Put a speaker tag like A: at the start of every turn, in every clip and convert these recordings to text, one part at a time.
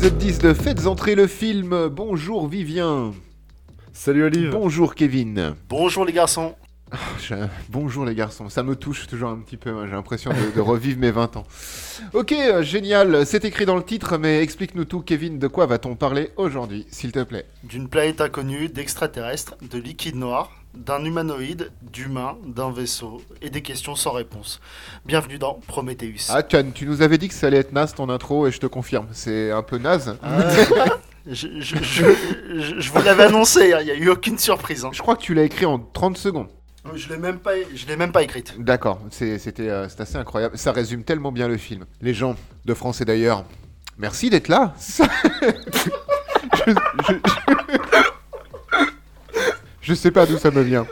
A: l'épisode 10 de Faites entrer le film. Bonjour Vivien.
B: Salut Olive.
A: Bonjour Kevin.
C: Bonjour les garçons.
A: Ah, je- Bonjour les garçons, ça me touche toujours un petit peu, hein. j'ai l'impression de, de revivre mes 20 ans. Ok, euh, génial, c'est écrit dans le titre, mais explique-nous tout Kevin, de quoi va-t-on parler aujourd'hui, s'il te plaît?
C: D'une planète inconnue, d'extraterrestres, de liquide noir, d'un humanoïde, d'humains, d'un vaisseau et des questions sans réponse. Bienvenue dans Prometheus.
A: Ah Tian, tu nous avais dit que ça allait être naze ton intro et je te confirme, c'est un peu naze.
C: Je, je- je- je- je vous l'avais annoncé, hein, il n'y a eu aucune surprise. hein.
A: Je crois que tu l'as écrit en 30 secondes.
C: Je l'ai même pas, je l'ai même pas écrite.
A: D'accord, c'était euh, assez incroyable. Ça résume tellement bien le film. Les gens de France et d'ailleurs, merci d'être là. Je, je- sais pas d'où ça me vient.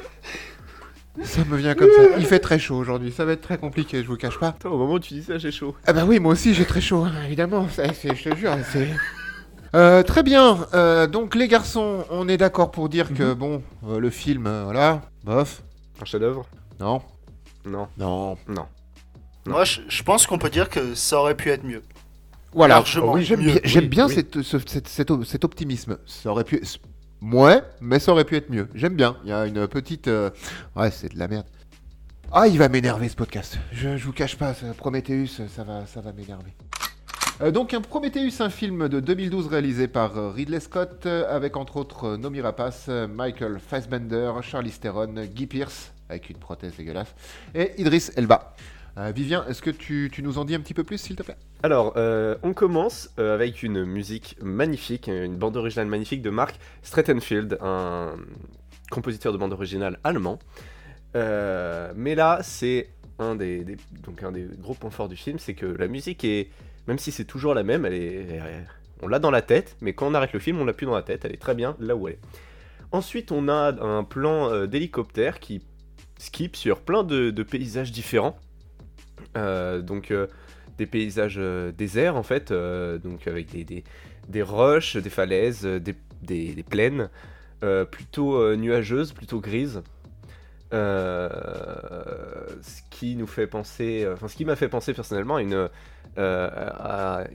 A: Ça me vient comme ça. Il fait très chaud aujourd'hui. Ça va être très compliqué, je vous cache pas.
B: Attends, au moment où tu dis ça, j'ai chaud.
A: Ah bah oui, moi aussi j'ai très chaud, hein, évidemment. Ça, c'est- je te jure, c'est. Euh, très bien. Euh, donc les garçons, on est d'accord pour dire que bon, euh, le film, euh, voilà, bof.
B: Un chef-d'œuvre
A: Non,
B: Non.
A: non.
B: Non. Non.
C: Moi, je, je pense qu'on peut dire que ça aurait pu être mieux.
A: Voilà,
C: Largement
A: oui, j'aime
C: mieux.
A: bien, j'aime
B: Oui,
A: bien
B: oui.
A: cette- ce- cette- cet, op- cet optimisme. Ça aurait pu. Ouais, mais ça aurait pu être mieux. J'aime bien. Il y a une petite. euh, Ouais, c'est de la merde. Ah, il va m'énerver ce podcast. Je, je vous cache pas, Prometheus, ça va, ça va m'énerver. Euh, donc, un Prometheus, un film de 2012 réalisé par euh, Ridley Scott, avec entre autres Nomi Rapace, Michael Fassbender, Charlie Theron, Guy Pearce, avec une prothèse dégueulasse, et Idris Elba. Euh, Vivien, est-ce que tu, nous en dis un petit peu plus, s'il te plaît?
B: Alors, euh, on commence euh, avec une musique magnifique, une bande originale magnifique de Mark Strettenfield, un compositeur de bande originale allemand. Mais là, c'est un des, donc un des gros points forts du film, c'est que la musique est, même si c'est toujours la même, elle est, on l'a dans la tête, mais quand on arrête le film, on l'a plus dans la tête, elle est très bien là où elle est. Ensuite, on a un plan d'hélicoptère qui skip sur plein de paysages différents. Euh, donc, euh, des paysages euh, déserts en fait, donc avec des, des, roches, des falaises, des, des- plaines, plutôt nuageuses, plutôt grises. Ce qui nous fait penser, enfin ce qui m'a fait penser personnellement à une,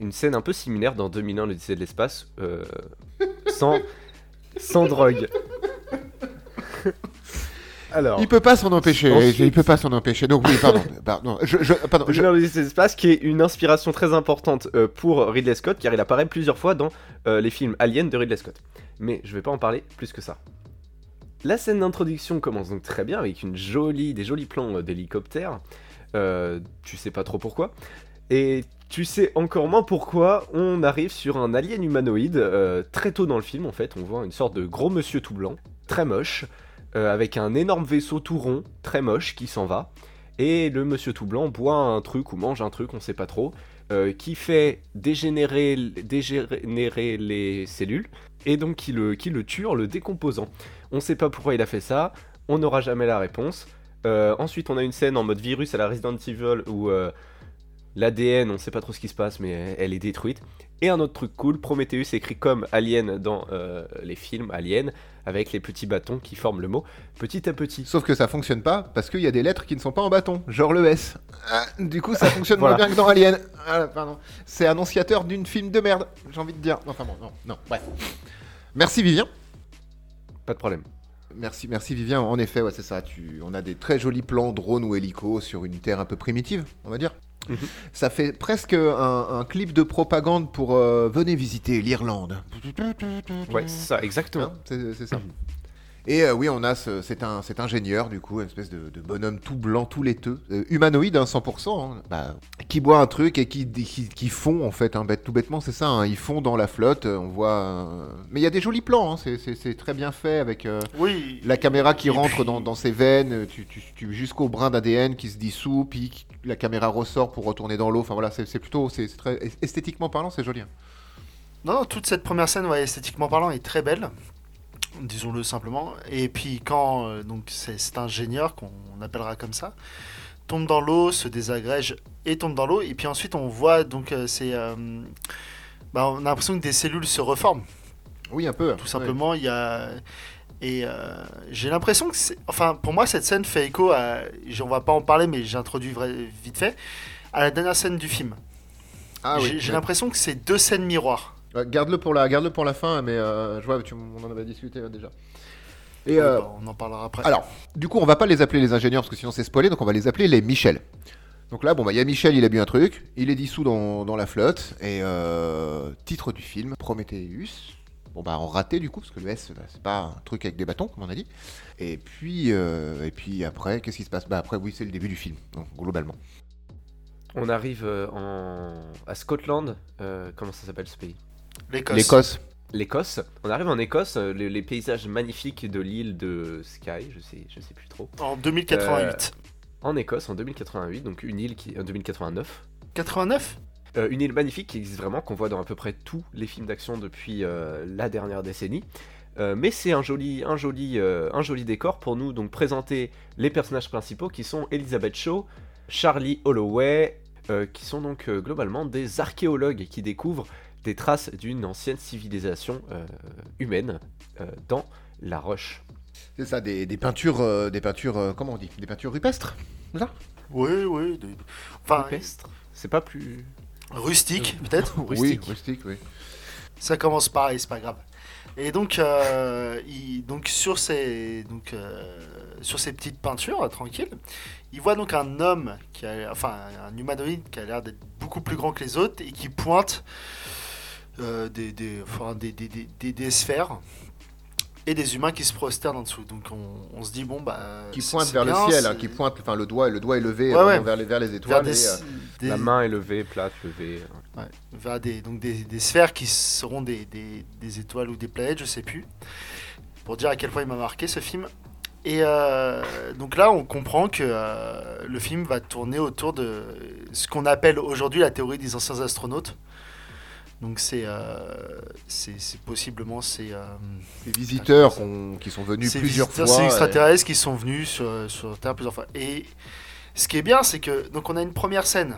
B: une scène un peu similaire dans 2001 l'Odyssée de l'espace, sans, sans drogue. Alors,
A: Il peut pas s'en empêcher.
B: Ensuite-
A: Il peut pas s'en empêcher. Donc oui, pardon. pardon. Je, je- pardon. je-
B: 2001 l'Odyssée de l'espace qui est une inspiration très importante euh, pour Ridley Scott car il apparaît plusieurs fois dans euh, les films Alien de Ridley Scott. Mais je vais pas en parler plus que ça. La scène d'introduction commence donc très bien avec une jolie, des jolis plans euh, d'hélicoptère. Tu sais pas trop pourquoi. Et tu sais encore moins pourquoi on arrive sur un alien humanoïde euh, très tôt dans le film en fait. On voit une sorte de gros monsieur tout blanc, très moche, euh, avec un énorme vaisseau tout rond, très moche, qui s'en va. Et le monsieur tout blanc boit un truc ou mange un truc, on sait pas trop, euh, qui fait dégénérer, les cellules, et donc qui le, tue en le décomposant. On sait pas pourquoi il a fait ça, on n'aura jamais la réponse. Euh, ensuite, on a une scène en mode virus à la Resident Evil où l'ADN, on sait pas trop ce qui se passe, mais elle est détruite. Et un autre truc cool, Prometheus écrit comme Alien dans euh, les films Alien, avec les petits bâtons qui forment le mot petit à petit.
A: Sauf que ça fonctionne pas parce qu'il y a des lettres qui ne sont pas en bâton, genre le S. Ah, du coup, ça fonctionne
B: Voilà.
A: moins bien que dans Alien. Ah, pardon. C'est annonciateur d'une film de merde, j'ai envie de dire. Enfin bon, non, non, bref. Merci Vivien.
B: Pas de problème.
A: Merci, merci Vivien. En effet, ouais, c'est ça. Tu... On a des très jolis plans drone ou hélico sur une terre un peu primitive, on va dire.
B: Mhm.
A: Ça fait presque un, un clip de propagande pour euh, venez visiter l'Irlande.
B: Ouais, c'est ça, exactement.
A: Hein, c'est c'est ça. Et euh, oui, on a ce- cet, un, cet ingénieur, du coup, une espèce de, de bonhomme tout blanc, tout laiteux, euh, humanoïde, hein, 100%, hein, bah, qui boit un truc et qui, qui, qui fond, en fait, hein, bête, tout bêtement, c'est ça, hein, il fond dans la flotte, euh, on voit... euh, Mais il y a des jolis plans, c'est- très bien fait, avec
C: Oui.
A: la caméra qui rentre
C: puis-
A: dans, dans ses veines, tu, tu, tu- jusqu'au brin d'ADN qui se dissout, puis la caméra ressort pour retourner dans l'eau, enfin voilà, c'est plutôt, c'est. Esthétiquement parlant, c'est joli.
C: Non, non, toute cette première scène, ouais, esthétiquement parlant, est très belle. Disons-le simplement. Et puis quand euh, donc c'est cet ingénieur qu'on appellera comme ça tombe dans l'eau, se désagrège et tombe dans l'eau. Et puis ensuite on voit donc euh, c'est euh, bah, on a l'impression que des cellules se reforment.
A: Oui, un peu.
C: Tout simplement, il y a et euh, j'ai l'impression que c'est enfin pour moi cette scène fait écho à on va pas en parler mais j'introduis vite fait à la dernière scène du film.
A: Ah
C: j'ai
A: oui.
C: j'ai l'impression que c'est deux scènes miroirs.
A: Ouais, Garde-le pour la, garde-le pour la fin, mais euh, je vois, tu, on en avait discuté euh, déjà. Et
C: Oui,
A: euh,
C: bah, on en parlera après.
A: alors, du coup, on va pas les appeler les ingénieurs parce que sinon c'est spoilé, donc on va les appeler les Michel. Donc là, bon, bah, il y a Michel, il a bu un truc, il est dissous dans, dans la flotte, et euh, titre du film, Prometheus. Bon, bah, en raté du coup, parce que le S, bah, c'est pas un truc avec des bâtons, comme on a dit. Et puis, euh, et puis après, qu'est-ce qui se passe? Bah, après, oui, c'est le début du film, donc, globalement.
B: On arrive euh, en... à Scotland. euh, comment ça s'appelle ce pays?
C: L'Écosse.
A: L'Écosse.
B: L'Écosse. On arrive en Écosse. euh, les, les paysages magnifiques de l'île de Skye. Je sais, je sais plus trop.
C: En 2088.
B: En Écosse en 2088. Donc une île qui. En 2089.
C: 89
B: Euh, une île magnifique qui existe vraiment, qu'on voit dans à peu près tous les films d'action depuis euh, la dernière décennie. Euh, mais c'est un joli, un, joli, euh, un joli décor pour nous donc présenter les personnages principaux qui sont Elizabeth Shaw, Charlie Holloway, euh, qui sont donc euh, globalement des archéologues qui découvrent des traces d'une ancienne civilisation euh, humaine euh, dans la roche.
A: C'est ça, des, des peintures, euh, des peintures, euh, comment on dit Des peintures rupestres ça?
C: Oui, oui. de- Enfin,
B: Rupestre C'est pas plus
C: rustique, peut-être.
A: Oui,
B: rustique.
A: oui.
C: Ça commence pareil, c'est pas grave. Et donc, euh, il- donc sur ces donc euh, sur ces petites peintures euh, tranquilles, il voit donc un homme qui a, enfin un humanoïde qui a l'air d'être beaucoup plus grand que les autres et qui pointe euh, des, des, enfin, des, des, des- des- des sphères et des humains qui se prosternent en dessous. Donc on, on se dit bon bah
A: Qui
C: c'est-
A: pointe
C: c'est
A: vers le ciel, hein, qui pointe, enfin le doigt, le doigt est levé
C: Ouais,
A: euh,
C: ouais.
A: vers, les, vers les
C: vers
A: étoiles.
C: des,
A: et, euh,
C: des-
B: La main est levée, plate, levée.
C: Ouais, vers des, donc des, des sphères qui seront des, des, des étoiles ou des planètes, je sais plus. Pour dire à quel point il m'a marqué ce film. Et euh, donc là, on comprend que euh, le film va tourner autour de ce qu'on appelle aujourd'hui la théorie des anciens astronautes. Donc c'est euh, possiblement c'est euh,
A: visiteurs qui sont venus
C: ces
A: plusieurs fois.
C: ces
A: et-
C: extraterrestres qui sont venus sur, sur Terre plusieurs fois. Et ce qui est bien, c'est que donc on a une première scène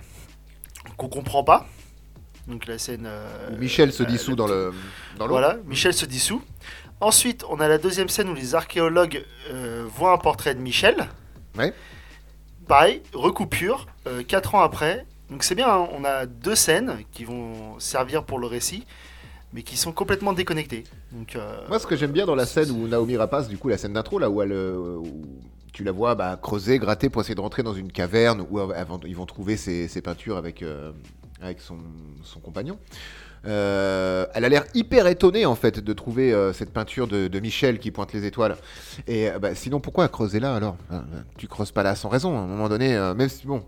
C: qu'on comprend pas. Donc la scène. euh,
A: où Michel se
C: euh,
A: dissout dans le dans.
C: Voilà, Michel se dissout. Ensuite, on a la deuxième scène où les archéologues euh, voient un portrait de Michel.
A: Ouais.
C: Pareil, recoupure, 4 ans après. Donc c'est bien, hein, on a deux scènes qui vont servir pour le récit, mais qui sont complètement déconnectées. Euh,
A: Moi, ce que j'aime bien dans la scène où Naomi Rapace, du coup, la scène d'intro, là où, elle, euh, tu la vois bah, creuser, gratter pour essayer de rentrer dans une caverne où euh, avant- ils vont trouver ses, peintures avec, son, compagnon. Elle a l'air hyper étonnée en fait de trouver cette peinture de, Michel qui pointe les étoiles. Et bah, sinon, pourquoi creuser là alors? Euh, Tu creuses pas là sans raison. À un moment donné, même si bon.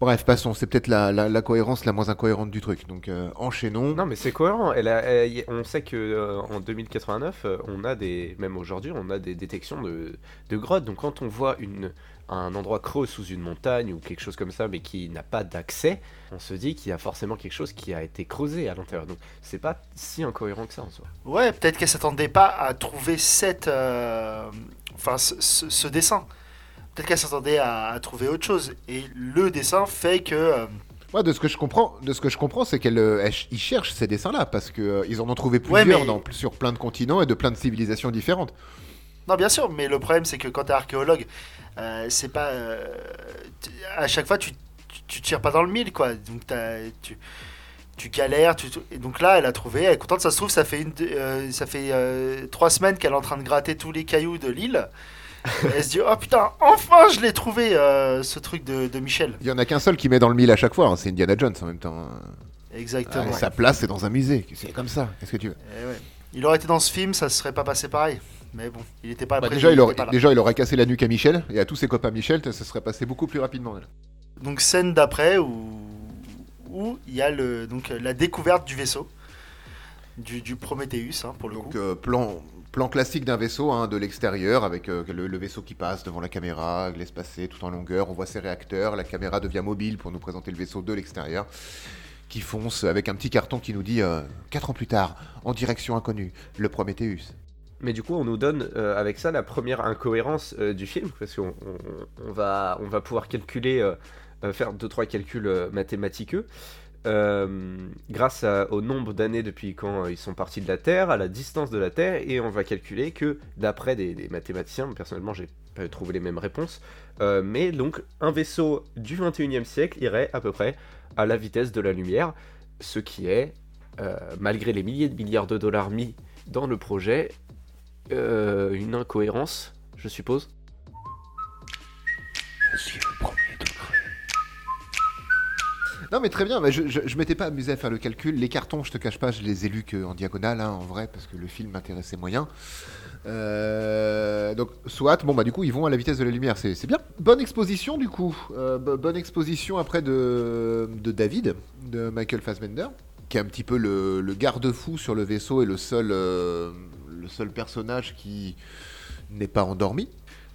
A: Bref, passons. C'est peut-être la, la- la cohérence la moins incohérente du truc. Donc, euh, enchaînons.
B: Non, mais c'est cohérent. Elle a- elle- y- on sait que euh, en 2089, euh, on a des, même aujourd'hui, on a des détections de, de grottes. Donc quand on voit une, un endroit creux sous une montagne ou quelque chose comme ça, mais qui n'a pas d'accès, on se dit qu'il y a forcément quelque chose qui a été creusé à l'intérieur. Donc c'est pas si incohérent que ça en soi.
C: Ouais, peut-être qu'elle s'attendait pas à trouver cette, euh, enfin, ce, ce- ce dessin. Peut-être qu'elle s'attendait à, à trouver autre chose. Et le dessin fait que. euh,
A: Moi, de ce que je comprends, de ce que je comprends, c'est qu'elle, euh, ils cherchent ces dessins-là parce que euh, ils en ont trouvé
C: Ouais,
A: plusieurs
C: mais-
A: dans- sur plein de continents et de plein de civilisations différentes.
C: Non, bien sûr, mais le problème c'est que quand t'es archéologue, c'est pas. à chaque fois, tu, tu, tu tires pas dans le mille, quoi. Donc tu, tu galères. Tu, et donc là, elle a trouvé. Elle est contente. Ça se trouve, ça fait, une, euh, ça fait euh, trois semaines qu'elle est en train de gratter tous les cailloux de l'île. Elle se dit Oh putain, enfin je l'ai trouvé, euh, ce truc de, de Michel.
A: Il y en a qu'un seul qui met dans le mille à chaque fois. hein, c'est Indiana Jones en même temps. hein.
C: Exactement.
A: Ah, Sa place, c'est dans un musée. C'est comme ça. Qu'est-ce que tu veux?
C: Eh ouais. Il aurait été dans ce film, ça se serait pas passé pareil. Mais bon, il était pas
A: Bah, déjà, il
C: était
A: aurait,
C: pas
A: déjà, il aurait cassé la nuque à Michel et à tous ses copains Michel. Ça serait passé beaucoup plus rapidement. là.
C: Donc scène d'après où où il y a le donc la découverte du vaisseau du, du Prometheus hein, pour le
A: Donc
C: coup.
A: euh, plan, plan classique d'un vaisseau hein, de l'extérieur avec euh, le, vaisseau qui passe devant la caméra, laisse passer tout en longueur. On voit ses réacteurs. La caméra devient mobile pour nous présenter le vaisseau de l'extérieur qui fonce avec un petit carton qui nous dit 4 ans plus tard, en direction inconnue, le Prometheus.
B: Mais du coup, on nous donne euh, avec ça la première incohérence euh, du film, parce qu'on on- on va, va pouvoir calculer, euh, euh, faire deux trois calculs euh, mathématiqueux. Euh, grâce au nombre d'années depuis quand euh, ils sont partis de la Terre, à la distance de la Terre, et on va calculer que d'après des, mathématiciens, personnellement j'ai pas trouvé les mêmes réponses, euh, mais donc un vaisseau du 21e siècle irait à peu près à la vitesse de la lumière, ce qui est, malgré les milliers de milliards de dollars mis dans le projet, une incohérence, je suppose.
A: Non mais très bien, mais je, je, m'étais pas amusé à faire le calcul. Les cartons, je te cache pas, je les ai lus que en diagonale, hein, en vrai, parce que le film m'intéressait moyen. Euh, donc soit, bon bah du coup ils vont à la vitesse de la lumière, c'est bien. Bonne exposition du coup, Euh, bo- bonne exposition après de, David, de Michael Fassbender, qui est un petit peu le, le garde-fou sur le vaisseau et le seul, euh, le seul personnage qui n'est pas endormi.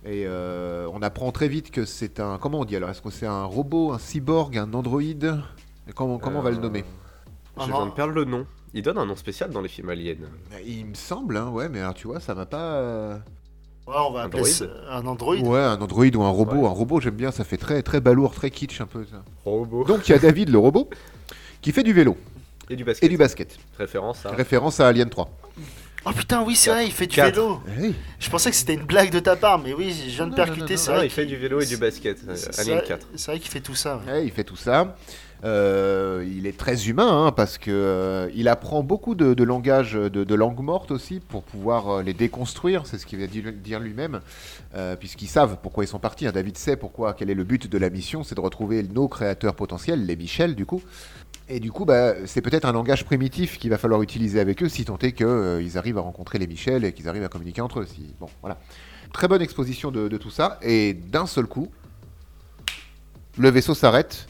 A: Et euh, on apprend très vite que c'est un. Comment on dit alors Est-ce que c'est un robot, un cyborg, un androïde? Comment, comment on va le nommer?
C: Ah
B: Je
C: non.
B: viens de perdre le nom. Il donne un nom spécial dans les films aliens.
A: Il me semble, hein, ouais, mais alors tu vois, ça m'a pas. euh,
C: Ouais, on va appeler
B: Android.
C: ça un Android.
A: Ouais, un android ou un robot.
B: Ouais.
A: Un robot, j'aime bien, ça fait très, très balourd, très kitsch un peu. Ça.
B: Robot.
A: Donc il y a David le robot qui fait du vélo
B: Et du basket.
A: et du basket.
B: Référence à.
A: Référence à Alien 3.
C: Oh putain, oui, c'est vrai, il fait du
B: Quatre.
C: vélo.
A: Eh oui.
C: Je pensais que c'était une blague de ta part, mais oui, je viens de
A: Non, non,
C: percuter, vrai.
B: il fait du vélo et du basket. euh,
C: C'est
B: Alien
C: vrai-
B: 4.
C: C'est vrai qu'il fait tout ça. ouais.
A: Ouais, il fait tout ça. Euh, il est très humain hein, parce que euh, il apprend beaucoup de, de langage, de, de langue morte aussi pour pouvoir euh, les déconstruire. C'est ce qu'il va dire, dire lui-même, euh, puisqu'ils savent pourquoi ils sont partis. hein. David sait pourquoi, quel est le but de la mission, c'est de retrouver nos créateurs potentiels, les Michel du coup. Et du coup, bah, c'est peut-être un langage primitif qu'il va falloir utiliser avec eux, si tant est qu'ils arrivent à rencontrer les Michel et qu'ils arrivent à communiquer entre eux. Voilà. Très bonne exposition de tout ça. Et d'un seul coup, le vaisseau s'arrête.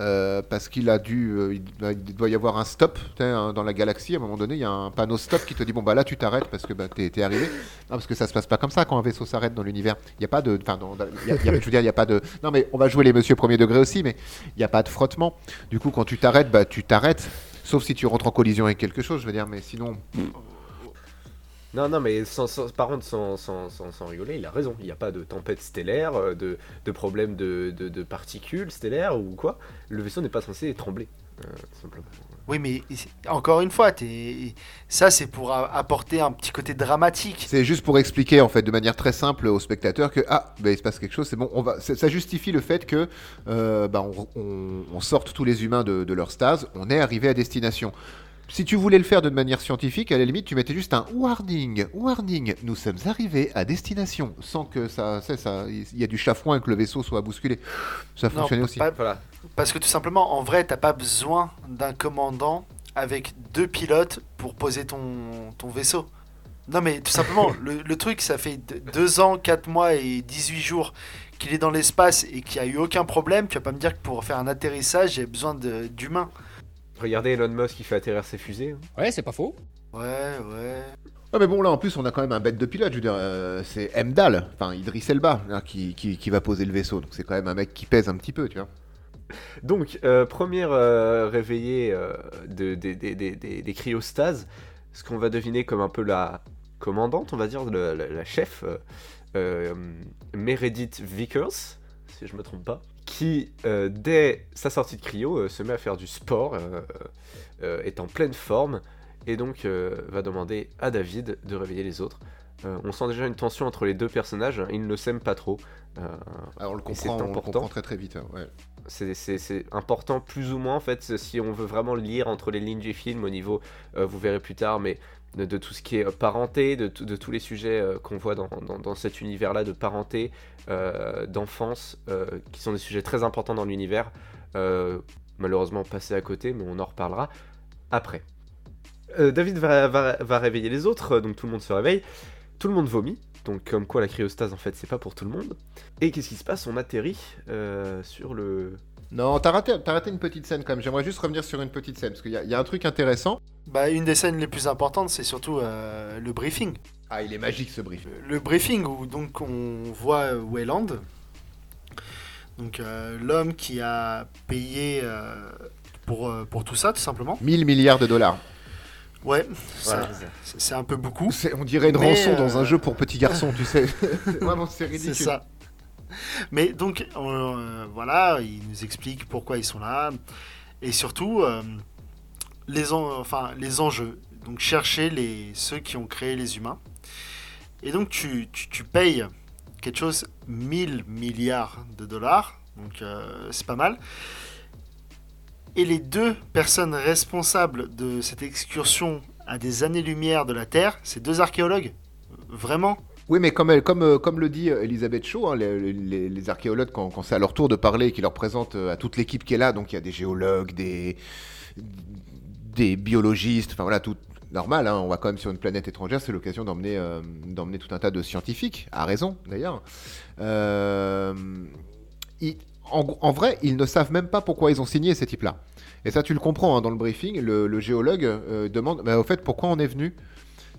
A: Euh, parce qu'il a dû, euh, il, doit, y avoir un stop hein, dans la galaxie. À un moment donné, il y a un panneau stop qui te dit bon bah là tu t'arrêtes parce que bah, t'es arrivé. Non, parce que ça se passe pas comme ça quand un vaisseau s'arrête dans l'univers. Il y a pas de, enfin, je veux dire, il y a pas de. Non mais on va jouer les Monsieur premier degré aussi, mais il n'y a pas de frottement. Du coup, quand tu t'arrêtes, bah tu t'arrêtes. Sauf si tu rentres en collision avec quelque chose, je veux dire, mais sinon,
B: Non, non, mais sans, sans- par contre, sans, sans, sans, sans rigoler, il a raison. Il n'y a pas de tempête stellaire, euh, de, de problème de, de, de particules stellaires ou quoi. Le vaisseau n'est pas censé trembler, euh, tout simplement.
C: Oui, mais encore une fois, t'es- ça c'est pour apporter un petit côté dramatique.
A: C'est juste pour expliquer en fait de manière très simple aux spectateurs que ah bah, il se passe quelque chose c'est bon on va ça ça justifie le fait que euh, bah, on, on- on sorte tous les humains de, de leur stase on est arrivé à destination si tu voulais le faire de manière scientifique à la limite tu mettais juste un warning warning nous sommes arrivés à destination sans que ça ça, ça il y a du chafouin et que le vaisseau soit bousculé ça
C: Non,
A: fonctionnait aussi
C: pas-
B: Voilà.
C: parce que tout simplement, en vrai, t'as pas besoin d'un commandant avec deux pilotes pour poser ton, ton vaisseau. Non, mais tout simplement, le, le truc, ça fait de- deux ans, quatre mois et 18 jours qu'il est dans l'espace et qu'il n'y a eu aucun problème. Tu vas pas me dire que pour faire un atterrissage, j'ai besoin d'humains.
B: Regardez Elon Musk qui fait atterrir ses fusées. hein.
D: Ouais, c'est pas faux.
C: Ouais, ouais.
A: Ah mais bon là en plus on a quand même un bête de pilote, je veux dire, euh, c'est Mdal, enfin Idriss Elba hein, qui, qui, qui va poser le vaisseau, donc c'est quand même un mec qui pèse un petit peu, tu vois.
B: Donc, euh, première euh, réveillée euh, de, des- des- des- des- des cryostases, ce qu'on va deviner comme un peu la commandante, on va dire, le- la, la chef, euh, euh, Meredith Vickers, si je me trompe pas, qui, euh, dès sa sortie de cryo, euh, se met à faire du sport, euh, est en pleine forme, et donc va demander à David de réveiller les autres. On sent déjà une tension entre les deux personnages, hein, ils ne s'aiment pas trop.
A: Alors on le comprend, on le
B: important.
A: comprend très très vite, hein, ouais.
B: c'est- important plus ou moins en fait si on veut vraiment lire entre les lignes du film au niveau vous verrez plus tard mais de, de tout ce qui est euh, parenté de, tous les sujets euh, qu'on voit dans, dans- dans cet univers là de parenté euh, d'enfance euh, qui sont des sujets très importants dans l'univers euh, malheureusement passés à côté mais on en reparlera après. Euh, David va, va- va réveiller les autres donc tout le monde se réveille. Tout le monde vomit donc comme quoi la cryostase en fait c'est pas pour tout le monde. Et qu'est-ce qui se passe? On atterrit euh, sur le
A: Non, t'as raté, une petite scène quand même, j'aimerais juste revenir sur une petite scène, parce qu'il y a un truc intéressant.
C: Bah, une des scènes les plus importantes, c'est surtout euh, le briefing.
A: Ah il est magique ce brief.
C: Le briefing où donc on voit euh, Wayland, donc euh, l'homme qui a payé euh, pour, euh, pour tout ça, tout simplement.
A: 1000 milliards de dollars.
C: Ouais,
B: Voilà.
C: c'est un peu beaucoup.
A: On dirait une rançon dans
C: euh,
A: un jeu pour petits garçons, tu sais. Vraiment c'est ridicule.
C: C'est ça. Mais donc, euh, voilà, il nous explique pourquoi ils sont là. Et surtout, euh, les, en- enfin, les enjeux. Donc chercher les, ceux qui ont créé les humains. Et donc tu, tu, payes quelque chose 1000 milliards de dollars. Donc euh, c'est pas mal. Et les deux personnes responsables de cette excursion à des années-lumière de la Terre, c'est deux archéologues. Vraiment
A: Oui, mais comme, elle, comme, euh, comme le dit euh, Elisabeth Shaw, hein, les, les- archéologues, quand, quand c'est à leur tour de parler et qu'ils leur présentent à toute l'équipe qui est là, donc il y a des géologues, des, des biologistes, enfin voilà, tout normal, hein, on va quand même sur une planète étrangère, c'est l'occasion d'emmener euh, tout un tas de scientifiques, à raison d'ailleurs. Euh, en, vrai, ils ne savent même pas pourquoi ils ont signé ces types-là. Et ça, tu le comprends hein, dans le briefing, le, géologue euh, demande, mais au fait, pourquoi on est venu?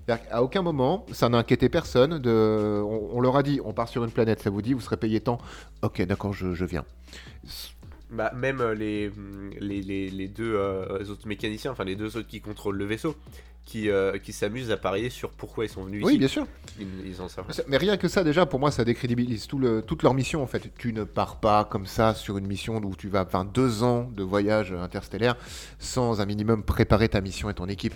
A: Qu'à aucun moment, ça n'a inquiété personne. On, leur a dit, on part sur une planète, ça vous dit, vous serez payé tant. Ok, d'accord, je viens.
B: Bah, même euh, les, les, les, les deux euh, autres mécaniciens, enfin les deux autres qui contrôlent le vaisseau, qui, euh, qui s'amusent à parier sur pourquoi ils sont venus
A: Oui,
B: ici.
A: bien sûr.
B: Ils, ils en savent.
A: Mais rien que ça, déjà, pour moi, ça décrédibilise tout le, toute leur mission, en fait. Tu ne pars pas comme ça sur une mission où tu vas, enfin, deux ans de voyage interstellaire sans un minimum préparer ta mission et ton équipe.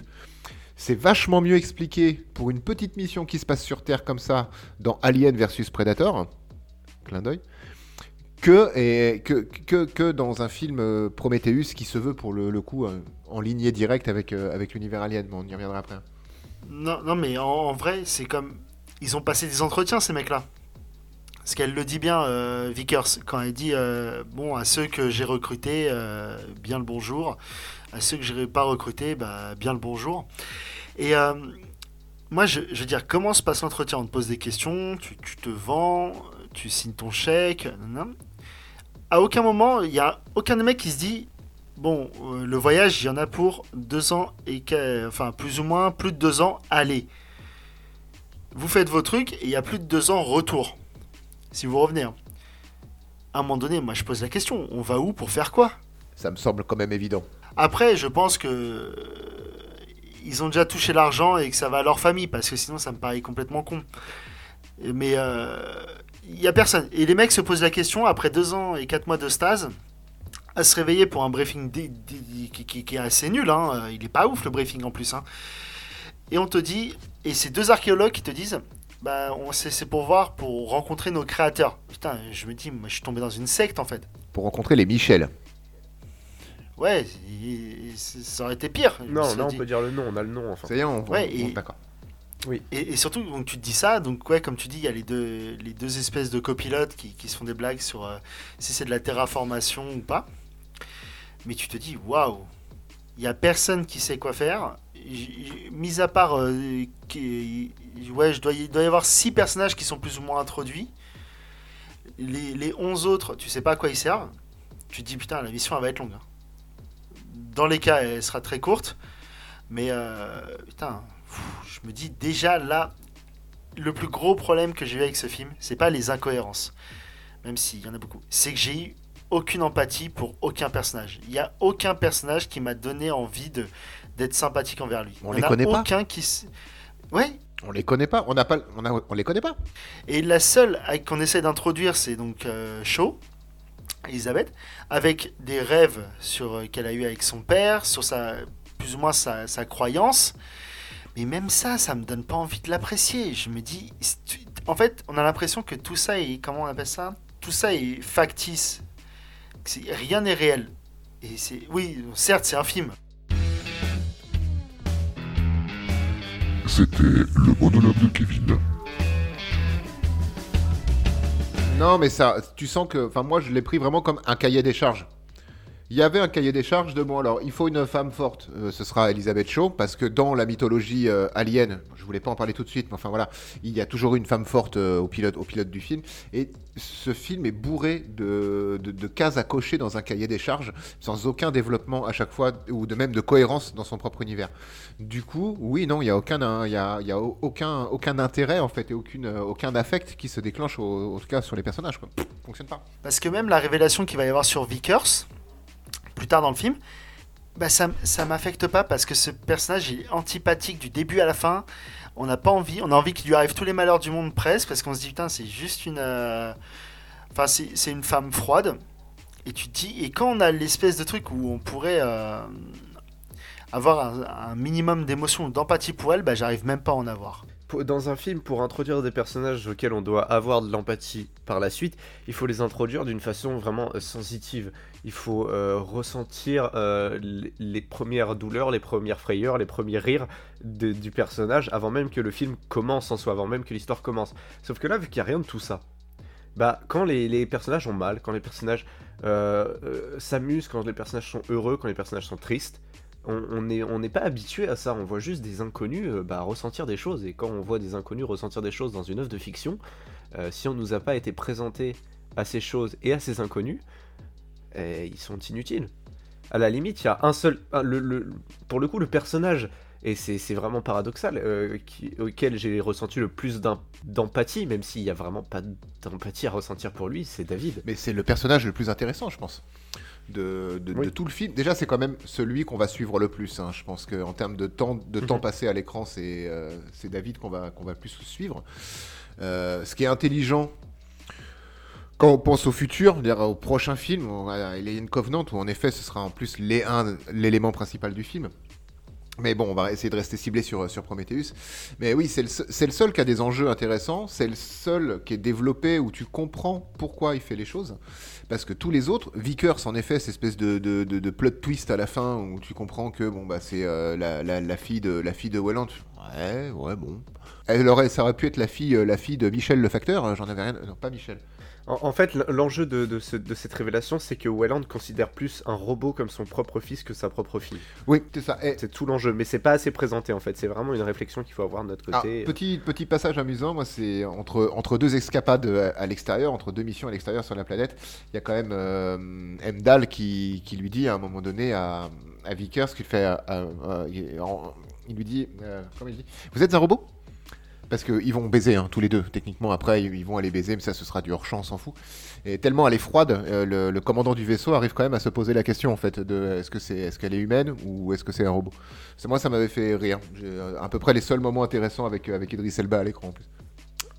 A: C'est vachement mieux expliqué pour une petite mission qui se passe sur Terre comme ça dans Alien versus Predator, clin d'œil, que, et, que, que, que dans un film euh, Prometheus qui se veut pour le, coup euh, en lignée directe avec, euh, avec l'univers Alien. Mais on y reviendra après.
C: Non, non mais en, vrai, c'est comme. Ils ont passé des entretiens, ces mecs-là. Parce qu'elle le dit bien, Vickers, quand elle dit Bon, à ceux que j'ai recrutés, bien le bonjour. À ceux que je n'ai pas recrutés, bah, bien le bonjour. Et moi, je, je veux dire, comment se passe l'entretien? On te pose des questions, tu, tu te vends, tu signes ton chèque. nanana. À aucun moment, il n'y a aucun mecs qui se dit Bon, euh, le voyage, il y en a pour deux ans et que- enfin plus ou moins plus de deux ans. Allez, vous faites vos trucs et il y a plus de deux ans retour. Si vous revenez. hein. À un moment donné, moi je pose la question on va où pour faire quoi?
A: Ça me semble quand même évident.
C: Après, je pense que euh, ils ont déjà touché l'argent et que ça va à leur famille parce que sinon ça me paraît complètement con. Mais euh, il y a personne. Et les mecs se posent la question après deux ans et quatre mois de stase à se réveiller pour un briefing qui, qui- qui est assez nul. Hein. Il est pas ouf le briefing en plus. hein. Et on te dit, et c'est deux archéologues qui te disent, bah on c'est c'est pour voir, pour rencontrer nos créateurs. Putain, je me dis, moi je suis tombé dans une secte en fait.
A: Pour rencontrer les Michel.
C: Ouais, ça aurait été pire.
B: Non, là on
C: dit.
B: peut dire le nom, on a le nom enfin.
A: Ça y est, on,
C: Ouais,
A: on-
C: et-
A: on-
C: Et, surtout, donc, tu te dis ça, donc ouais, comme tu dis, il y a les deux, les deux espèces de copilotes qui, qui se font des blagues sur euh, si c'est de la terraformation ou pas. Mais tu te dis, waouh, il y a personne qui sait quoi faire. Mis à part, euh, ouais, je dois, il doit y avoir six personnages qui sont plus ou moins introduits. Les, les 11 autres, tu sais pas à quoi ils servent. Tu te dis, putain, la mission elle va être longue. hein. Dans les cas, elle sera très courte. Mais euh, putain, je me dis déjà là, le plus gros problème que j'ai eu avec ce film, c'est pas les incohérences, même s'il y en a beaucoup, c'est que j'ai eu aucune empathie pour aucun personnage. Il y a aucun personnage qui m'a donné envie de d'être sympathique envers lui.
A: On
C: Il y
A: les
C: en a
A: connaît pas
C: aucun qui s- Ouais,
A: On les connaît pas. On n'a pas. On, a, on les connaît pas.
C: et la seule qu'on essaie d'introduire, c'est donc euh, Shaw, Elisabeth, avec des rêves sur euh, qu'elle a eu avec son père, sur sa plus ou moins sa, sa croyance. Mais même ça, ça me donne pas envie de l'apprécier. Je me dis, en fait, on a l'impression que tout ça est, comment on appelle ça? Tout ça est factice. Rien n'est réel. Et c'est, oui, certes, c'est un film.
D: C'était le monologue de Kevin.
A: Non, mais ça, tu sens que. Enfin, moi, je l'ai pris vraiment comme un cahier des charges. Il y avait un cahier des charges de bon. Alors, il faut une femme forte. euh, ce sera Elisabeth Shaw, parce que dans la mythologie euh, alien, je voulais pas en parler tout de suite, mais enfin voilà, il y a toujours une femme forte euh, au pilote, du film. Et ce film est bourré de, cases à cocher dans un cahier des charges, sans aucun développement à chaque fois, ou de même de cohérence dans son propre univers. Du coup, oui, non, il y a aucun, hein, il y a, aucun, intérêt en fait et euh, aucun affect qui se déclenche au, en tout cas sur les personnages. Quoi. Fonctionne pas.
C: Parce que même la révélation qu'il va y avoir sur Vickers, plus tard dans le film, bah ça, ça m'affecte pas parce que ce personnage est antipathique du début à la fin. On n'a pas envie, on a envie qu'il lui arrive tous les malheurs du monde presque parce qu'on se dit putain c'est juste une, euh, enfin c'est une femme froide. Et tu te dis, et quand on a l'espèce de truc où on pourrait euh, avoir un, un minimum d'émotion d'empathie pour elle, bah j'arrive même pas à en avoir.
B: Dans un film, pour introduire des personnages auxquels on doit avoir de l'empathie par la suite, il faut les introduire d'une façon vraiment euh, sensitive. Il faut euh, ressentir euh, les- premières douleurs, les premières frayeurs, les premiers rires du personnage avant même que le film commence en soi, avant même que l'histoire commence. Sauf que là, vu qu'il n'y a rien de tout ça, bah quand les, personnages ont mal, quand les personnages euh, s'amusent, quand les personnages sont heureux, quand les personnages sont tristes, on n'est pas habitué à ça, on voit juste des inconnus bah, ressentir des choses, et quand on voit des inconnus ressentir des choses dans une œuvre de fiction, si on nous a pas été présenté à ces choses et à ces inconnus, ils sont inutiles. À la limite, il y a un seul... un- le, le- pour le coup, le personnage, et c'est vraiment paradoxal, euh, qui- auquel j'ai ressenti le plus d'em- d'empathie, même s'il y a vraiment pas d'empathie à ressentir pour lui, c'est David.
A: Mais c'est le personnage le plus intéressant, je pense, de, de-
B: Oui.
A: de tout le film. Déjà, c'est quand même celui qu'on va suivre le plus. hein. Je pense qu'en termes de temps, de temps
B: Mhm.
A: passé à l'écran, c'est euh, c'est David qu'on va, qu'on va plus suivre. Euh, ce qui est intelligent, quand on pense au futur, c'est-à-dire au prochain film, on a Alien Covenant, où en effet, ce sera en plus l'élément principal du film. Mais bon, on va essayer de rester ciblé sur, Prometheus. Mais oui, c'est le, seul qui a des enjeux intéressants. C'est le seul qui est développé où tu comprends pourquoi il fait les choses. Parce que tous les autres, Vickers, en effet, cette espèce de, de, plot twist à la fin où tu comprends que bon, bah, c'est euh, la fille de, la fille de Welland. Ouais, ouais, bon. Elle aurait, ça aurait pu être la fille, euh, la fille de Michel le facteur. hein, J'en avais rien. Non, pas Michel.
B: En, en fait, l'enjeu de, de ce- de cette révélation, c'est que Welland considère plus un robot comme son propre fils que sa propre fille.
A: Oui, c'est ça. Et-
B: C'est tout l'enjeu, mais c'est pas assez présenté en fait. C'est vraiment une réflexion qu'il faut avoir de notre
A: Ah,
B: côté.
A: petit, petit passage amusant, moi, c'est entre, entre deux escapades à, à l'extérieur, entre deux missions à l'extérieur sur la planète, il y a quand même euh, Emdal qui, qui lui dit à un moment donné à, à Vickers qu'il fait. à- à- à- il, lui dit. euh, comment il dit Vous êtes un robot? Parce qu'ils vont baiser hein, tous les deux. Techniquement, après, ils vont aller baiser, mais ça, ce sera du hors-champ, s'en fout. Et tellement elle est froide, euh, le, commandant du vaisseau arrive quand même à se poser la question en fait de est-ce est-ce qu'elle est humaine ou est-ce que c'est un robot? Moi, ça m'avait fait rire. Euh, à peu près les seuls moments intéressants avec euh, avec Idris Elba à l'écran en plus.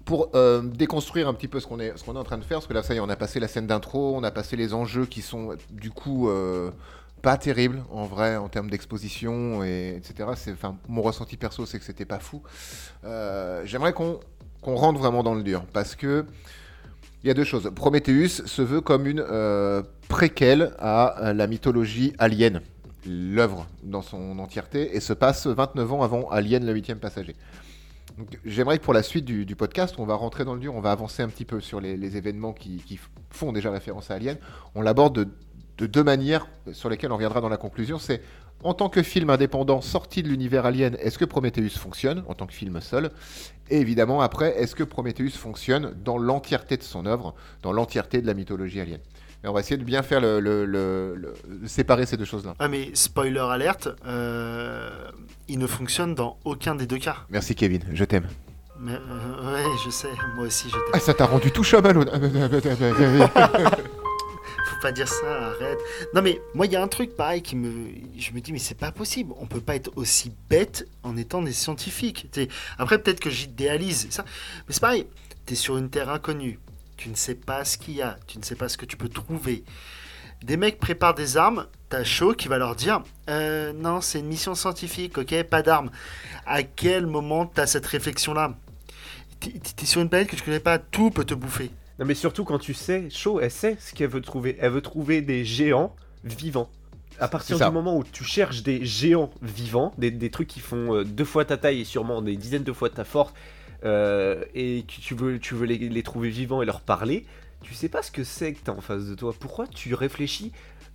A: Pour déconstruire un petit peu ce qu'on est ce est en train de faire, parce que là, ça y est, on a passé la scène d'intro, on a passé les enjeux qui sont du coup pas terribles en vrai en termes d'exposition et etc. C'est enfin mon ressenti perso, c'est que c'était pas fou. Euh, J'aimerais qu'on qu'on rentre vraiment dans le dur parce que il y a deux choses. Prometheus se veut comme une euh, préquelle à euh, la mythologie alien, l'œuvre dans son entièreté, et se passe 29 ans avant Alien, le huitième passager. J'aimerais que pour la suite du, du podcast, on va rentrer dans le dur, on va avancer un petit peu sur les, événements qui, qui font déjà référence à Alien. On l'aborde de, de deux manières sur lesquelles on reviendra dans la conclusion. C'est en tant que film indépendant sorti de l'univers Alien, est-ce que Prometheus fonctionne en tant que film seul? Et évidemment, après, est-ce que Prometheus fonctionne dans l'entièreté de son œuvre, dans l'entièreté de la mythologie alien? Et on va essayer de bien faire le, le- le- le- de séparer ces deux choses-là.
C: Ah mais spoiler alerte, euh, il ne fonctionne dans aucun des deux cas.
A: Merci Kevin, je t'aime.
C: Mais, euh, ouais, je sais, moi aussi je
A: Ah, ça t'a rendu tout chamallow.
C: Pas dire ça, arrête. Non mais moi il y a un truc pareil qui me, je me dis mais c'est pas possible. On peut pas être aussi bête en étant des scientifiques. Après peut-être que j'idéalise ça, mais c'est pareil. T'es sur une terre inconnue. Tu ne sais pas ce qu'il y a. Tu ne sais pas ce que tu peux trouver. Des mecs préparent des armes. T'as chaud qui va leur dire Euh, non c'est une mission scientifique, ok, pas d'armes. À quel moment t'as cette réflexion là t'es sur une planète que tu connais pas, tout peut te bouffer.
B: Non, mais surtout quand tu sais, Shaw, elle sait ce qu'elle veut trouver. Elle veut trouver des géants vivants. À partir du moment où tu cherches des géants vivants, des, des trucs qui font euh, deux fois ta taille et sûrement des dizaines de fois ta force, euh, et que tu veux, tu veux les, les trouver vivants et leur parler, tu sais pas ce que c'est que t'as en face de toi. Pourquoi tu réfléchis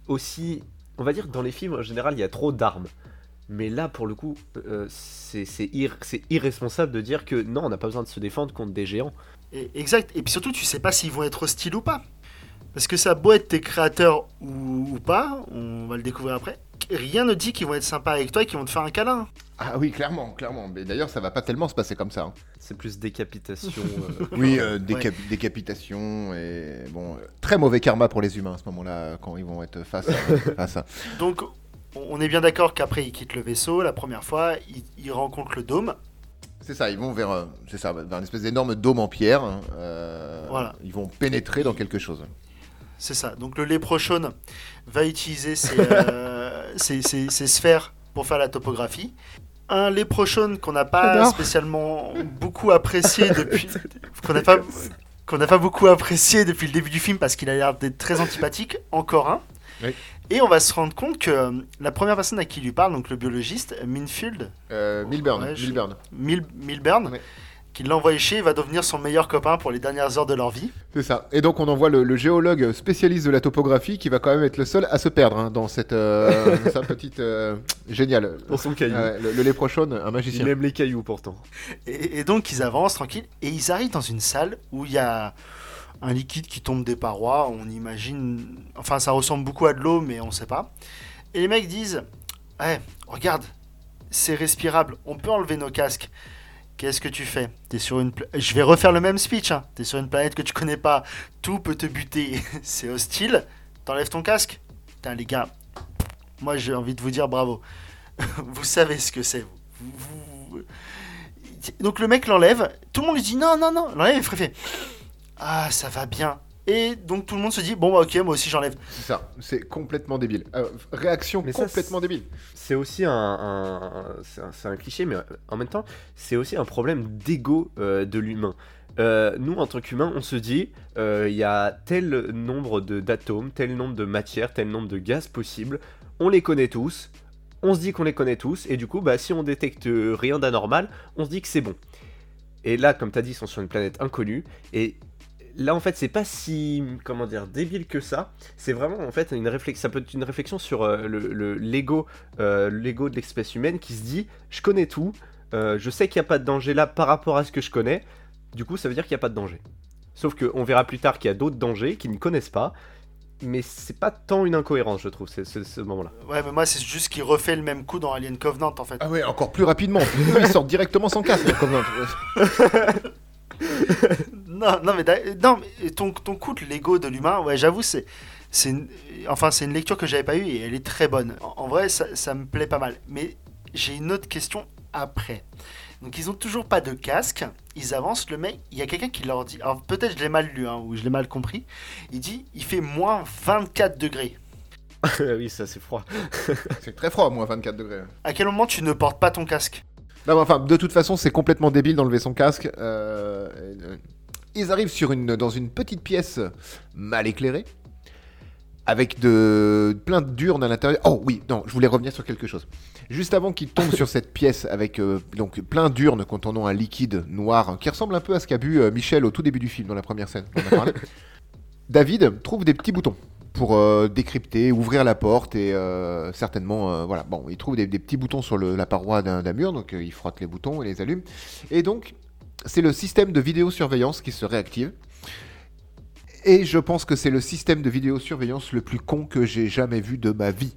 B: aussi. On va dire que dans les films, en général, il y a trop d'armes. Mais là, pour le coup, euh, c'est c'est ir- c'est irresponsable de dire que non, on n'a pas besoin de se défendre contre des géants.
C: Et- exact. Et puis surtout, tu sais pas s'ils vont être hostiles ou pas. Parce que ça a beau être tes créateurs ou, ou pas, on va le découvrir après. Rien ne dit qu'ils vont être sympas avec toi et qu'ils vont te faire un câlin.
A: Ah oui, clairement, clairement. Mais d'ailleurs, ça va pas tellement se passer comme ça. hein.
B: C'est plus décapitation. euh,
A: Oui, euh, décap- décapitation et bon, euh, très mauvais karma pour les humains à ce moment-là quand ils vont être face à, à ça.
C: Donc, on on est bien d'accord qu'après, ils quittent le vaisseau. La première fois, ils, ils rencontrent le dôme.
A: C'est ça, ils vont vers, euh, c'est ça, vers une espèce d'énorme dôme en pierre. hein, euh,
C: Voilà.
A: Ils vont pénétrer dans quelque chose.
C: C'est ça. Donc le léprochaune va utiliser ses, euh, ses- ses- ses sphères pour faire la topographie. Un léprochaune qu'on n'a pas spécialement beaucoup apprécié depuis qu'on n'a pas qu'on n'a pas beaucoup apprécié depuis le début du film parce qu'il a l'air d'être très antipathique. Encore un.
A: Oui.
C: Et on va se rendre compte que euh, la première personne à qui il lui parle, donc le biologiste, Minfield,
A: Euh, Milburn,
C: Ouais, je-
A: Milburn.
C: Mil- Milburn,
A: Ouais.
C: qui l'a envoyé chez, il va devenir son meilleur copain pour les dernières heures de leur vie.
A: C'est ça. Et donc on envoie le, le géologue spécialiste de la topographie qui va quand même être le seul à se perdre hein, dans cette euh, sa petite euh, génial.
B: Pour son caillou.
A: le, le léprochaune, un
B: Il
A: magicien.
B: aime les cailloux pourtant.
C: Et, et donc ils avancent tranquille et ils arrivent dans une salle où il y a un liquide qui tombe des parois. On imagine, enfin ça ressemble beaucoup à de l'eau, mais on sait pas. Et les mecs disent, Eh, regarde, c'est respirable. On peut enlever nos casques. Qu'est-ce que tu fais? T'es sur une. Je vais refaire le même speech. Hein. T'es sur une planète que tu connais pas. Tout peut te buter. c'est hostile. T'enlèves ton casque. Putain les gars, moi j'ai envie de vous dire bravo. vous savez ce que c'est. Vous, donc le mec l'enlève, tout le monde lui dit non, non, non, l'enlève Fré fait Ah, ça va bien. Et donc tout le monde se dit bon, bah ok, moi aussi j'enlève.
A: C'est ça. C'est complètement débile. Euh, réaction
B: Mais ça,
A: complètement débile.
B: C'est aussi un, un- un- c'est un, cliché, mais en même temps, c'est aussi un problème d'ego euh, de l'humain. Euh, nous, en tant qu'humains, on se dit, euh, il y a tel nombre de- d'atomes, tel nombre de matières, tel nombre de gaz possibles, on les connaît tous, on se dit qu'on les connaît tous, et du coup, bah, si on détecte rien d'anormal, on se dit que c'est bon. Et là, comme tu as dit, ils sont sur une planète inconnue, et là, en fait, c'est pas si, comment dire, débile que ça, c'est vraiment, en fait, une réflexion, ça peut être une réflexion sur euh, le- l'ego euh, l'ego de l'espèce humaine qui se dit je connais tout, euh, je sais qu'il n'y a pas de danger là par rapport à ce que je connais, du coup ça veut dire qu'il n'y a pas de danger. Sauf qu'on verra plus tard qu'il y a d'autres dangers qu'ils ne connaissent pas, mais c'est pas tant une incohérence je trouve, ce, ce moment-là.
C: Ouais, mais moi c'est juste qu'il refait le même coup dans Alien Covenant en fait.
A: Ah ouais, encore plus rapidement. Ils sortent directement sans casque. comme
C: Non, non, mais, non, mais ton, ton coup de l'ego de l'humain, ouais, j'avoue, c'est. c'est une- Enfin, c'est une lecture que j'avais pas eue et elle est très bonne. En, en vrai, ça, ça me plaît pas mal. Mais j'ai une autre question après. Donc, ils ont toujours pas de casque. Ils avancent. Le mec, il y a quelqu'un qui leur dit. Alors, peut-être je l'ai mal lu hein, ou je l'ai mal compris. Il dit il fait moins 24 degrés.
B: oui, ça c'est froid.
A: C'est très froid, moins 24 degrés.
C: À quel moment tu ne portes pas ton casque?
A: Non, enfin, de toute façon, c'est complètement débile d'enlever son casque. Euh, euh, ils arrivent dans une petite pièce mal éclairée, avec de, plein d'urnes à l'intérieur. Oh oui, non, je voulais revenir sur quelque chose. Juste avant qu'ils tombent sur cette pièce avec euh, donc plein d'urnes contenant un liquide noir qui ressemble un peu à ce qu'a bu Michel au tout début du film, dans la première scène. David trouve des petits boutons pour euh, décrypter, ouvrir la porte et euh, certainement, euh, voilà, bon, il trouve des, petits boutons sur la paroi d'un mur, donc il frotte les boutons et les allume. Et donc, c'est le système de vidéosurveillance qui se réactive. Et je pense que c'est le système de vidéosurveillance le plus con que j'ai jamais vu de ma vie.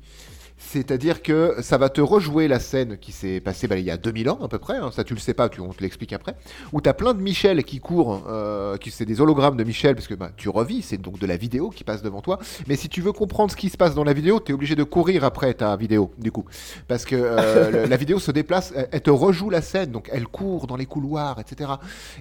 A: C'est-à-dire que ça va te rejouer la scène qui s'est passée bah, il y a 2000 ans à peu près, hein, ça tu le sais pas, tu, on te l'explique après, où tu as plein de Michel qui courent, euh, qui c'est des hologrammes de Michel, parce que bah, tu revis, c'est donc de la vidéo qui passe devant toi, mais si tu veux comprendre ce qui se passe dans la vidéo, tu es obligé de courir après ta vidéo, du coup, parce que euh, le- la vidéo se déplace, elle, elle te rejoue la scène, donc elle court dans les couloirs, etc.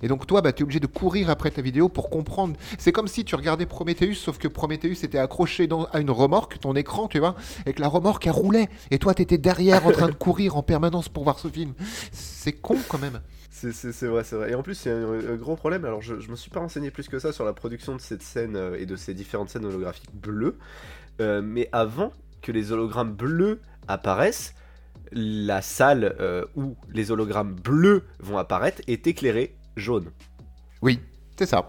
A: Et donc toi, bah, tu es obligé de courir après ta vidéo pour comprendre. C'est comme si tu regardais Prometheus, sauf que Prometheus était accroché dans- à une remorque, ton écran, tu vois, et que la remorque, elle roulait, et toi, tu étais derrière en train de courir en permanence pour voir ce film. C'est con quand même.
B: C'est vrai, c'est vrai. Et en plus, c'est un, un gros problème. Alors, je, je me suis pas renseigné plus que ça sur la production de cette scène euh, et de ces différentes scènes holographiques bleues. Euh, mais avant que les hologrammes bleus apparaissent, la salle euh, où les hologrammes bleus vont apparaître est éclairée jaune.
A: Oui, c'est ça.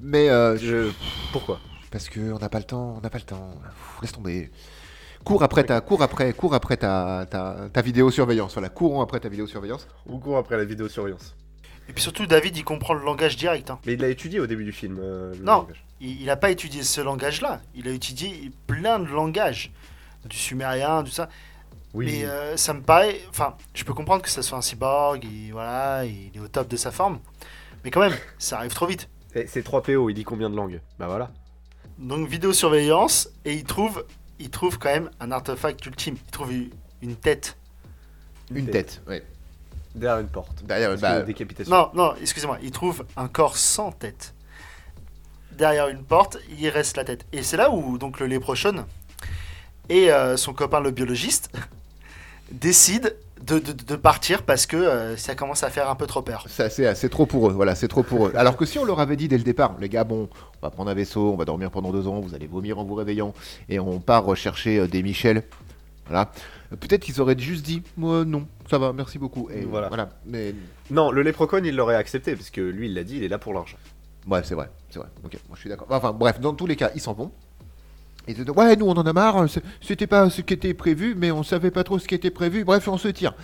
A: Mais euh,
B: Je... Pourquoi?
A: Parce que on n'a pas le temps, on n'a pas le temps. Pff, laisse tomber. Cours après ta, cours après, cours après ta, ta, ta vidéosurveillance. Voilà, courons après ta vidéosurveillance.
B: On court après la vidéosurveillance.
C: Et puis surtout, David, il comprend le langage direct. hein.
B: Mais il l'a étudié au début du film. euh, le
C: Non.
B: langage.
C: Il n'a pas étudié ce langage-là. Il a étudié plein de langages. Du sumérien, du ça.
B: Oui.
C: Mais euh, ça me paraît. Enfin, je peux comprendre que ça soit un cyborg, il, voilà, il est au top de sa forme. Mais quand même, ça arrive trop vite.
B: Eh, C'est 3 PO, il dit combien de langues? Bah voilà.
C: Donc, vidéosurveillance, et il trouve, il trouve quand même un artefact ultime. Il trouve une- une tête.
A: Une tête, ouais.
B: Derrière une porte.
A: Derrière,
B: Parce
A: bah,
B: décapitation.
C: Non, non, excusez-moi, il trouve un corps sans tête. derrière une porte, il reste la tête. Et c'est là où donc le léprochon et euh, son copain le biologiste décident de, de- de partir parce que euh, ça commence à faire un peu trop peur.
A: C'est assez- c'est trop pour eux, voilà, c'est trop pour eux. Alors que si on leur avait dit dès le départ, les gars, bon, on va prendre un vaisseau, on va dormir pendant deux ans, vous allez vomir en vous réveillant, et on part rechercher euh, des Michel, voilà. Euh, Peut-être qu'ils auraient juste dit, moi non, ça va, merci beaucoup. Et
B: Voilà.
A: voilà. Mais
B: Non, le léprocon, il l'aurait accepté, parce que lui, il l'a dit, il est là pour l'argent.
A: ouais, c'est vrai, c'est vrai. Ok, moi je suis d'accord. Enfin bref, dans tous les cas, ils s'en vont. Ils disent, ouais, nous on en a marre, c'est- c'était pas ce qui était prévu, mais on savait pas trop ce qui était prévu, bref, on se tire.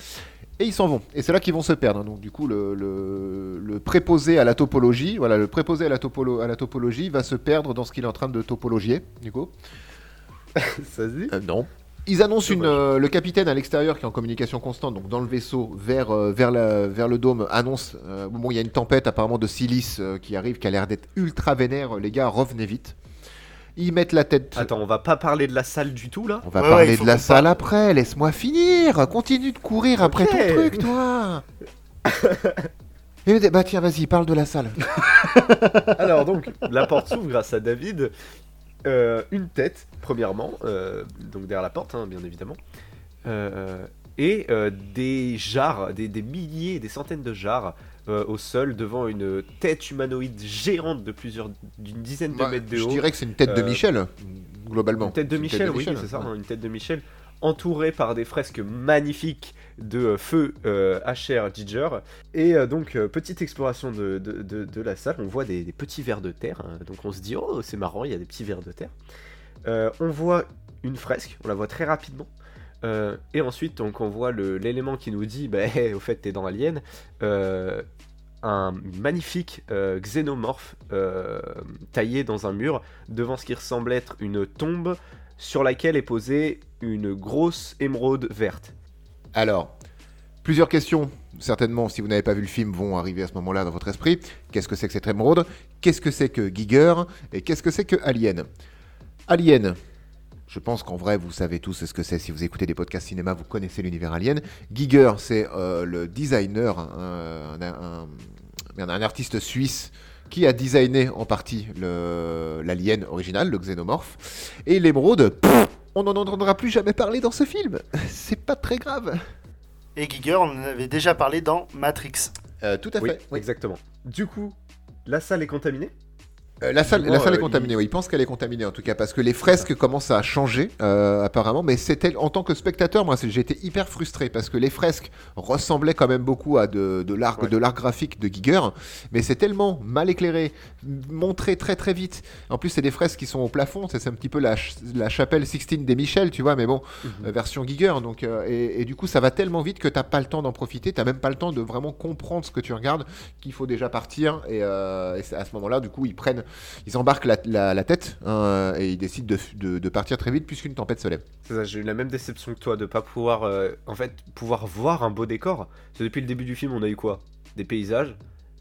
A: Et ils s'en vont. Et c'est là qu'ils vont se perdre. hein. Donc du coup, le, le, le préposé à la topologie, voilà, le préposé à la, topolo- à la topologie va se perdre dans ce qu'il est en train de topologier, du coup.
B: Ça se dit?
A: Euh, non. Ils annoncent une, euh, le capitaine à l'extérieur qui est en communication constante, donc dans le vaisseau vers, euh, vers, la- vers le dôme, annonce euh, bon, il y a une tempête apparemment de silice euh, qui arrive, qui a l'air d'être ultra vénère. Les gars, revenez vite. Ils mettent la tête.
B: Attends, on va pas parler de la salle du tout, là
A: On va
C: Ouais,
A: parler de la salle
C: parle.
A: après, laisse-moi finir. Continue de courir après ton truc, toi. Eh, bah tiens, vas-y, parle de la salle.
B: Alors donc, la porte s'ouvre grâce à David. Euh, une tête, premièrement, euh, donc derrière la porte, hein, bien évidemment. Euh, et euh, des jarres, des, des milliers, des centaines de jarres euh, au sol devant une tête humanoïde géante de plusieurs, d'une dizaine de
A: Bah,
B: mètres de
A: je
B: haut.
A: dirais que c'est une tête de
B: Euh,
A: Michel, globalement.
B: Une tête de Michel, oui, c'est ça,
A: ouais.
B: une tête de Michel, entourée par des fresques magnifiques de euh, feu euh, HR Giger. Et euh, donc, euh, petite exploration de, de- de- de la salle, on voit des, des petits vers de terre, hein, donc on se dit, oh, c'est marrant, il y a des petits vers de terre. Euh, on voit une fresque, on la voit très rapidement. Euh, et ensuite, donc, on voit l'élément qui nous dit, bah, au fait, t'es dans Alien. Euh, un magnifique euh, xénomorphe euh, taillé dans un mur devant ce qui ressemble être une tombe sur laquelle est posée une grosse émeraude verte.
A: Alors, plusieurs questions, certainement, si vous n'avez pas vu le film, vont arriver à ce moment-là dans votre esprit. Qu'est-ce que c'est que cette émeraude? Qu'est-ce que c'est que Giger? Et qu'est-ce que c'est que Alien? Alien, je pense qu'en vrai, vous savez tous ce que c'est. Si vous écoutez des podcasts cinéma, vous connaissez l'univers Alien. Giger, c'est euh, le designer, un, un- un- artiste suisse qui a designé en partie l'alien original, le xénomorphe. Et l'émeraude, on n'en entendra plus jamais parler dans ce film. C'est pas très grave.
C: Et Giger, on en avait déjà parlé dans Matrix.
A: Euh, tout à
B: Oui,
A: fait. oui.
B: exactement. Du coup, la salle est contaminée
A: Euh, la salle, la salle est
B: euh,
A: contaminée,
B: il-
A: oui. Il pense qu'elle est contaminée en tout cas, parce que les fresques commencent à changer euh, apparemment, mais c'était en tant que spectateur, moi j'étais hyper frustré parce que les fresques ressemblaient quand même beaucoup à de, de l'art
B: Ouais.
A: de l'art graphique de Giger, mais c'est tellement mal éclairé, montré très très vite. En plus c'est des fresques qui sont au plafond, c'est un petit peu la, ch- la chapelle Sixtine des Michel, tu vois, mais bon, euh, version Giger, donc euh, et, et du coup ça va tellement vite que t'as pas le temps d'en profiter, t'as même pas le temps de vraiment comprendre ce que tu regardes, qu'il faut déjà partir. Et, et à ce moment-là du coup ils prennent, ils embarquent la, tête hein, et ils décident de, partir très vite puisqu'une tempête se lève.
B: J'ai eu la même déception que toi de pas pouvoir, euh, en fait, pouvoir voir un beau décor. Parce que depuis le début du film, on a eu quoi? Des paysages,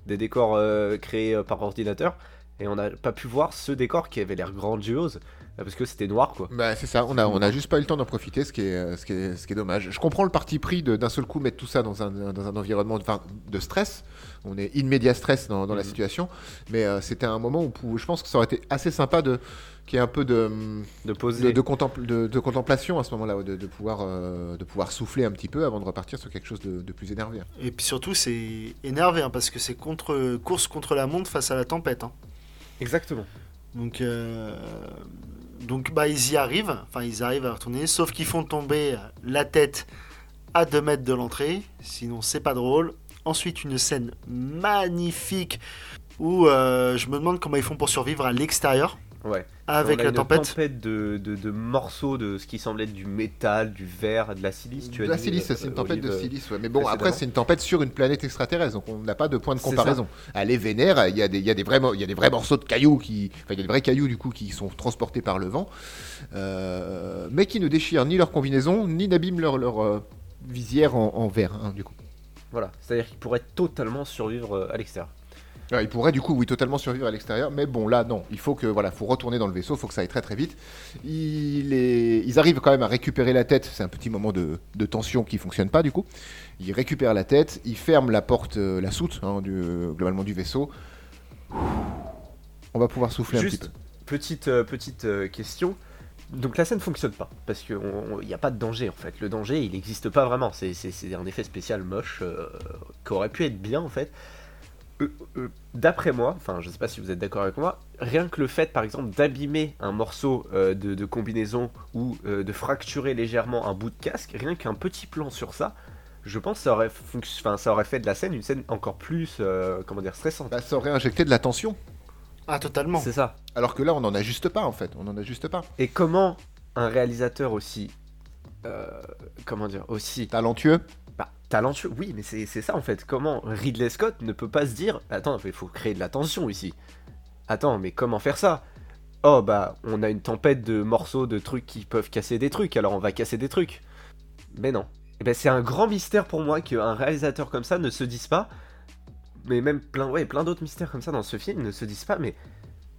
B: des décors euh, créés euh, par ordinateur, et on n'a pas pu voir ce décor qui avait l'air grandiose parce que c'était noir quoi.
A: Bah, c'est ça, on a, on a juste pas eu le temps d'en profiter, ce qui est, euh, ce qui est, ce qui est dommage. Je comprends le parti pris de- d'un seul coup mettre tout ça dans un, dans un environnement de, enfin, de stress. On est immédiat stress dans, dans la
B: Mhm.
A: situation, mais euh, c'était un moment où, où je pense que ça aurait été assez sympa de qu'il y ait un peu de,
B: De poser.
A: de, de contempl- de- de contemplation à ce moment-là, de, de pouvoir, euh, de pouvoir souffler un petit peu avant de repartir sur quelque chose de, de plus énervé.
C: Et puis surtout, c'est énervé hein, parce que c'est contre course contre la montre face à la tempête. hein.
B: Exactement.
C: Donc, euh, donc bah, ils y arrivent, enfin ils arrivent à retourner, sauf qu'ils font tomber la tête à 2 mètres de l'entrée, sinon c'est pas drôle. Ensuite, une scène magnifique où euh, je me demande comment ils font pour survivre à l'extérieur
B: Ouais.
C: avec la
B: une
C: tempête.
B: de, de, de morceaux de ce qui semblait être du métal, du verre, de la silice. Tu as
A: De la
B: dit,
A: silice,
B: euh,
A: c'est une tempête de
B: Olive,
A: silice, ouais. mais bon, après c'est une tempête sur une planète extraterrestre, donc on n'a pas de point de comparaison. Elle est vénère, il y a des, il y a des vrais, il y a des vrais morceaux de cailloux qui, enfin il y a des vrais cailloux du coup qui sont transportés par le vent, euh, mais qui ne déchirent ni leur combinaison ni n'abîment leur, leur euh, visière en, en verre, hein, du coup.
B: Voilà, c'est-à-dire qu'il pourrait totalement survivre à l'extérieur.
A: Alors, il pourrait du coup, oui, totalement survivre à l'extérieur, mais bon, là, non. Il faut que, voilà, faut retourner dans le vaisseau, il faut que ça aille très très vite. Ils arrivent quand même à récupérer la tête. C'est un petit moment de, tension qui fonctionne pas du coup. Ils récupèrent la tête, ils ferment la porte, euh, la soute, hein, globalement du vaisseau. On va pouvoir souffler un petit peu.
B: Petite, euh, petite euh, question. Donc la scène fonctionne pas parce qu'il n'y a pas de danger en fait. Le danger il n'existe pas vraiment. C'est un effet spécial moche euh, qui aurait pu être bien en fait. Euh, euh, D'après moi, enfin je sais pas si vous êtes d'accord avec moi, rien que le fait par exemple d'abîmer un morceau euh, de, de combinaison ou euh, de fracturer légèrement un bout de casque, rien qu'un petit plan sur ça, je pense que ça aurait, ça fait de la scène une scène encore plus euh, comment dire stressante.
A: Bah, ça aurait injecté de la tension.
C: Ah, totalement.
B: C'est ça.
A: Alors que là, on n'en ajuste pas en fait. On n'en ajuste pas.
B: Et comment un réalisateur aussi. euh, comment dire Aussi.
A: Talentueux.
B: Oui, mais c'est ça en fait. Comment Ridley Scott ne peut pas se dire Attends, il faut créer de la tension ici. Attends, mais comment faire ça? Oh bah, on a une tempête de morceaux de trucs qui peuvent casser des trucs, alors on va casser des trucs. Mais non. Et ben, c'est un grand mystère pour moi qu'un réalisateur comme ça ne se dise pas. Mais même plein, ouais, plein d'autres mystères comme ça dans ce film ne se disent pas, mais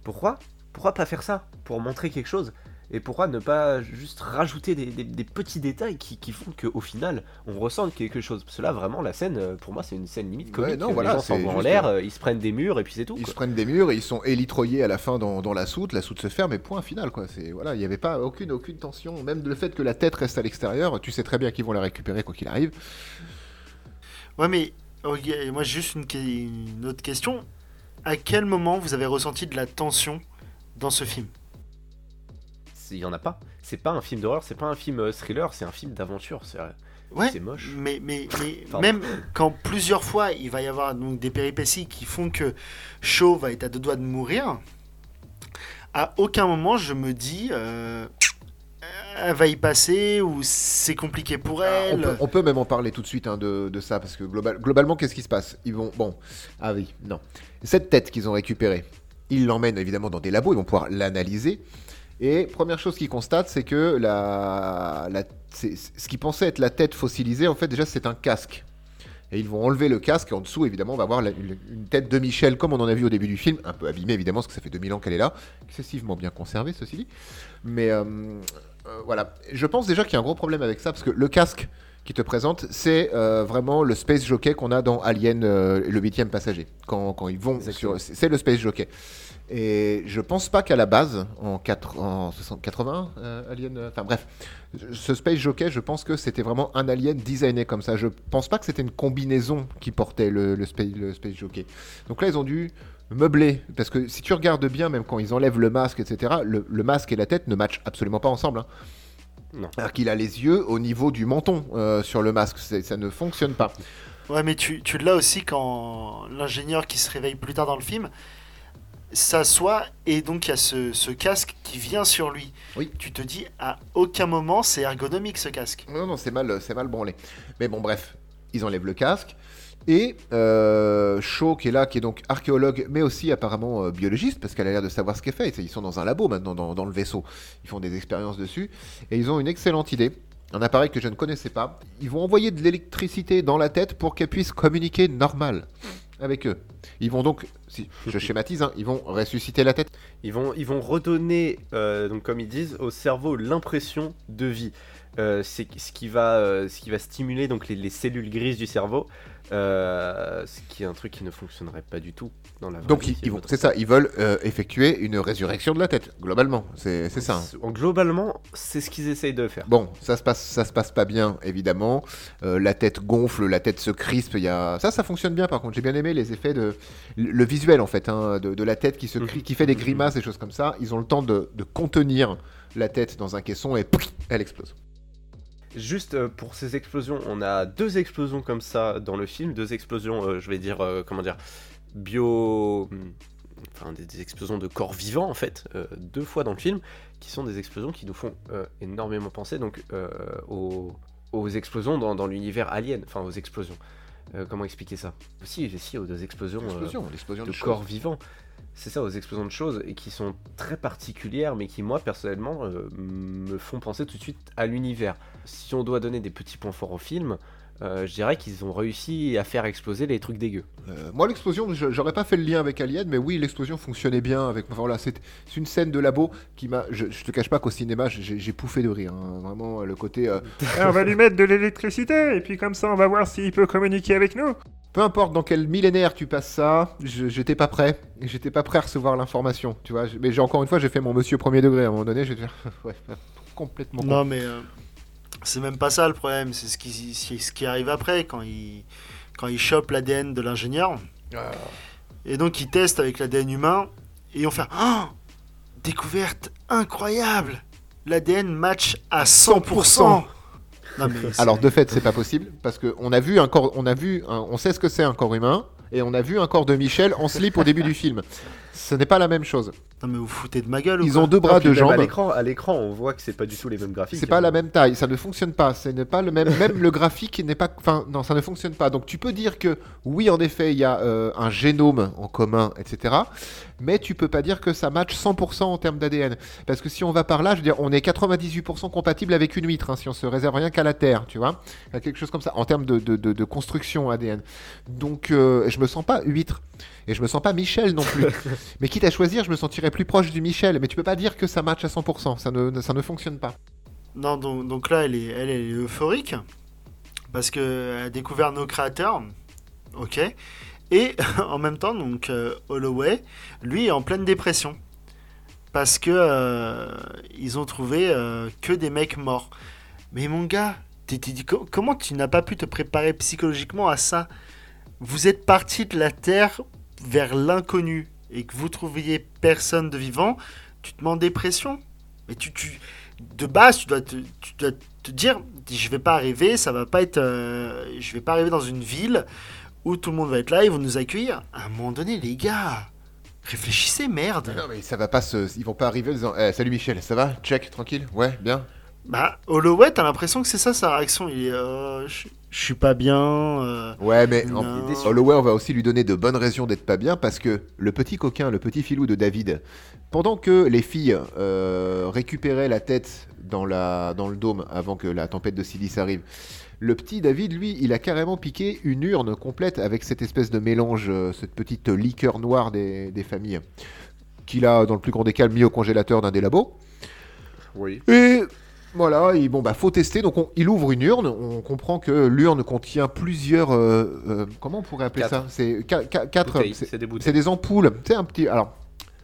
B: pourquoi? Pourquoi pas faire ça? Pour montrer quelque chose? Et pourquoi ne pas juste rajouter des, des- des petits détails qui, qui font qu'au final on ressent quelque chose Parce que là vraiment la scène euh, pour moi c'est une scène limite comique.
A: Ouais, non,
B: les
A: voilà,
B: gens
A: c'est
B: s'envoient en l'air, euh, ils se prennent des murs et puis c'est tout.
A: Ils
B: quoi.
A: se prennent des murs et ils sont élitroyés à la fin dans, dans la soute. La soute se ferme et point final quoi. C'est voilà, il n'y avait pas aucune aucune tension. Même le fait que la tête reste à l'extérieur, tu sais très bien qu'ils vont la récupérer quoi qu'il arrive.
C: Ouais, mais ok, moi, j'ai juste une, une autre question. À quel moment vous avez ressenti de la tension dans ce film?
B: Il y en a pas. C'est pas un film d'horreur, c'est pas un film euh, thriller, c'est un film d'aventure. C'est
C: Ouais,
B: c'est moche.
C: mais, mais, mais
B: Pardon.
C: même quand plusieurs fois il va y avoir donc, des péripéties qui font que Shaw va être à deux doigts de mourir, à aucun moment je me dis euh, elle va y passer ou c'est compliqué pour
A: On
C: elle.
A: peut, on peut même en parler tout de suite hein, de, de ça parce que global- globalement, qu'est-ce qui se passe? Ils vont bon, ah oui, non. Cette tête qu'ils ont récupérée, ils l'emmènent évidemment dans des labos. Ils vont pouvoir l'analyser. Et première chose qu'ils constatent, c'est que la, ce qu'ils pensaient être la tête fossilisée, en fait, déjà, c'est un casque. Et ils vont enlever le casque, et en dessous, évidemment, on va voir la- une, une tête de Michel, comme on en a vu au début du film, un peu abîmée, évidemment, parce que ça fait 2000 ans qu'elle est là, excessivement bien conservée, ceci dit. Mais euh, euh, voilà, je pense déjà qu'il y a un gros problème avec ça, parce que le casque qui te présente, c'est euh, vraiment le Space Jockey qu'on a dans Alien, le huitième passager. Quand, quand ils vont
B: Exactement.
A: sur... C'est le Space Jockey. Et je pense pas qu'à la base, en, 4, en 60 80, euh, Alien, euh, enfin bref, ce Space Jockey, je pense que c'était vraiment un Alien designé comme ça. Je pense pas que c'était une combinaison qui portait le, le, space, le Space Jockey. Donc là, ils ont dû meubler, parce que si tu regardes bien, même quand ils enlèvent le masque, etc., le, le masque et la tête ne matchent absolument pas ensemble. hein.
B: Non.
A: Alors qu'il a les yeux au niveau du menton euh, sur le masque, ça ne fonctionne pas.
C: Ouais, mais tu, tu l'as aussi quand l'ingénieur qui se réveille plus tard dans le film s'assoit et donc il y a ce, ce casque qui vient sur lui.
A: Oui.
C: Tu te dis à aucun moment c'est ergonomique ce casque.
A: Non, non, c'est mal, c'est mal branlé. Mais bon, bref, ils enlèvent le casque. Et euh, Shaw, qui est là, qui est donc archéologue, mais aussi apparemment euh, biologiste, parce qu'elle a l'air de savoir ce qu'elle fait. Ils sont dans un labo maintenant, dans, dans le vaisseau. Ils font des expériences dessus. Et ils ont une excellente idée. Un appareil que je ne connaissais pas. Ils vont envoyer de l'électricité dans la tête pour qu'elle puisse communiquer normal avec eux. Ils vont donc, si je schématise, hein, ils vont ressusciter la tête.
B: Ils vont, ils vont redonner, euh, donc comme ils disent, au cerveau l'impression de vie. Euh, c'est ce qui va, euh, ce qui va stimuler donc les, les cellules grises du cerveau, euh, ce qui est un truc qui ne fonctionnerait pas du tout dans la vraie
A: Donc c'est ça, ils veulent euh, effectuer une résurrection de la tête, globalement. C'est c'est ça. hein.
B: En Globalement, c'est ce qu'ils essayent de faire.
A: Bon, ça se passe, ça se passe pas bien, évidemment. Euh, la tête gonfle, la tête se crispe. Y a... Ça, ça fonctionne bien, par contre. J'ai bien aimé les effets de... Le visuel, en fait, hein, de, de la tête qui, se crie, qui fait des grimaces et choses comme ça. Ils ont le temps de, de contenir la tête dans un caisson et elle explose.
B: Juste euh, pour ces explosions, on a deux explosions comme ça dans le film, deux explosions, euh, je vais dire, euh, comment dire, bio... hmm, Enfin, des, des explosions de corps vivants en fait, euh, deux fois dans le film, qui sont des explosions qui nous font énormément penser donc aux, aux explosions dans, dans l'univers alien, enfin aux explosions. Comment expliquer ça? Si, si, aux deux explosions, de
A: de
B: corps vivants. C'est ça, aux explosions de choses, et qui sont très particulières, mais qui, moi, personnellement, euh, me font penser tout de suite à l'univers. Si on doit donner des petits points forts au film, je dirais qu'ils ont réussi à faire exploser les trucs dégueux.
A: Euh, moi, l'explosion, j'aurais pas fait le lien avec Alien, mais oui, l'explosion fonctionnait bien. Avec, enfin, voilà, c'est une scène de labo qui m'a. Je, je te cache pas qu'au cinéma, j'ai pouffé de rire. hein. Vraiment, le côté. euh,
E: Et on va lui mettre de l'électricité, et puis comme ça, on va voir s'il peut communiquer avec nous.
A: peu importe dans quel millénaire tu passes ça, je- j'étais pas prêt. J'étais pas prêt à recevoir l'information. Tu vois, mais j'ai encore une fois, j'ai fait mon monsieur premier degré. À un moment donné, j'ai fait. ouais, complètement. con.
C: Non, mais euh, c'est même pas ça le problème. C'est ce qui, ce qui arrive après quand il, quand il chope l'ADN de l'ingénieur. Et donc il teste avec l'ADN humain. Et on fait Oh Découverte incroyable L'ADN match à 100%. Non, mais c'est-
A: Alors de fait, c'est pas possible parce que on a vu un corps, on a vu, un- on sait ce que c'est un corps humain et on a vu un corps de Michel en slip au début du film. Ce n'est pas la même chose.
C: Non, mais vous foutez de ma gueule ou
A: Ils
C: quoi
A: ont deux bras, deux
B: À
A: jambes.
B: l'écran, à l'écran, on voit que c'est pas du tout les mêmes graphiques.
A: C'est pas la même taille, ça ne fonctionne pas. Ce n'est pas le même, même le graphique n'est pas, enfin non, ça ne fonctionne pas. Donc tu peux dire que oui, en effet, il y a euh, un génome en commun, etc. Mais tu peux pas dire que ça match 100% en termes d'ADN, parce que si on va par là, je veux dire, on est 98% compatible avec une huître, hein, si on se réserve rien qu'à la Terre, tu vois, À quelque chose comme ça, en termes de, de- de- de construction ADN. Donc euh, je me sens pas huître. Et je me sens pas Michel non plus. mais quitte à choisir, je me sentirais plus proche du Michel. Mais tu peux pas dire que ça match à 100%. Ça ne, ça ne fonctionne pas.
C: Non, donc, donc là, elle est, elle, elle est euphorique parce qu'elle a découvert nos créateurs. Ok. Et en même temps, donc euh, Holloway, lui, est en pleine dépression parce que euh, ils ont trouvé euh, que des mecs morts. Mais mon gars, comment tu n'as pas pu te préparer psychologiquement à ça? Vous êtes parti de la Terre vers l'inconnu et que vous trouviez personne de vivant, tu te mets en dépression. Mais tu, tu, de base, tu dois te, tu dois te dire, je vais pas arriver, ça va pas être, euh, je vais pas arriver dans une ville où tout le monde va être là, ils vont nous accueillir. À un moment donné, les gars, réfléchissez, merde.
A: Non mais ça va pas se... Ils vont pas arriver en disant Eh, Salut Michel, ça va? Check, tranquille? Ouais, bien
C: Bah, Holloway, t'as l'impression que c'est ça sa réaction. Il est, euh, je suis pas bien. euh,
A: Ouais, mais en-. Holloway, on va aussi lui donner de bonnes raisons d'être pas bien parce que le petit coquin, le petit filou de David, pendant que les filles euh, récupéraient la tête dans, la, dans le dôme avant que la tempête de silice arrive, le petit David, lui, il a carrément piqué une urne complète avec cette espèce de mélange, euh, cette petite liqueur noire des, des familles, qu'il a, dans le plus grand des cas, mis au congélateur d'un des labos.
B: Oui.
A: Et voilà, il, bon, bah, faut tester. Donc, on- il ouvre une urne. On comprend que l'urne contient plusieurs. euh, euh, comment on pourrait appeler
B: Quatre.
A: ça? C'est qua- qua- quatre.
B: Bouteilles,
A: C'est
B: C'est des bouteilles.
A: c'est des ampoules. C'est un petit. Alors,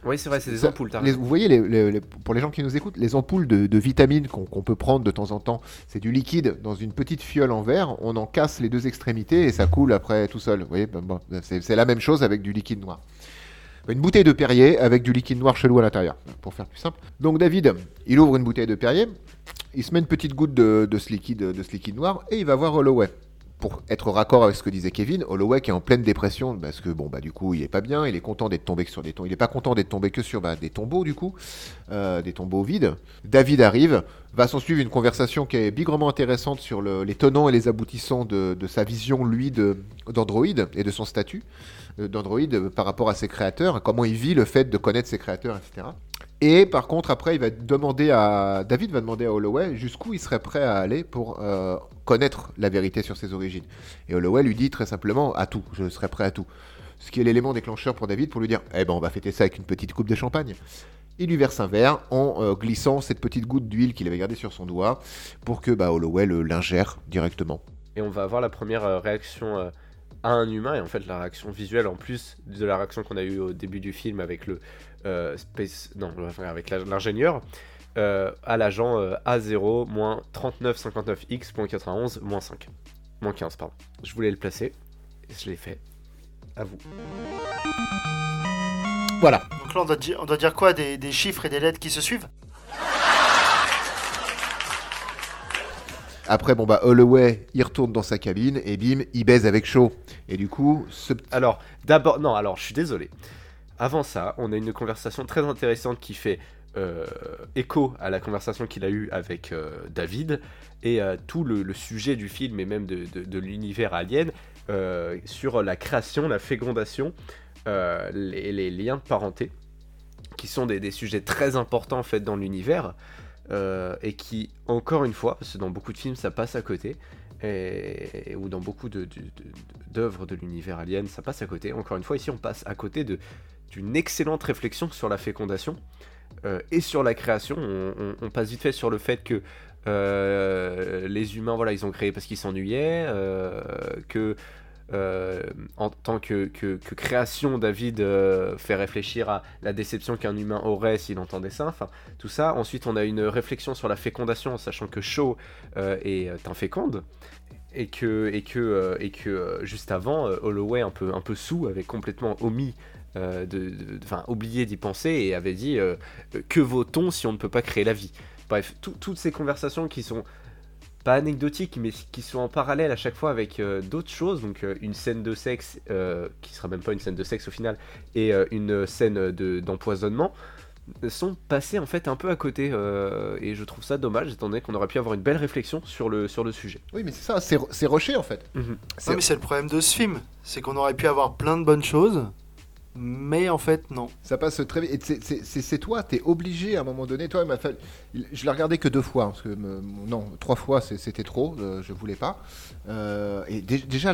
B: Oui, c'est vrai, c'est des
A: ça-
B: ampoules. t'as
A: les-
B: raison.
A: vous voyez, les, les- les- pour les gens qui nous écoutent, les ampoules de, de vitamines qu'on qu'on peut prendre de temps en temps, c'est du liquide dans une petite fiole en verre. On en casse les deux extrémités et ça coule après tout seul. Vous voyez, ben, bon, c'est c'est la même chose avec du liquide noir. Une bouteille de Perrier avec du liquide noir chelou à l'intérieur, pour faire plus simple. Donc David, il ouvre une bouteille de Perrier, il se met une petite goutte de, ce, liquide, noir et il va voir Holloway. Pour être raccord avec ce que disait Kevin, Holloway qui est en pleine dépression parce que bon bah du coup il est pas bien, il est content d'être tombé que sur des tombes, il est pas content d'être tombé que sur bah, des tombeaux du coup, euh, des tombeaux vides. David arrive, va s'en suivre une conversation qui est bigrement intéressante sur le- les tenants et les aboutissants de, de sa vision lui d'Android et de son statut d'Android euh, par rapport à ses créateurs, comment il vit le fait de connaître ses créateurs, etc. Et par contre, après, il va demander à David va demander à Holloway jusqu'où il serait prêt à aller pour euh, connaître la vérité sur ses origines. Et Holloway lui dit très simplement à tout, je serais prêt à tout. Ce qui est l'élément déclencheur pour David pour lui dire, eh ben on va fêter ça avec une petite coupe de champagne. Il lui verse un verre en euh, glissant cette petite goutte d'huile qu'il avait gardée sur son doigt pour que bah, Holloway l'ingère directement.
B: Et on va avoir la première euh, réaction euh, à un humain, et en fait la réaction visuelle en plus de la réaction qu'on a eue au début du film avec le euh, Space. Non, avec l'ingénieur. euh, à l'agent euh, A0 moins 3959X.91 moins 5. Moins 15, pardon. Je voulais le placer, et je l'ai fait. À vous.
A: Voilà.
C: Donc là, on doit dire, on doit dire quoi? Des, des chiffres et des lettres qui se suivent?
A: Après, bon bah Holloway, il retourne dans sa cabine et bim, il baise avec Shaw. Et du coup, ce
B: Alors, d'abord, non, alors je suis désolé. Avant ça, on a une conversation très intéressante qui fait euh, écho à la conversation qu'il a eue avec euh, David et tout le, sujet du film et même de, l'univers alien euh, sur la création, la fécondation, les, les liens de parenté, qui sont des sujets très importants en fait dans l'univers euh, et qui, encore une fois, parce que dans beaucoup de films ça passe à côté, ou dans beaucoup d'œuvres de, l'univers Alien, ça passe à côté. Encore une fois, ici, on passe à côté d'une excellente réflexion sur la fécondation euh, et sur la création. On, passe vite fait sur le fait que euh, les humains, voilà, ils ont créé parce qu'ils s'ennuyaient, que euh, en tant que, création, David euh, fait réfléchir à la déception qu'un humain aurait s'il entendait ça. Enfin, tout ça. Ensuite, on a une réflexion sur la fécondation, sachant que Shaw euh, est inféconde. Et que, et que, et que juste avant, Holloway, un peu, un peu sous, avait complètement omis, de, oublié d'y penser et avait dit Que vaut-on si on ne peut pas créer la vie? Bref, tout- toutes ces conversations qui sont pas anecdotiques, mais qui sont en parallèle à chaque fois avec euh, d'autres choses, donc euh, une scène de sexe, euh, qui sera même pas une scène de sexe au final, et euh, une scène de- d'empoisonnement, sont passées en fait un peu à côté, euh, et je trouve ça dommage, étant donné qu'on aurait pu avoir une belle réflexion sur le, sur le sujet.
A: Oui, mais c'est ça, c'est c'est rushé en fait.
C: Non, mais c'est le problème de ce film. C'est qu'on aurait pu avoir plein de bonnes choses, mais en fait, non.
A: Ça passe très vite. C'est- toi, t'es obligé à un moment donné. Toi, il je l'ai regardé que deux fois. parce que non, trois fois, c'était trop. euh, je voulais pas. Euh, et dé- déjà,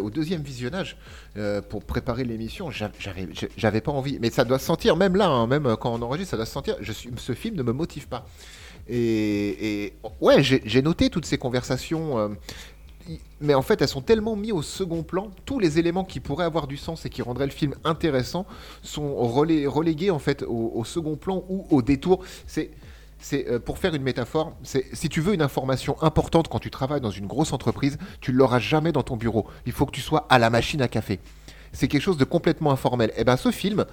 A: au deuxième visionnage, euh, pour préparer l'émission, j'a- j'avais pas envie. Mais ça doit se sentir, même là, hein, même quand on enregistre, ça doit se sentir. Je suis, ce film ne me motive pas. Et, ouais, j'ai noté toutes ces conversations. Mais en fait, elles sont tellement mises au second plan. Tous les éléments qui pourraient avoir du sens et qui rendraient le film intéressant sont relé- relégués en fait au, second plan ou au détour. C'est c'est euh, pour faire une métaphore, c'est si tu veux une information importante quand tu travailles dans une grosse entreprise, tu l'auras jamais dans ton bureau. Il faut que tu sois à la machine à café. C'est quelque chose de complètement informel. Et ben ce film,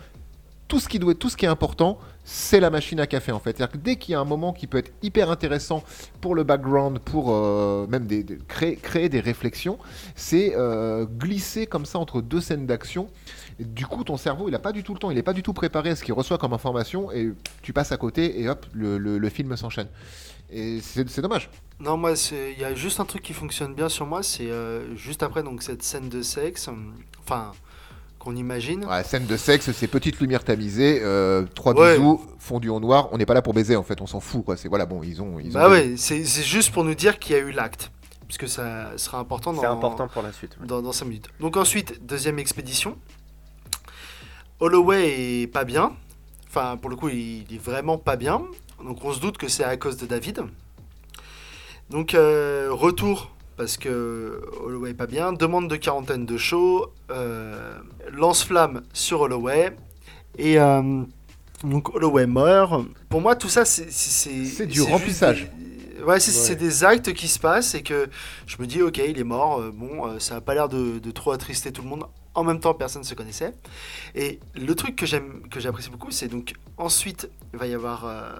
A: tout ce qui doit, tout ce qui est important, c'est la machine à café en fait. Dès qu'il y a un moment qui peut être hyper intéressant pour le background, pour euh, même créer, des réflexions, c'est euh, glisser comme ça entre deux scènes d'action. Du coup, ton cerveau, il n'a pas du tout le temps, il n'est pas du tout préparé à ce qu'il reçoit comme information, et tu passes à côté, et hop, le, film s'enchaîne. Et c'est dommage.
C: Non, moi, il y a juste un truc qui fonctionne bien sur moi, c'est euh, juste après donc cette scène de sexe, enfin, qu'on imagine.
A: Ouais, scène de sexe, c'est petite lumière tamisée, euh, trois
C: Ouais.
A: bisous, fondu en noir. On n'est pas là pour baiser en fait, on s'en fout quoi. C'est voilà, bon, ils ont. Ils ont
C: bah ouais, c'est c'est juste pour nous dire qu'il y a eu l'acte, puisque ça sera important dans,
B: C'est important pour la suite. ouais.
C: dans, dans 5 minutes. Donc ensuite, deuxième expédition. Holloway est pas bien. Enfin, pour le coup, il est vraiment pas bien. Donc on se doute que c'est à cause de David. Donc euh, retour, parce que Holloway pas bien. Demande de quarantaine de show. euh, Lance-flamme sur Holloway. Et euh, donc Holloway meurt. Pour moi, tout ça, c'est... C'est
A: du remplissage.
C: des- Ouais, c'est
B: Ouais.
C: des actes qui se passent et que je me dis, ok, il est mort. euh, bon, ça a pas l'air de, de trop attrister tout le monde. En même temps, personne ne se connaissait. Et le truc que j'aime, que j'apprécie beaucoup, c'est donc ensuite, il va y avoir euh,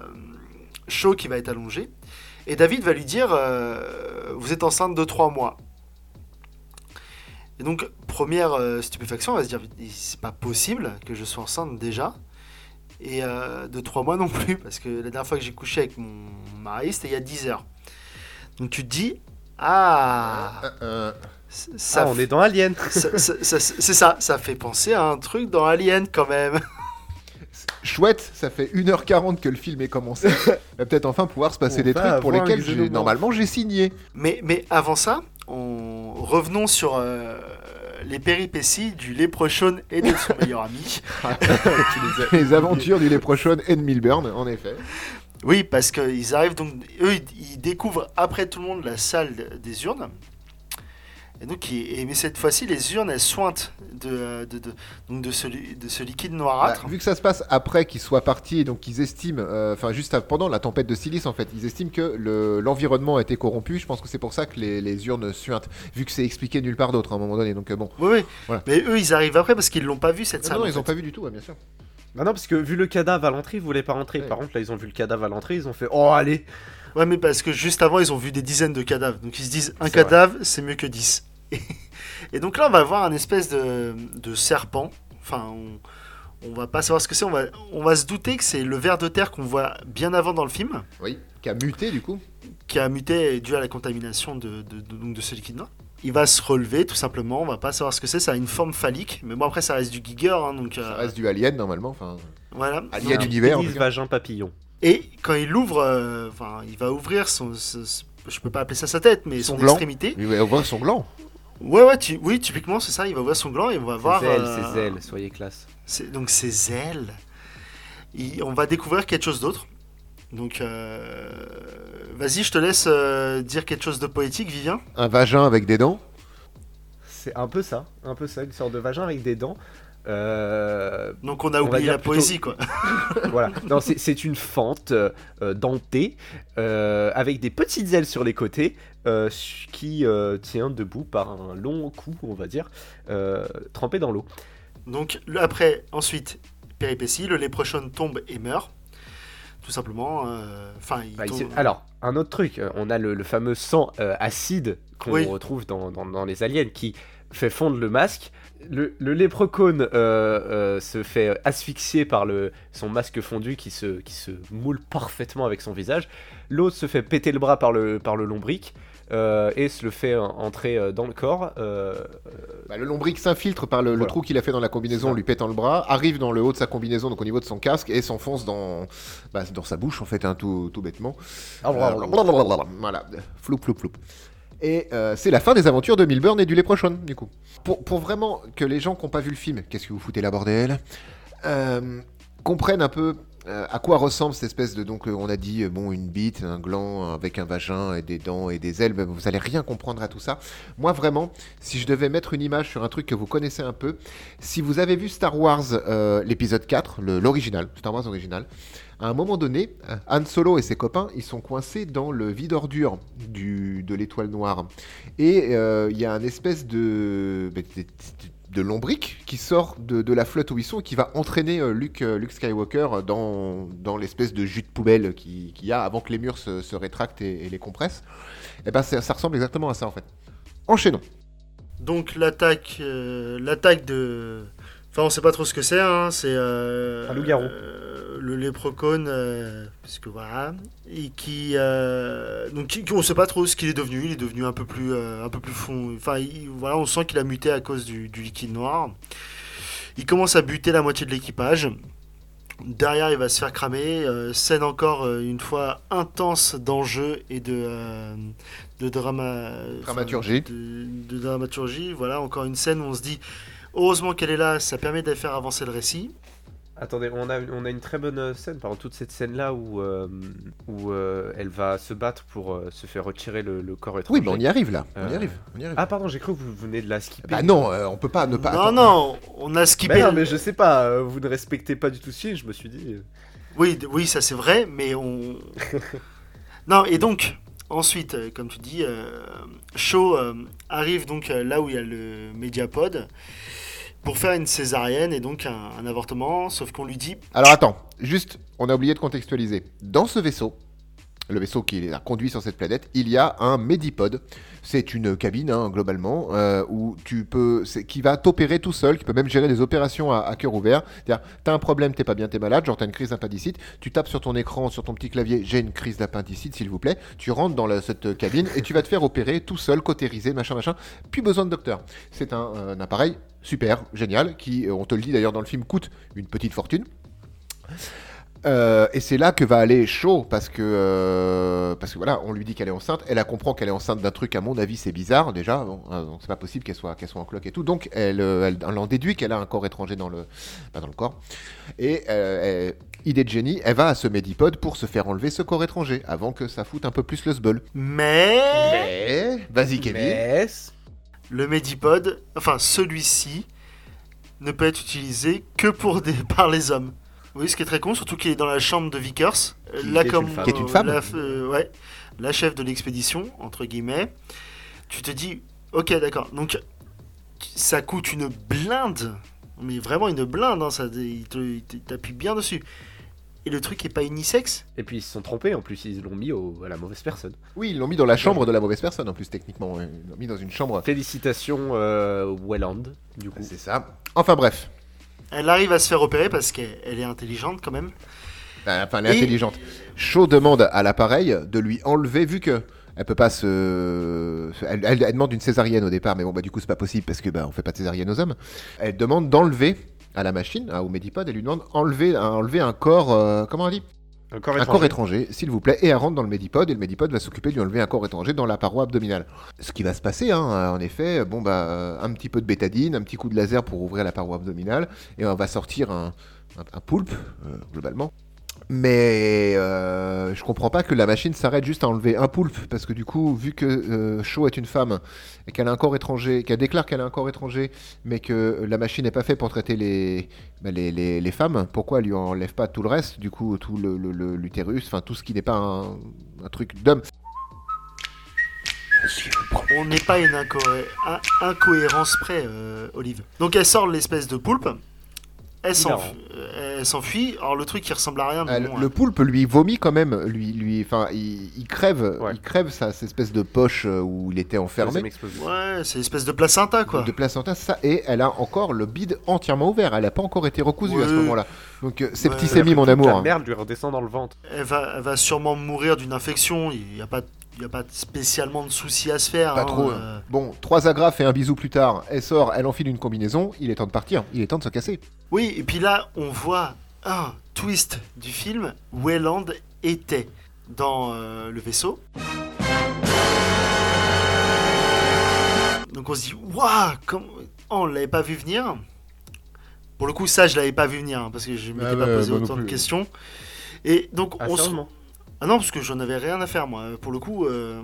C: Shaw qui va être allongé. Et David va lui dire euh, Vous êtes enceinte de 3 mois. Et donc, première euh, stupéfaction, on va se dire C'est pas possible que je sois enceinte déjà. Et euh, de 3 mois non plus, parce que la dernière fois que j'ai couché avec mon mari, c'était il y a 10 heures. Donc tu te dis Ah
A: Euh, euh,
C: ça
B: Ah, on est dans Alien.
C: c'est ça, ça fait penser à un truc dans Alien quand même.
A: Chouette, ça fait 1h40 que le film est commencé. Il va peut-être enfin pouvoir se passer
B: On
A: des trucs pour lesquels j'ai- normalement j'ai signé.
C: Mais, mais avant ça, on... revenons sur euh, les péripéties du léprechaune et de son meilleur ami.
A: Les aventures du Leprechaun et de Milburn, en effet.
C: Oui, parce qu'ils arrivent donc, eux, ils découvrent après tout le monde la salle des urnes. Et donc, et, mais cette fois-ci, les urnes, elles sointent de, de, de- donc de, ce, li- de ce liquide
A: Bah,
C: noirâtre.
A: vu que ça se passe après qu'ils soient partis, donc ils estiment, euh, enfin juste à- pendant la tempête de silice en fait, ils estiment que le- l'environnement a été corrompu. Je pense que c'est pour ça que les, les urnes suintent, vu que c'est expliqué nulle part d'autre à un moment donné. Donc euh, bon.
C: Oui, oui.
A: Voilà.
C: Mais eux, ils arrivent après parce qu'ils l'ont pas vu cette
A: Non,
C: salle.
A: non,
C: en
A: ils ont
C: fait.
A: pas vu du tout, ouais, bien sûr.
B: Bah non, parce que vu le cadavre à l'entrée, ils voulaient pas rentrer.
A: Ouais.
B: Par contre, là, ils ont vu le cadavre à l'entrée, ils ont fait Oh, allez
C: Ouais, mais parce que juste avant, ils ont vu des dizaines de cadavres. Donc ils se disent, un cadavre, c'est mieux que 10. Et, et donc là, on va voir un espèce de, de serpent. Enfin, on, on va pas savoir ce que c'est. On va, on va se douter que c'est le ver de terre qu'on voit bien avant dans le film,
A: Oui. Qui a muté du coup.
C: qui a muté dû à la contamination de, de, de- donc de ce liquide noir. Il va se relever, tout simplement. On va pas savoir ce que c'est. Ça a une forme phallique. Mais bon, après, ça reste du Giger. hein, donc,
A: Ça
C: euh,
A: reste du alien normalement. Enfin,
C: voilà.
A: alien
B: Un
A: d'univers. en
B: pénis,
A: tout cas.
B: vagin, papillon.
C: Et quand il ouvre, euh, enfin, il va ouvrir son, ce- je peux pas appeler ça sa tête, mais
A: Son
C: son, extrémité.
A: Il va ouvrir son gland.
C: Ouais, ouais, tu- oui, typiquement, c'est ça. Il va ouvrir son gland et on va voir.
B: Ses ailes,
C: euh,
B: ses ailes, soyez classe.
C: c'est- donc ses ailes. Il- on va découvrir quelque chose d'autre. Donc, euh, vas-y, je te laisse euh, dire quelque chose de poétique, Vivien.
A: Un vagin avec des dents?
B: C'est un peu ça, un peu ça, une sorte de vagin avec des dents. Euh,
C: Donc, on a oublié la
B: plutôt-
C: poésie, quoi.
B: voilà, non, c'est- c'est une fente euh, dentée euh, avec des petites ailes sur les côtés qui tient debout par un long cou, on va dire, trempé dans l'eau.
C: Donc, le- après, ensuite, péripétie, le léprechaun tombe et meurt. Tout simplement. Enfin, il
B: Bah,
C: tombe-
B: Alors, un autre truc, on a le, le fameux sang acide qu'on
C: Oui.
B: retrouve dans, dans- dans les aliens qui fait fondre le masque. Le, le euh, euh, se fait asphyxier par le, son masque fondu qui se, qui se moule parfaitement avec son visage. L'autre se fait péter le bras par le, par le lombric euh, et se le fait entrer dans le corps. euh,
A: Bah, le lombric s'infiltre par le, trou qu'il a fait dans la combinaison, lui pétant le bras, arrive dans le haut de sa combinaison, donc au niveau de son casque, et s'enfonce dans, bah, dans sa bouche, en fait, hein, tout, tout bêtement. Euh, voilà, floup, floup, floup. Et euh, c'est la fin des aventures de Milburn et du Léprechaun, du coup. Pour, vraiment que les gens qui n'ont pas vu le film, qu'est-ce que vous foutez là, bordel euh, comprennent un peu euh, à quoi ressemble cette espèce de. Donc, on a dit, bon, une bite, un gland avec un vagin et des dents et des ailes, ben, vous allez rien comprendre à tout ça. Moi, vraiment, si je devais mettre une image sur un truc que vous connaissez un peu, si vous avez vu Star Wars, l'épisode 4, le- l'original, Star Wars original, à un moment donné, Han Solo et ses copains, ils sont coincés dans le vide ordure du, de l'étoile noire. Et euh, il y a un espèce de, de, de lombric qui sort de, la flotte où ils sont et qui va entraîner euh, Luke, euh, Luke Skywalker dans, l'espèce de jus de poubelle qui- qu'il y a avant que les murs se, rétractent et, les compressent. Et ben ça, ressemble exactement à ça en fait. Enchaînons.
C: Donc, l'attaque l'attaque de. Enfin, on sait pas trop ce que c'est, hein. C'est. euh,
B: Un loup-garou.
C: euh, le léprechaun, euh, parce que voilà. Et qui. euh, donc, qui- on sait pas trop ce qu'il est devenu. Il est devenu un peu plus, euh, un peu plus fond. Enfin, il- voilà, on sent qu'il a muté à cause du, du liquide noir. Il commence à buter la moitié de l'équipage. Derrière, il va se faire cramer. Euh, scène encore euh, une fois intense d'enjeux et de, euh, de drama,
A: Dramaturgie.
C: De, de dramaturgie. Voilà, encore une scène où on se dit heureusement qu'elle est là, ça permet de faire avancer le récit.
B: Attendez, on a, on a une très bonne scène, par exemple, toute cette scène-là où, euh, où euh, elle va se battre pour euh, se faire retirer le, le corps étranger.
A: Oui, mais on y arrive là. On y arrive. On y arrive.
B: Ah pardon, j'ai cru que vous venez de la skipper.
A: bah non, euh, on peut pas ne pas.
C: non,
A: attends.
C: non, on a skippé.
B: Mais non, mais je sais pas, euh, vous ne respectez pas du tout ce film, je me suis dit...
C: Oui, oui, ça c'est vrai, mais on. non, et donc, ensuite, comme tu dis, euh, Shaw euh, arrive donc euh, là où il y a le Mediapod pour faire une césarienne et donc un, avortement, sauf qu'on lui dit
A: Alors attends, juste, on a oublié de contextualiser. Dans ce vaisseau, le vaisseau qui a conduit sur cette planète, il y a un Medipod. C'est une cabine, hein, globalement, euh, où tu peux, qui va t'opérer tout seul, qui peut même gérer des opérations à, cœur ouvert. T'as un problème, t'es pas bien, t'es malade, genre t'as une crise d'appendicite, tu tapes sur ton écran, sur ton petit clavier, j'ai une crise d'appendicite, s'il vous plaît. Tu rentres dans cette cabine et tu vas te faire opérer tout seul, cautérisé, machin, machin. Plus besoin de docteur. C'est un, un appareil super, génial, qui, euh, on te le dit d'ailleurs dans le film, coûte une petite fortune. Euh, et c'est là que va aller Shaw parce que euh, parce que voilà, on lui dit qu'elle est enceinte. Elle a comprend qu'elle est enceinte d'un truc. À mon avis, c'est bizarre déjà. Bon, euh, donc c'est pas possible qu'elle soit qu'elle soit en cloque et tout. Donc elle, elle, elle en déduit qu'elle a un corps étranger dans le bah, dans le corps. Et elle- idée de génie, elle va à ce Medipod pour se faire enlever ce corps étranger avant que ça foute un peu plus le sbul.
C: Mais
A: Mais vas-y Kevin.
B: Mais...
C: le Medipod, enfin celui-ci, ne peut être utilisé que pour des... par les hommes? Oui, ce qui est très con, surtout qu'il est dans la chambre de Vickers.
B: Qui
C: là,
B: est une
C: comme
B: femme.
A: Qui est une femme.
C: la, euh, ouais, la chef de l'expédition, entre guillemets. Tu te dis, ok, d'accord. Donc, ça coûte une blinde, mais vraiment une blinde. hein, ça, il t'appuie bien dessus. Et le truc est pas unisexe.
B: Et puis ils se sont trompés, en plus, ils l'ont mis au- à la mauvaise personne.
A: Oui, ils l'ont mis dans la chambre de la mauvaise personne en plus techniquement. Ils l'ont mis dans une chambre.
B: Félicitations, euh, Welland, du coup.
A: C'est ça. Enfin bref.
C: Elle arrive à se faire opérer parce qu'elle elle est intelligente quand même.
A: Euh, Enfin, elle est
C: Et-
A: intelligente. Shaw demande à l'appareil de lui enlever, vu que elle peut pas se. Elle, elle- elle demande une césarienne au départ, mais bon, bah du coup, c'est pas possible parce que bah, on fait pas de césarienne aux hommes. Elle demande d'enlever à la machine, hein, au Medipod, elle lui demande enlever, enlever un corps. euh, comment on dit?
B: Un corps étranger.
A: s'il vous plaît, et elle rentre dans le Medipod, et le Medipod va s'occuper de lui enlever un corps étranger dans la paroi abdominale. Ce qui va se passer, hein, en effet, bon bah, euh, un petit peu de bétadine, un petit coup de laser pour ouvrir la paroi abdominale, et on va sortir un, un- un poulpe, euh, globalement. Mais euh, je comprends pas que la machine s'arrête juste à enlever un poulpe, parce que du coup, vu que euh, Shaw est une femme, et qu'elle a un corps étranger, qu'elle déclare qu'elle a un corps étranger, mais que la machine n'est pas faite pour traiter les, bah, les, femmes, pourquoi elle lui enlève pas tout le reste, du coup, tout l'utérus, enfin tout ce qui n'est pas un, truc d'homme
C: On n'est pas une incohé- un- incohérence près, euh, Olive. Donc elle sort l'espèce de poulpe. Elle euh, elle s'enfuit. Alors le truc qui ressemble à rien, mais
A: le,
C: bon,
A: le poulpe lui vomit quand même, lui, lui, enfin, il, il crève,
B: Ouais.
A: il crève sa cette espèce de poche euh, où il était enfermé.
C: Ouais, c'est l'espèce de placenta quoi.
A: de placenta, ça, et elle a encore le bide entièrement ouvert. Elle n'a pas encore été recousue à ce moment-là. Donc, euh, c'est
C: Ouais.
A: septicémie, mon amour.
B: La
A: hein.
B: merde lui redescend dans le ventre.
C: Elle va, elle va sûrement mourir d'une infection. Il n'y a pas, il y a pas spécialement de soucis à se faire.
A: Pas
C: hein,
A: trop.
C: euh.
A: Bon, trois agrafes et un bisou plus tard. Elle sort, elle enfile une combinaison. Il est temps de partir. Il est temps de se casser.
C: Oui, et puis là, on voit un twist du film. Wayland était dans euh, le vaisseau. Donc on se dit, waouh, comme... oh, on l'avait pas vu venir. Pour le coup, ça, je l'avais pas vu venir hein, parce que je m'étais
A: Ah
C: pas
A: ouais,
C: posé autant de questions. Et donc
B: Ah,
C: on se ah non, parce que j'en avais rien à faire, moi, pour le coup. euh.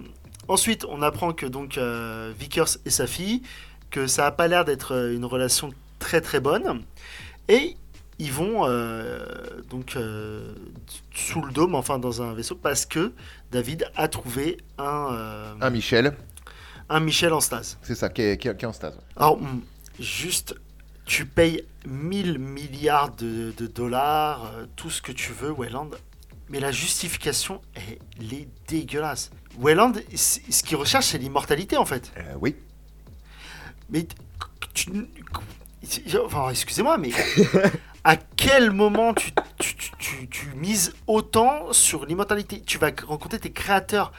C: Ensuite, on apprend que donc euh, Vickers et sa fille, que ça a pas l'air d'être euh, une relation très très bonne. Et ils vont euh, donc euh, sous le dôme, enfin dans un vaisseau, parce que David a trouvé un, euh,
A: Un Michel,
C: un Michel en stase.
A: c'est ça, qui est, qui est- qui est en stase.
C: Alors, hum, juste, tu payes 1000 milliards de, de dollars, euh, tout ce que tu veux, Wayland. Mais la justification, elle est dégueulasse. Wayland, ce qu'il recherche, c'est l'immortalité, en fait.
A: Euh, oui.
C: Mais tu... Enfin, excusez-moi, mais à quel moment tu, tu, tu, tu- tu mises autant sur l'immortalité? Tu vas rencontrer tes créateurs.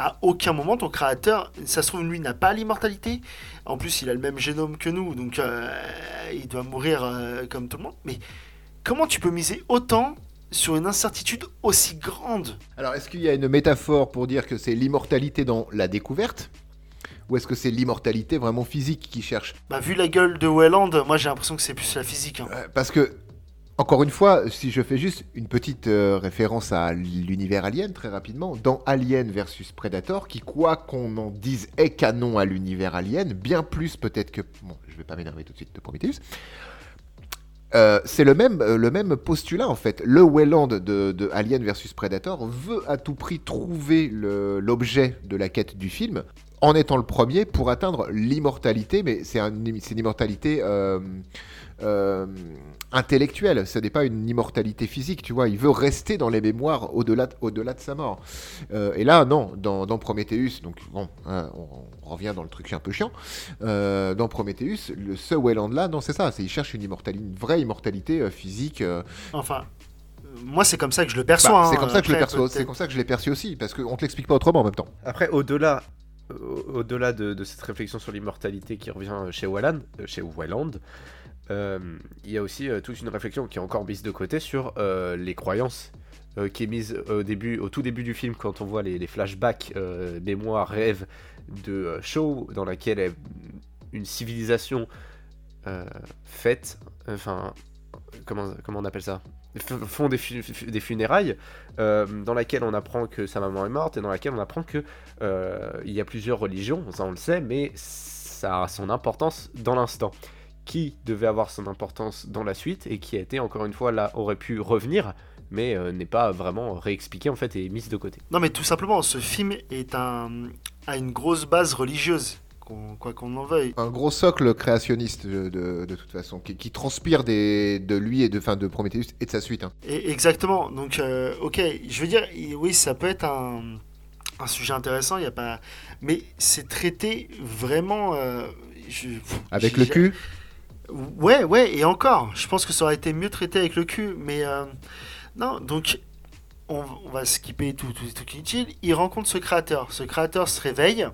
C: À aucun moment, ton créateur, ça se trouve, lui, n'a pas l'immortalité. En plus, il a le même génome que nous, donc euh, il doit mourir euh, comme tout le monde. Mais comment tu peux miser autant sur une incertitude aussi grande
A: Alors, est-ce qu'il y a une métaphore pour dire que c'est l'immortalité dans la découverte? Ou est-ce que c'est l'immortalité vraiment physique qui cherche?
C: Bah, vu la gueule de Welland, moi j'ai l'impression que c'est plus la physique. hein.
A: Euh, Parce que, encore une fois, si je fais juste une petite euh, référence à l'univers Alien, très rapidement, dans Alien versus Predator, qui, quoi qu'on en dise, est canon à l'univers Alien, bien plus peut-être que... Bon, je vais pas m'énerver tout de suite de Prometheus. Euh, c'est le même, euh, le même postulat en fait. Le Wayland de, Alien versus Predator veut à tout prix trouver l'objet de la quête du film en étant le premier pour atteindre l'immortalité, mais c'est une immortalité euh, euh, intellectuelle, ce n'est pas une immortalité physique, tu vois. Il veut rester dans les mémoires au-delà au-delà de sa mort. Euh, et là, non, dans, dans Prometheus, donc bon, hein, on, on revient dans le truc un peu chiant. Euh, dans Prometheus, le, ce Wayland là, non, c'est ça, c'est il cherche une immortalité, une vraie immortalité euh, physique. euh,
C: Enfin, moi c'est comme ça que je le perçois.
A: bah,
C: hein.
A: c'est comme ça que je le perçois, comme ça que je l'ai perçu aussi, parce qu'on te l'explique pas autrement en même temps.
B: Après, au-delà au- au-delà de, de cette réflexion sur l'immortalité qui revient chez Wayland, euh, chez Wayland, euh, il y a aussi euh, toute une réflexion qui est encore mise de côté sur euh, les croyances euh, qui est mise au début, au tout début du film quand on voit les, flashbacks, euh, mémoire, rêve de euh, Shaw dans laquelle une civilisation euh, enfin comment comment on appelle ça, font des, fu- fu- des funérailles euh, dans laquelle on apprend que sa maman est morte et dans laquelle on apprend que euh, il y a plusieurs religions, ça on le sait, mais ça a son importance dans l'instant. Qui devait avoir son importance dans la suite et qui a été encore une fois là aurait pu revenir, mais euh, n'est pas vraiment réexpliqué en fait et mise de côté.
C: Non mais tout simplement, ce film est un a une grosse base religieuse, qu'on- quoi qu'on en veuille.
A: Un gros socle créationniste de, de- de toute façon, qui, qui transpire des, de lui et de, fin, de Prometheus et de sa suite. hein.
C: Et exactement. Donc, euh, ok, je veux dire, i- oui, ça peut être un, un sujet intéressant. Il y a pas, mais c'est traité vraiment. euh, je-
A: Avec le cul
C: Ouais, ouais, et encore. Je pense que ça aurait été mieux traité avec le cul, mais euh, non. Donc, on, on va skipper tout, tout, tout inutile. Il rencontre ce créateur. Ce créateur se réveille.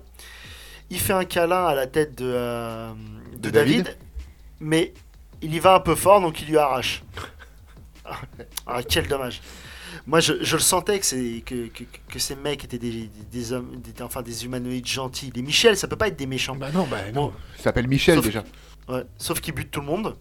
C: Il fait un câlin à la tête de, euh, de,
A: De
C: David.
A: David.
C: mais il y va un peu fort, donc il lui arrache. Ah, quel dommage. Moi, je, je le sentais que, que, que, que ces mecs étaient des, des, des hommes, des- enfin des humanoïdes gentils. Les Michel, ça peut pas être des méchants.
A: Bah non, bah non.
C: Bon.
A: Il s'appelle Michel
C: Sauf-
A: déjà.
C: Ouais. Sauf qu'ils butent tout le monde.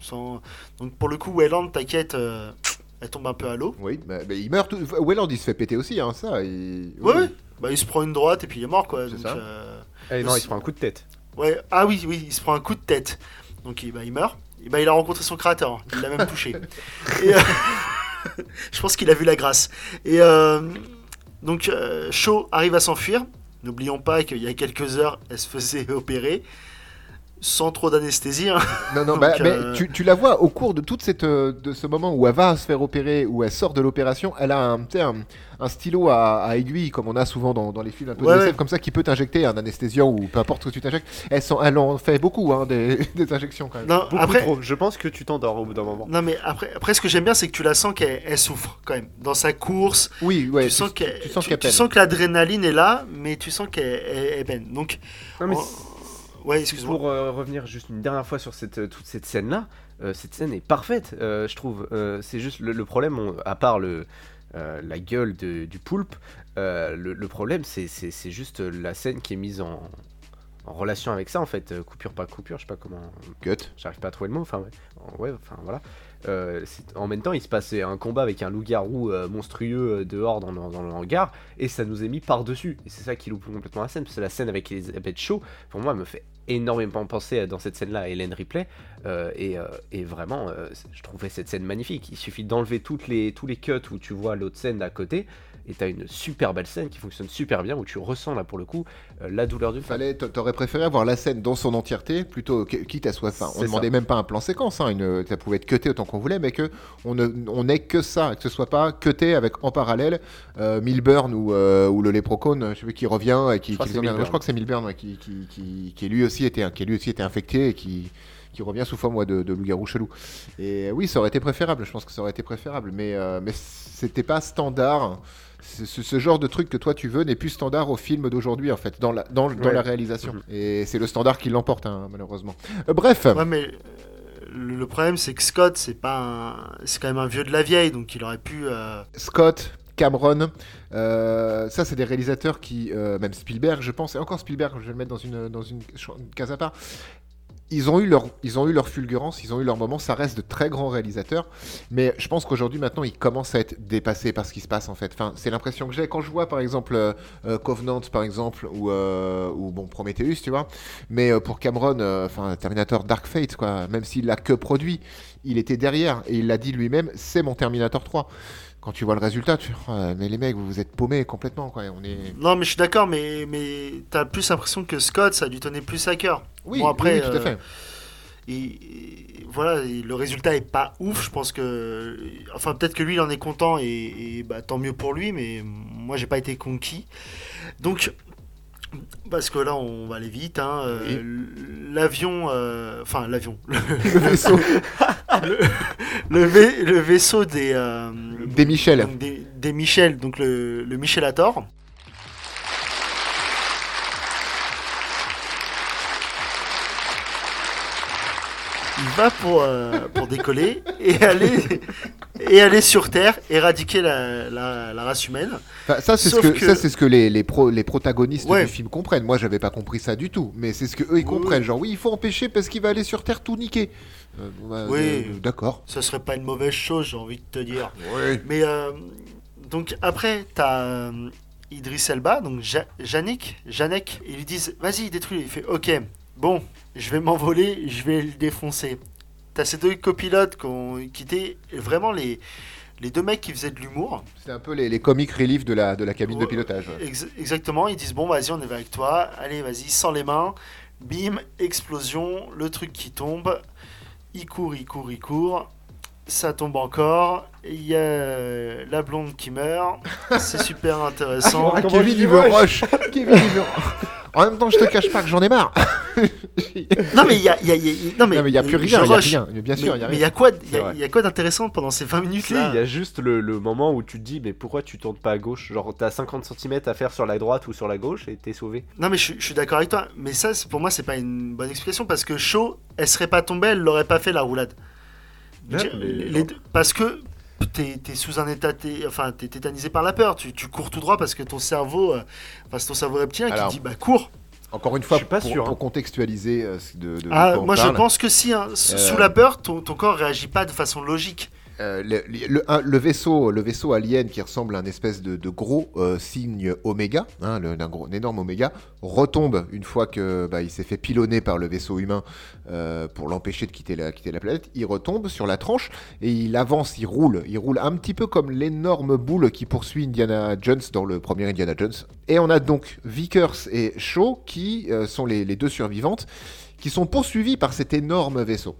C: Sans- Donc pour le coup, Wayland, t'inquiète, euh, elle tombe un peu à l'eau.
A: Oui, bah, il meurt. Tout... Welland, il se fait péter aussi, hein, ça. il-
C: Ouais,
A: oui.
C: ouais. Bah, il se prend une droite et puis il est mort, quoi. Donc,
A: ça.
C: euh,
B: Eh non, il se prend un coup de tête.
C: Ouais, ah oui, oui, il se prend un coup de tête. Donc il, bah, il meurt. Et bah, il a rencontré son créateur. Il l'a même touché. Et, euh, je pense qu'il a vu la grâce. Et euh, donc euh, Shaw arrive à s'enfuir. N'oublions pas qu'il y a quelques heures, elle se faisait opérer. Sans trop d'anesthésie. hein.
A: Non, non,
C: Donc,
A: bah,
C: euh,
A: mais tu, tu la vois au cours de toute cette euh, de ce moment où elle va se faire opérer, où elle sort de l'opération, elle a un, tu un, un stylo à, à aiguille comme on a souvent dans, dans les films un peu
C: Ouais,
A: de SF,
C: ouais.
A: comme ça qui peut t'injecter un anesthésiant ou peu importe ce que tu t'injectes. Elle, en fait beaucoup hein, des, des injections quand même.
C: Non,
B: Beaucoup
C: après,
B: trop. Je pense que tu t'endors au bout d'un moment.
C: non, mais après, après, ce que j'aime bien, c'est que tu la sens qu'elle elle souffre quand même. Dans sa course,
A: Oui, ouais.
C: tu sens qu'elle
A: tu sens
C: tu- tu sens que l'adrénaline est là, mais tu sens qu'elle elle- elle peine. Donc,
B: Non, mais
C: ouais, excuse-moi.
B: Pour euh, revenir juste une dernière fois sur cette, euh, toute cette scène-là, euh, cette scène est parfaite, euh, je trouve. Euh, c'est juste le, le problème, on- à part le, euh, la gueule de- du poulpe, euh, le, le problème, c'est- c'est c'est juste la scène qui est mise en, en relation avec ça, en fait. Coupure, pas coupure, je sais pas comment.
A: Cut.
B: J'arrive pas à trouver le mot, enfin, ouais. En- ouais, enfin, voilà. Euh, en même temps, il se passait un combat avec un loup-garou euh, monstrueux euh, dehors dans, le- hangar, et ça nous est mis par-dessus. Et c'est ça qui loupe complètement la scène, parce que la scène avec Elisabeth Shaw, pour moi, me fait énormément penser dans cette scène-là à Hélène Ripley, et, vraiment, je trouvais cette scène magnifique. Il suffit d'enlever les, tous les cuts où tu vois l'autre scène d'à côté, et t'as une super belle scène qui fonctionne super bien, où tu ressens là pour le coup euh, la douleur femme.
A: Fallait, t'a- t'aurais préféré avoir la scène dans son entièreté plutôt quitte à soit. On demandait
B: ça.
A: même pas un plan séquence, hein, une, ça pouvait être cuté autant qu'on voulait, mais que on ne, on ait que ça, que ce soit pas cuté avec en parallèle euh, Milburn ou, euh, ou le Léprocone, je sais plus qui revient et qui,
B: Je crois
A: qui. Je crois que c'est Milburn ouais, qui, qui, qui, qui lui aussi était, qui lui aussi était infecté et qui qui revient sous forme ouais, de, de loup-garou chelou. Et oui, ça aurait été préférable, je pense que ça aurait été préférable, mais, euh, mais c'était pas standard. Ce, genre de truc que toi tu veux n'est plus standard au film d'aujourd'hui en fait, dans la, dans, la réalisation.
B: Mhm.
A: Et c'est le standard qui l'emporte hein, malheureusement. Euh, bref,
C: Ouais, mais euh, le, problème, c'est que Scott, c'est pas un- c'est quand même un vieux de la vieille, donc il aurait pu. euh,
A: Scott, Cameron, euh, ça c'est des réalisateurs qui, euh, même Spielberg je pense, et encore Spielberg, je vais le mettre dans une, dans une case à part, ils ont, eu leur, ils ont eu leur fulgurance, ils ont eu leur moment, ça reste de très grands réalisateurs, mais je pense qu'aujourd'hui maintenant ils commencent à être dépassés par ce qui se passe en fait. Enfin, c'est l'impression que j'ai quand je vois par exemple euh, euh, Covenant par exemple, ou, euh, ou bon Prometheus, tu vois, mais euh, pour Cameron, euh, enfin Terminator Dark Fate, quoi, même s'il l'a que produit, il était derrière et il l'a dit lui-même, c'est mon Terminator 3 quand tu vois le résultat, tu mais les mecs, vous vous êtes paumés complètement, quoi. On est.
C: Non, mais je suis d'accord, mais, mais t'as plus l'impression que Scott, ça lui tenait plus à cœur.
A: Oui,
C: Bon, après,
A: oui, oui, tout à
C: euh,
A: fait.
C: Et, et voilà, et le résultat est pas ouf. Je pense que. Enfin, peut-être que lui, il en est content et, bah, tant mieux pour lui, mais moi, j'ai pas été conquis. Donc. Parce que là, on va aller vite. Hein, euh, L'avion. euh, Enfin, l'avion.
A: Le vaisseau
C: le, le vai- le vaisseau des. euh,
A: des Michel.
C: donc des, des Michel, donc le, le Michelator. Il va pour, euh, pour décoller et aller, et aller sur Terre, éradiquer la, la, la race humaine.
A: Enfin, ça, c'est ce que,
C: que-
A: ça, c'est ce que les, les, pro- les protagonistes
C: Ouais.
A: du film comprennent. Moi, j'avais pas compris ça du tout, mais c'est ce que eux ils comprennent. Genre, oui, il faut empêcher parce qu'il va aller sur Terre tout niquer. Euh, bah,
C: Oui.
A: euh, D'accord.
C: Ce serait pas une mauvaise chose, j'ai envie de te dire.
A: Oui.
C: Mais euh, donc après, t'as euh, Idriss Elba, donc ja Yannick, Janek, ils lui disent vas-y, détruis. Il fait ok, bon, je vais m'envoler, je vais le défoncer. T'as ces deux copilotes qui, ont- qui étaient vraiment les, les deux mecs qui faisaient de l'humour.
A: C'est un peu les, les comic relief de la, de la cabine de pilotage.
C: Ex- exactement, ils disent bon, vas-y, on est avec toi, allez, vas-y, sans les mains, bim, explosion, le truc qui tombe, il court, il court, il court, ça tombe encore, il y a euh, la blonde qui meurt, c'est super intéressant.
A: Ah, Kevin, il veut rush. Kevin, il veut. En même temps, je te cache pas que j'en ai marre.
C: non, mais il y a, il y a- il y a- non, mais
A: non, mais il y a plus rien. Il rien. Mais Bien sûr,
C: Mais
A: il y a
C: mais il
A: rien.
C: y a quoi, il y a- quoi d'intéressant pendant ces 20 minutes là
B: il y a juste le, le moment où tu te dis, mais pourquoi tu tournes pas à gauche Genre, t'as 50 cm à faire sur la droite ou sur la gauche et t'es sauvé.
C: Non mais je, suis- je suis d'accord avec toi, mais ça pour moi c'est pas une bonne explication parce que Shaw, elle serait pas tombée, elle l'aurait pas fait la roulade.
B: Ouais, mais-
C: les parce que t'es es sous un état, t'es- enfin t'es tétanisé par la peur. Tu, tu cours tout droit parce que ton cerveau, euh, enfin c'est ton cerveau reptilien
A: Alors,
C: qui dit bah cours.
A: Encore une fois,
B: Je suis pas
A: pour,
B: sûr,
A: pour
B: hein.
A: contextualiser euh, ce de, de
C: Ah,
A: quoi on
C: moi je pense que si, hein, sous
A: Euh,
C: sous la peur, ton, ton corps réagit pas de façon logique.
A: Euh, le, un- vaisseau, le vaisseau alien qui ressemble à un espèce de, gros euh, signe oméga, hein, d'un gros, un énorme oméga, retombe une fois que bah, il s'est fait pilonner par le vaisseau humain euh, pour l'empêcher de quitter la, planète. Il retombe sur la tranche et il avance, il roule, il roule un petit peu comme l'énorme boule qui poursuit Indiana Jones dans le premier Indiana Jones. Et on a donc Vickers et Shaw qui euh, sont les, les deux survivantes qui sont poursuivis par cet énorme vaisseau.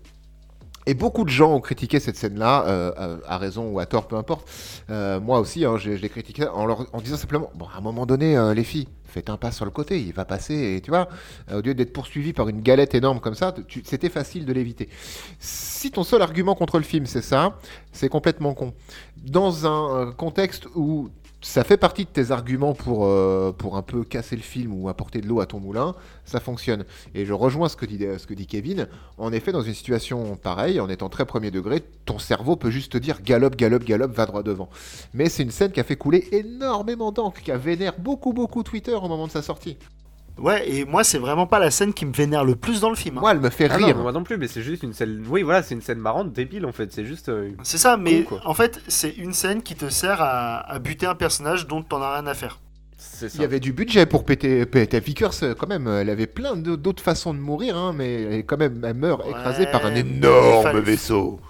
A: Et beaucoup de gens ont critiqué cette scène-là, euh, euh, à raison ou à tort, peu importe. Euh, moi aussi, hein, j'ai- je l'ai critiqué en, leur- disant simplement, bon, à un moment donné, les filles, faites un pas sur le côté, il va passer, tu vois, au lieu d'être poursuivi par une galette énorme comme ça, c'était facile de l'éviter. Si ton seul argument contre le film, c'est ça, c'est complètement con. Dans un contexte où ça fait partie de tes arguments pour, euh, pour un peu casser le film ou apporter de l'eau à ton moulin, ça fonctionne. Et je rejoins ce que dit, ce que dit Kevin. En effet, dans une situation pareille, en étant très premier degré, ton cerveau peut juste te dire galope, galope, galope, va droit devant. Mais c'est une scène qui a fait couler énormément d'encre, qui a vénère beaucoup, beaucoup Twitter au moment de sa sortie.
C: Ouais, et moi c'est vraiment pas la scène qui me vénère le plus dans le film. hein.
A: Moi, elle me fait
B: Ah non,
A: rire.
B: moi non plus, mais c'est juste une scène. Oui, voilà, c'est une scène marrante, débile en fait. C'est juste. euh,
C: C'est ça, mais en fait c'est une scène qui te sert à, à buter un personnage dont t'en as rien à faire.
B: C'est
A: Il y avait du budget pour péter, péter Vickers euh, quand même. Elle avait plein de- d'autres façons de mourir, hein, mais elle, quand même, elle meurt écrasée par un énorme
C: fallait-
A: vaisseau.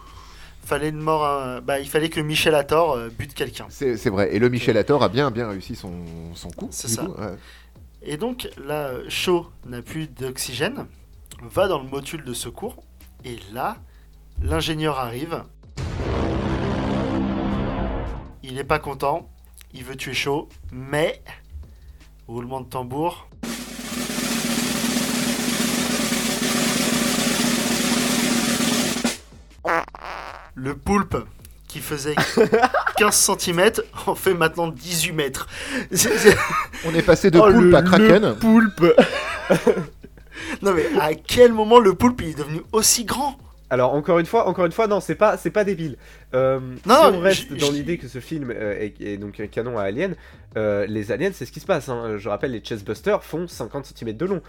C: Fallait une mort, euh, bah il fallait que Michel Hathor euh, bute quelqu'un.
A: C'est c'est vrai. Et le Michel Hathor a bien, bien réussi son, son coup.
C: C'est
A: du
C: ça.
A: coup, ouais.
C: Et donc là, Shaw n'a plus d'oxygène, va dans le module de secours, et là, l'ingénieur arrive. Il est pas content, il veut tuer Shaw, mais roulement de tambour. Le poulpe qui faisait 15 cm en fait maintenant 18 mètres.
A: On est passé de
B: Oh,
A: poulpe
B: le-
A: à kraken.
B: Poulpe
C: Non mais à quel moment le poulpe il est devenu aussi grand?
B: Alors encore une fois, encore une fois, non, c'est pas, c'est pas débile. Euh,
C: Non,
B: si on reste dans l'idée que ce film euh, est, est donc un canon à Alien, euh, les aliens, c'est ce qui se passe. hein. Je rappelle, les chestbusters font 50 cm de long.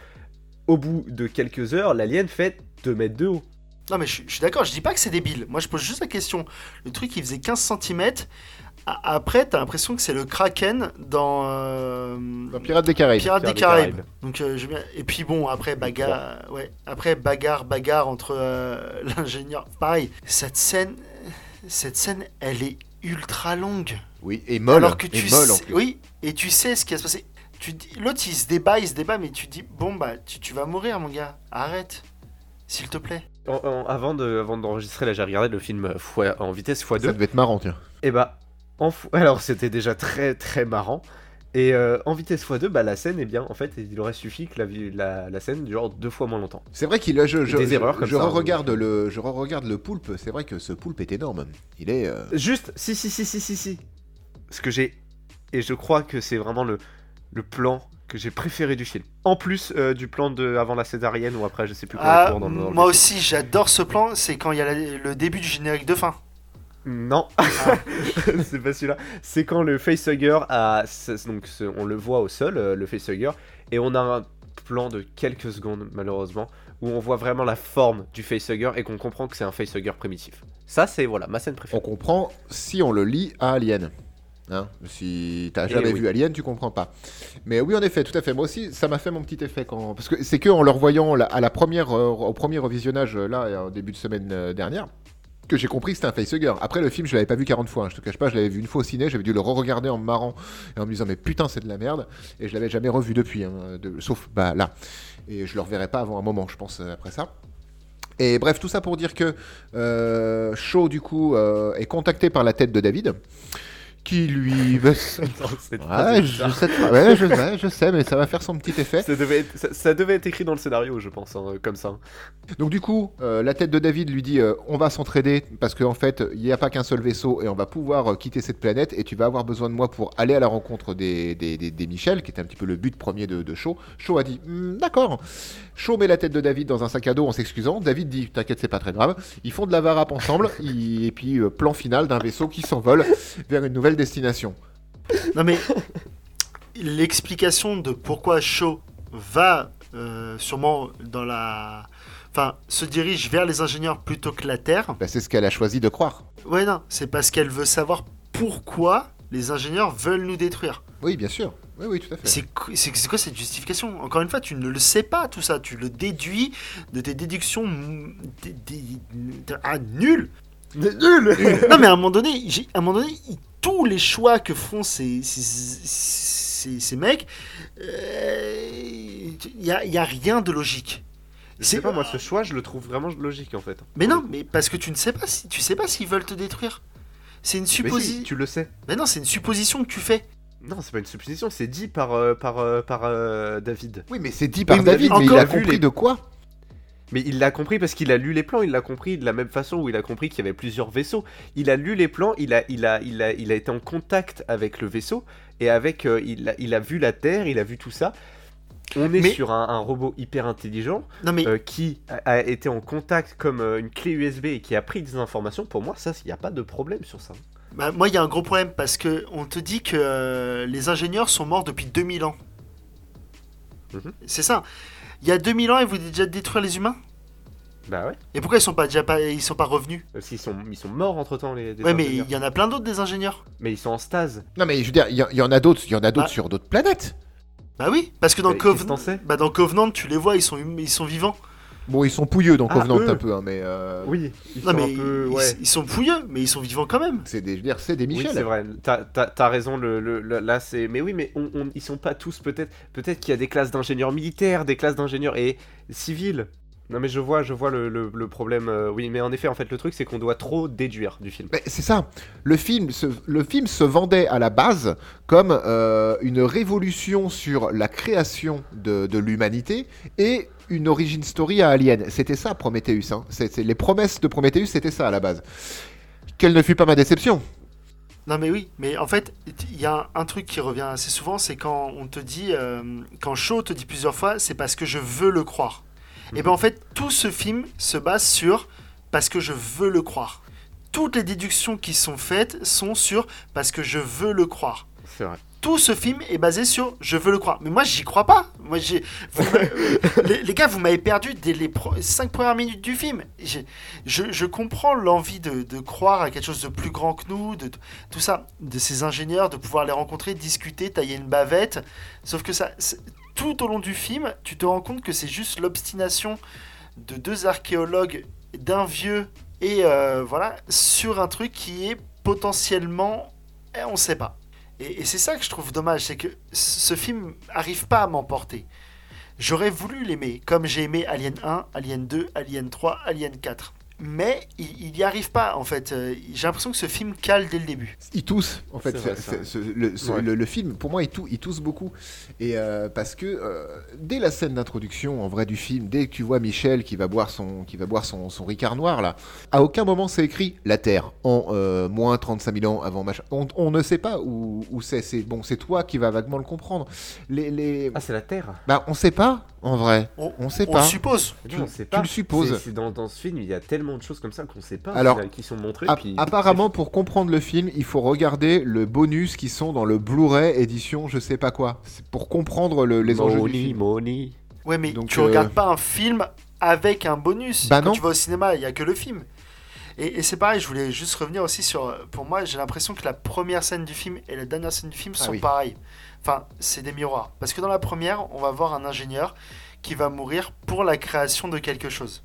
B: Au bout de quelques heures, l'alien fait 2 mètres de haut.
C: Non mais je, suis- je suis d'accord, je dis pas que c'est débile. Moi je pose juste la question. Le truc il faisait 15 cm. Après t'as l'impression que c'est le Kraken dans euh,
A: Dans Pirates des Caraïbes.
C: Pirates des Caraïbes. Donc euh, je et puis bon après bagarre, ouais après bagarre bagarre entre euh, l'ingénieur. Pareil cette scène, cette scène elle est ultra longue.
A: Oui, et molle.
C: Alors que tu
A: et molle en plus.
C: oui, et tu sais ce qui va se passer. Tu dis- l'autre il se débat, il se débat, mais tu dis bon bah tu, tu vas mourir mon gars, arrête, s'il te plaît.
B: En- en- avant de, avant d'enregistrer, là, j'ai regardé le film euh, fois- en vitesse x2.
A: Ça devait être marrant, tiens.
B: Et bah, en alors c'était déjà très très marrant. Et euh, en vitesse x2, bah la scène, eh bien, en fait, il aurait suffi que la, la, la scène dure deux fois moins longtemps.
A: C'est vrai qu'il a. Je, je,
B: Des
A: je-
B: erreurs comme
A: je
B: ça, hein.
A: regarde le, je regarde le poulpe. C'est vrai que ce poulpe est énorme. Il est. euh,
B: Juste, si, si, si, si, si, si. Ce que j'ai. Et je crois que c'est vraiment le, le plan que j'ai préféré du film. En plus euh, du plan de avant la césarienne ou après, je sais plus comment
C: Ah,
B: dans, dans
C: moi aussi j'adore ce plan, c'est quand il y a la- le début du générique de fin.
B: Non, c'est pas celui-là. C'est quand le facehugger a. c'est- Donc, on le voit au sol, euh, le facehugger, et on a un plan de quelques secondes, malheureusement, où on voit vraiment la forme du facehugger et qu'on comprend que c'est un facehugger primitif. Ça, c'est voilà ma scène
A: On
B: préférée.
A: comprend si on le lit à Alien. Hein si t'as
B: Eh
A: jamais
B: oui.
A: vu Alien, tu comprends pas. Mais oui, en effet, tout à fait. Moi aussi, ça m'a fait mon petit effet quand. Parce que c'est que en le revoyant à la première, euh, au premier revisionnage euh, là, au début de semaine euh, dernière, que j'ai compris que c'était un facehugger. Après, le film, je l'avais pas vu 40 fois. hein, je te cache pas, je l'avais vu une fois au ciné. J'avais dû le re-regarder en me marrant et en me disant mais putain, c'est de la merde. Et je l'avais jamais revu depuis, hein, de- sauf bah là. Et je le reverrai pas avant un moment, je pense, après ça. Et bref, tout ça pour dire que euh, Shaw, du coup, euh, est contacté par la tête de David, qui lui.
B: Non,
A: ouais, je sais, ouais, je sais, je sais, mais ça va faire son petit effet.
B: Ça devait, être, ça, ça devait être écrit dans le scénario, je pense, hein, comme ça.
A: Donc du coup, euh, la tête de David lui dit euh, on va s'entraider parce qu'en fait, il n'y a pas qu'un seul vaisseau et on va pouvoir euh, quitter cette planète et tu vas avoir besoin de moi pour aller à la rencontre des, des, des- des Michel, qui était un petit peu le but premier de, de Shaw. Shaw a dit Hmm, d'accord. Shaw met la tête de David dans un sac à dos en s'excusant. David dit t'inquiète, c'est pas très grave. Ils font de la varap ensemble et puis plan final d'un vaisseau qui s'envole vers une nouvelle destination.
C: Non mais l'explication de pourquoi Shaw va euh, sûrement dans la, enfin, se dirige vers les ingénieurs plutôt que la Terre.
A: Bah, c'est ce qu'elle a choisi de croire.
C: Ouais non, c'est parce qu'elle veut savoir pourquoi les ingénieurs veulent nous détruire.
A: Oui, bien sûr. Oui, oui, tout à fait.
C: C'est qu- c'est quoi cette justification? Encore une fois, tu ne le sais pas tout ça, tu le déduis de tes déductions ah, nulles.
B: Nul
C: Non mais à un moment donné, à un moment donné, tous les choix que font ces, ces, ces- ces mecs, il n'y a, y a rien de logique.
B: Je sais pas, moi, ce choix, je le trouve vraiment logique, en fait.
C: Mais non, mais parce que tu ne sais pas si tu sais pas s'ils veulent te détruire. C'est une
B: si,
C: supposition.
B: tu le sais.
C: Mais non, c'est une supposition que tu fais.
B: Non, c'est pas une supposition, c'est dit par, euh, par, euh, par euh, David.
A: Oui, mais c'est dit par
C: mais
A: David, mais il
C: encore
A: a
B: vu
A: compris
B: les-
A: de quoi?
B: Mais il l'a compris parce qu'il a lu les plans, il l'a compris de la même façon où il a compris qu'il y avait plusieurs vaisseaux. Il a lu les plans, il a, il a, il a, il a été en contact avec le vaisseau et avec, euh, il, a, il a vu la Terre, il a vu tout ça. On est
C: Mais-
B: sur un, un robot hyper intelligent
C: Non mais
B: euh, qui a, a été en contact comme euh, une clé USB et qui a pris des informations. Pour moi, ça, il n'y a pas de problème sur ça.
C: bah, moi il y a un gros problème parce que on te dit que euh, les ingénieurs sont morts depuis 2000 ans.
B: Mhm.
C: C'est ça. Il y a 2000 ans, ils voulaient déjà détruire les humains?
B: Bah ouais,
C: Et pourquoi ils sont pas déjà pas ils sont pas revenus?
B: Parce qu'ils sont, ils sont morts entre temps les.
C: Ouais, mais
B: ingénieurs.
C: il y en a plein d'autres des ingénieurs.
B: mais ils sont en stase.
A: Non, mais je veux dire, il y, il y en a d'autres, il y en a d'autres
C: Bah.
A: sur d'autres planètes.
C: Bah oui, parce que dans
B: Mais qu'est-ce que
C: Covenant,
B: t'en sais?
C: bah dans Covenant, tu les vois, ils sont hum- ils sont vivants.
A: Bon, ils sont pouilleux dans
B: Ah,
A: Covenant
B: eux.
A: un peu, hein, mais euh,
B: Oui, ils
C: non
B: sont
C: mais
B: un peu.
C: ils,
B: Ouais.
C: ils sont pouilleux, mais ils sont vivants quand même.
A: c'est des, je veux dire, c'est des
B: Oui,
A: Michel.
B: c'est vrai. T'as, t'as- t'as raison. Le, le- le- là, c'est. Mais oui, mais on, on- ils sont pas tous peut-être. Peut-être qu'il y a des classes d'ingénieurs militaires, des classes d'ingénieurs et civils. Non, mais je vois, je vois le, le- le problème. euh, oui, mais en effet, en fait, le truc, c'est qu'on doit trop déduire du film.
A: Mais c'est ça. Le film, se, le film se vendait à la base comme euh, une révolution sur la création de, de l'humanité et une origin story à Alien. C'était ça, Prometheus. Hein. Les promesses de Prometheus, c'était ça à la base. Quelle ne fut pas ma déception.
C: Non mais oui, mais en fait, il y a un, un truc qui revient assez souvent, c'est quand on te dit, euh, quand Shaw te dit plusieurs fois, c'est parce que je veux le croire. Et ben en fait, tout ce film se base sur parce que je veux le croire. Toutes les déductions qui sont faites sont sur parce que je veux le croire.
B: C'est vrai.
C: Tout ce film est basé sur je veux le croire. Mais moi, j'y crois pas. Moi, j'ai. les, les gars, vous m'avez perdu dès les 5 premières minutes du film. Je, je comprends l'envie de, de croire à quelque chose de plus grand que nous, de, tout ça, de ces ingénieurs, de pouvoir les rencontrer, discuter, tailler une bavette. Sauf que ça, tout au long du film, tu te rends compte que c'est juste l'obstination de deux archéologues, d'un vieux et euh, voilà, sur un truc qui est potentiellement, eh, on sait pas. Et, c'est ça que je trouve dommage, c'est que ce film arrive pas à m'emporter. J'aurais voulu l'aimer, comme j'ai aimé Alien 1, Alien 2, Alien 3, Alien 4. Mais il il y arrive pas, en fait. Euh, J'ai l'impression que ce film cale dès le début.
A: Il tousse, en fait.
B: Vrai,
A: ce- le, ce-
B: Ouais.
A: le- le film, pour moi, il, tou- il tousse beaucoup. Et euh, parce que euh, dès la scène d'introduction, en vrai, du film, dès que tu vois Michel qui va boire son, qui va boire son, son Ricard noir, là, à aucun moment c'est écrit la Terre en euh, moins 35 000 ans avant machin. On, on ne sait pas où, où c'est. C'est bon, c'est toi qui vas vaguement le comprendre. Les, les...
B: Ah, c'est la Terre?
A: Bah, on sait pas, en vrai.
C: On,
A: On sait
C: on
A: pas.
C: suppose.
A: Tu-
B: on sait
A: tu
B: pas.
A: le supposes.
B: C'est- c'est dans, dans ce film, il y a tellement de choses comme ça qu'on sait pas.
A: Alors,
B: final, qui sont montrées. Puis-
A: apparemment, pour comprendre le film, il faut regarder le bonus qui sont dans le Blu-ray édition je sais pas quoi. C'est pour comprendre le- les enjeux du film.
B: money.
C: Ouais, mais
A: Donc,
C: tu
A: euh,
C: regardes pas un film avec un bonus.
A: Bah
C: Quand
A: non.
C: tu vas au cinéma, il y a que le film. Et, et c'est pareil, je voulais juste revenir aussi sur. euh, Pour moi, j'ai l'impression que la première scène du film et la dernière scène du film
A: Ah
C: sont
A: oui.
C: pareilles. Enfin, c'est des miroirs. Parce que dans la première, on va voir un ingénieur qui va mourir pour la création de quelque chose.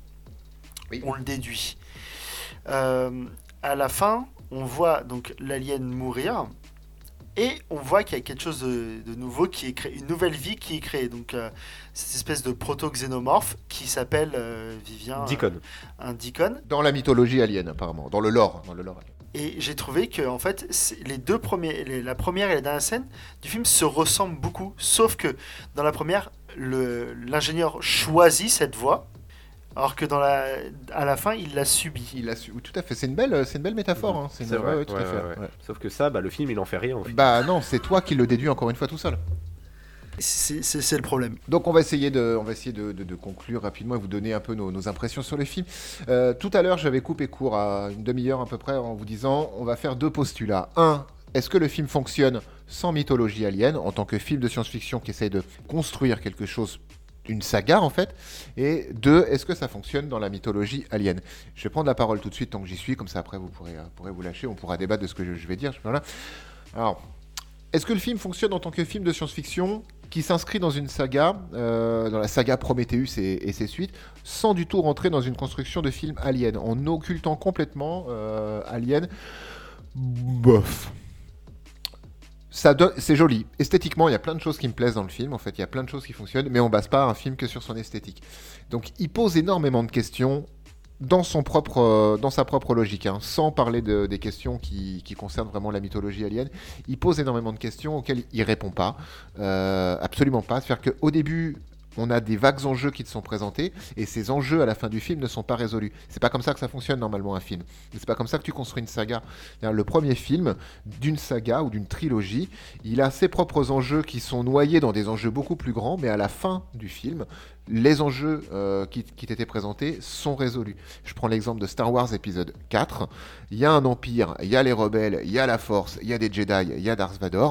A: Oui.
C: On le déduit. Euh, à la fin, on voit donc l'alien mourir. Et on voit qu'il y a quelque chose de, de nouveau qui est créé, une nouvelle vie qui est créée. Donc, euh, cette espèce de proto-xénomorphe qui s'appelle euh, Vivien.
B: Deacon.
C: Un Deacon.
A: Dans la mythologie alien, apparemment. Dans le lore. Dans le lore alien.
C: Et j'ai trouvé que en fait, les deux premiers, les- la première et la dernière scène du film se ressemblent beaucoup. Sauf que dans la première, l'ingénieur choisit cette voie, alors que dans la, à la fin, il l'a subie.
A: Il a su... oui, Tout à fait, c'est une belle, c'est une belle métaphore. hein. C'est une-
B: vrai,
A: ouais, ouais, tout à
B: ouais,
A: fait.
B: ouais, ouais.
A: ouais.
B: Sauf que ça, bah, le film, il en fait rien.
A: Bah non, c'est toi qui le déduis encore une fois tout seul.
C: C'est le problème.
A: Donc on va essayer de, on va essayer de, conclure rapidement et vous donner un peu nos, impressions sur le film. Euh, tout à l'heure, j'avais coupé court à une demi-heure à peu près en vous disant, on va faire deux postulats. Un, est-ce que le film fonctionne sans mythologie alien en tant que film de science-fiction qui essaye de construire quelque chose une saga en fait? Et deux est-ce que ça fonctionne dans la mythologie alien? Je vais prendre la parole tout de suite tant que j'y suis comme ça après vous pourrez, euh, pourrez vous lâcher on pourra débattre de ce que je, vais dire alors est-ce que le film fonctionne en tant que film de science-fiction qui s'inscrit dans une saga, euh, dans la saga Prometheus et, ses suites, sans du tout rentrer dans une construction de film Alien, en occultant complètement euh, Alien Bof. C'est joli. Esthétiquement, il y a plein de choses qui me plaisent dans le film. En fait, il y a plein de choses qui fonctionnent, mais on base pas un film que sur son esthétique. Donc, il pose énormément de questions dans, son propre, euh, dans sa propre logique, hein, sans parler de- des questions qui, concernent vraiment la mythologie alien. Il pose énormément de questions auxquelles il répond pas. Euh, absolument pas. C'est-à-dire qu'au début, on a des vagues enjeux qui te sont présentés, et ces enjeux à la fin du film ne sont pas résolus. C'est pas comme ça que ça fonctionne normalement un film. C'est pas comme ça que tu construis une saga. Le premier film d'une saga ou d'une trilogie, il a ses propres enjeux qui sont noyés dans des enjeux beaucoup plus grands, mais à la fin du film, les enjeux euh, qui, qui t'étaient présentés sont résolus. Je prends l'exemple de Star Wars épisode 4. Il y a un empire, il y a les rebelles, il y a la force, il y a des Jedi, il y a Darth Vader.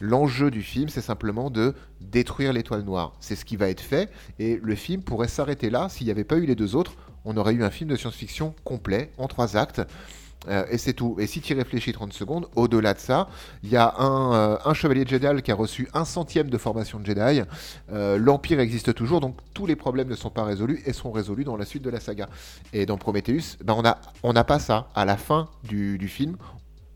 A: L'enjeu du film, c'est simplement de détruire l'étoile noire. C'est ce qui va être fait, et le film pourrait s'arrêter là s'il n'y avait pas eu les deux autres. On aurait eu un film de science-fiction complet, en trois actes. Euh, et c'est tout. Et si tu y réfléchis 30 secondes, au-delà de ça, il y a un, euh, un chevalier Jedi qui a reçu un centième de formation de Jedi. Euh, L'Empire existe toujours, donc tous les problèmes ne sont pas résolus et seront résolus dans la suite de la saga. Et dans Prometheus, ben on n'a on n'a pas ça. À la fin du, film,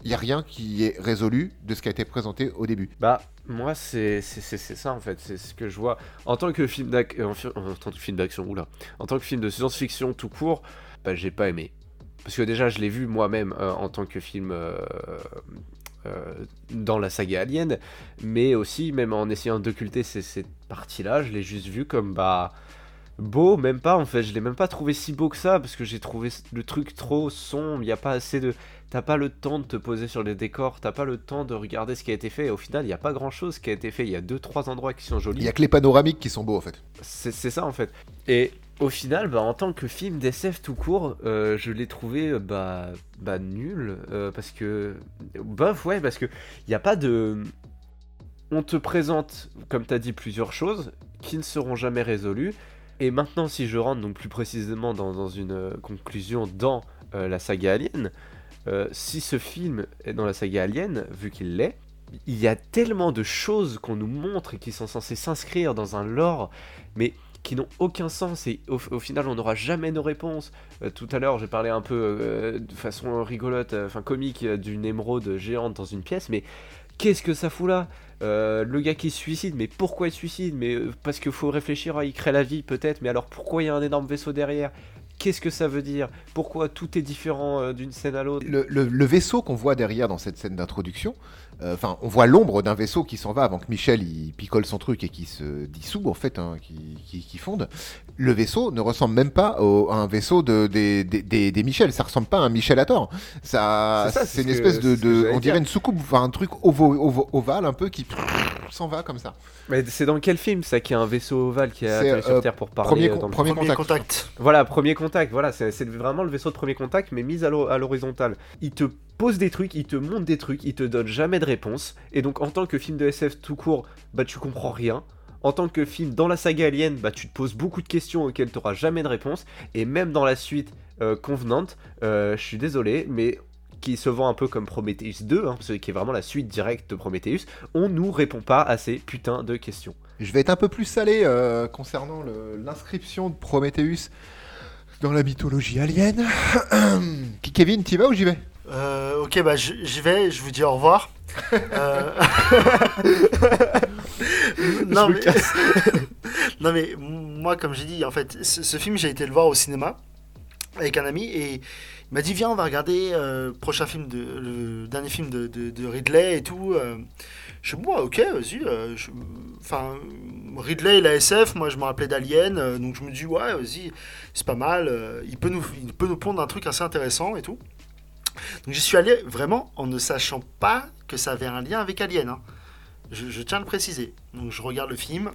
A: il n'y a rien qui est résolu de ce qui a été présenté au début.
B: Bah, moi, c'est ça en fait, c'est ce que je vois. En tant que film d'ac- euh, en, en tant que film d'action, en tant que film de science-fiction tout court, bah, j'ai pas aimé. Parce que déjà, je l'ai vu moi-même euh, en tant que film euh, euh, dans la saga Alien, mais aussi, même en essayant d'occulter cette partie-là, je l'ai juste vu comme bah beau, même pas en fait, je l'ai même pas trouvé si beau que ça, parce que j'ai trouvé le truc trop sombre, il n'y a pas assez de... T'as pas le temps de te poser sur les décors, t'as pas le temps de regarder ce qui a été fait, et au final, il n'y a pas grand-chose qui a été fait, il y a deux trois endroits qui sont
A: Il
B: jolis.
A: n'y a que les panoramiques qui sont beaux en fait.
B: C'est ça en fait. Et au final, bah, en tant que film d'SF tout court, euh, je l'ai trouvé euh, bah, bah nul euh, parce que bof ouais parce que il y a pas de on te présente comme t'as dit plusieurs choses qui ne seront jamais résolues. Et maintenant si je rentre donc plus précisément dans, une conclusion dans la saga Alien, si ce film est dans la saga Alien vu qu'il l'est il y a tellement de choses qu'on nous montre et qui sont censées s'inscrire dans un lore, mais qui n'ont aucun sens et au, final on n'aura jamais nos réponses. Euh, tout à l'heure j'ai parlé un peu euh, de façon rigolote, euh, enfin comique, d'une émeraude géante dans une pièce, mais qu'est-ce que ça fout là? Le gars qui se suicide, mais pourquoi il se suicide? Mais parce qu'il faut réfléchir, ah, il crée la vie peut-être, mais alors pourquoi il y a un énorme vaisseau derrière? Qu'est-ce que ça veut dire? Pourquoi tout est différent d'une scène à l'autre?
A: Le vaisseau qu'on voit derrière dans cette scène d'introduction, euh, enfin, on voit l'ombre d'un vaisseau qui s'en va avant que Michel il picole son truc et qui se dissout en fait, hein, qui, qui- qui fonde. Le vaisseau ne ressemble même pas au- à un vaisseau de, des, des, des- des Michel. Ça ressemble pas à un Michel à tort. Ça,
B: C'est
A: une
B: que-
A: espèce de, de- on dirait
B: dire.
A: une soucoupe, enfin un truc ovo- ovo- ovale un peu qui s'en va comme ça.
B: Mais c'est dans quel film ça qu'il y a un vaisseau ovale qui a atterri sur
A: euh,
B: Terre pour parler
A: premier
B: euh,
A: con-
B: dans le
A: premier
C: Premier
A: contact.
C: contact.
B: Voilà, premier contact, voilà, c'est vraiment le vaisseau de premier contact, mais mis à l'ho- à l'horizontale. Il te pose des trucs, il te montre des trucs, il te donne jamais de réponse, et donc en tant que film de SF tout court, bah tu comprends rien. En tant que film dans la saga Alien, bah tu te poses beaucoup de questions auxquelles tu jamais de réponse, et même dans la suite euh, convenante, euh, je suis désolé, mais qui se vend un peu comme Prometheus 2, hein, qui est vraiment la suite directe de Prometheus, on nous répond pas à ces putains de questions.
A: Je vais être un peu plus salé euh, concernant l'inscription de Prometheus dans la mythologie alien. Kevin, t'y vas ou j'y vais?
C: Euh, ok, bah j'y vais, je vous dis au revoir. Euh, non, mais... non mais moi, comme j'ai dit, en fait, ce, ce film, j'ai été le voir au cinéma avec un ami et Il m'a dit viens on va regarder euh, prochain film de le dernier film de, de- Ridley et tout. euh. Je dis moi ok vas-y. euh, Enfin Ridley il a SF, moi je me rappelais d'Alien, euh, donc je me dis ouais vas-y c'est pas mal. il peut nous il peut nous pondre un truc assez intéressant et tout. Donc j'y suis allé vraiment en ne sachant pas que ça avait un lien avec Alien. hein. Je, tiens à le préciser. Donc je regarde le film.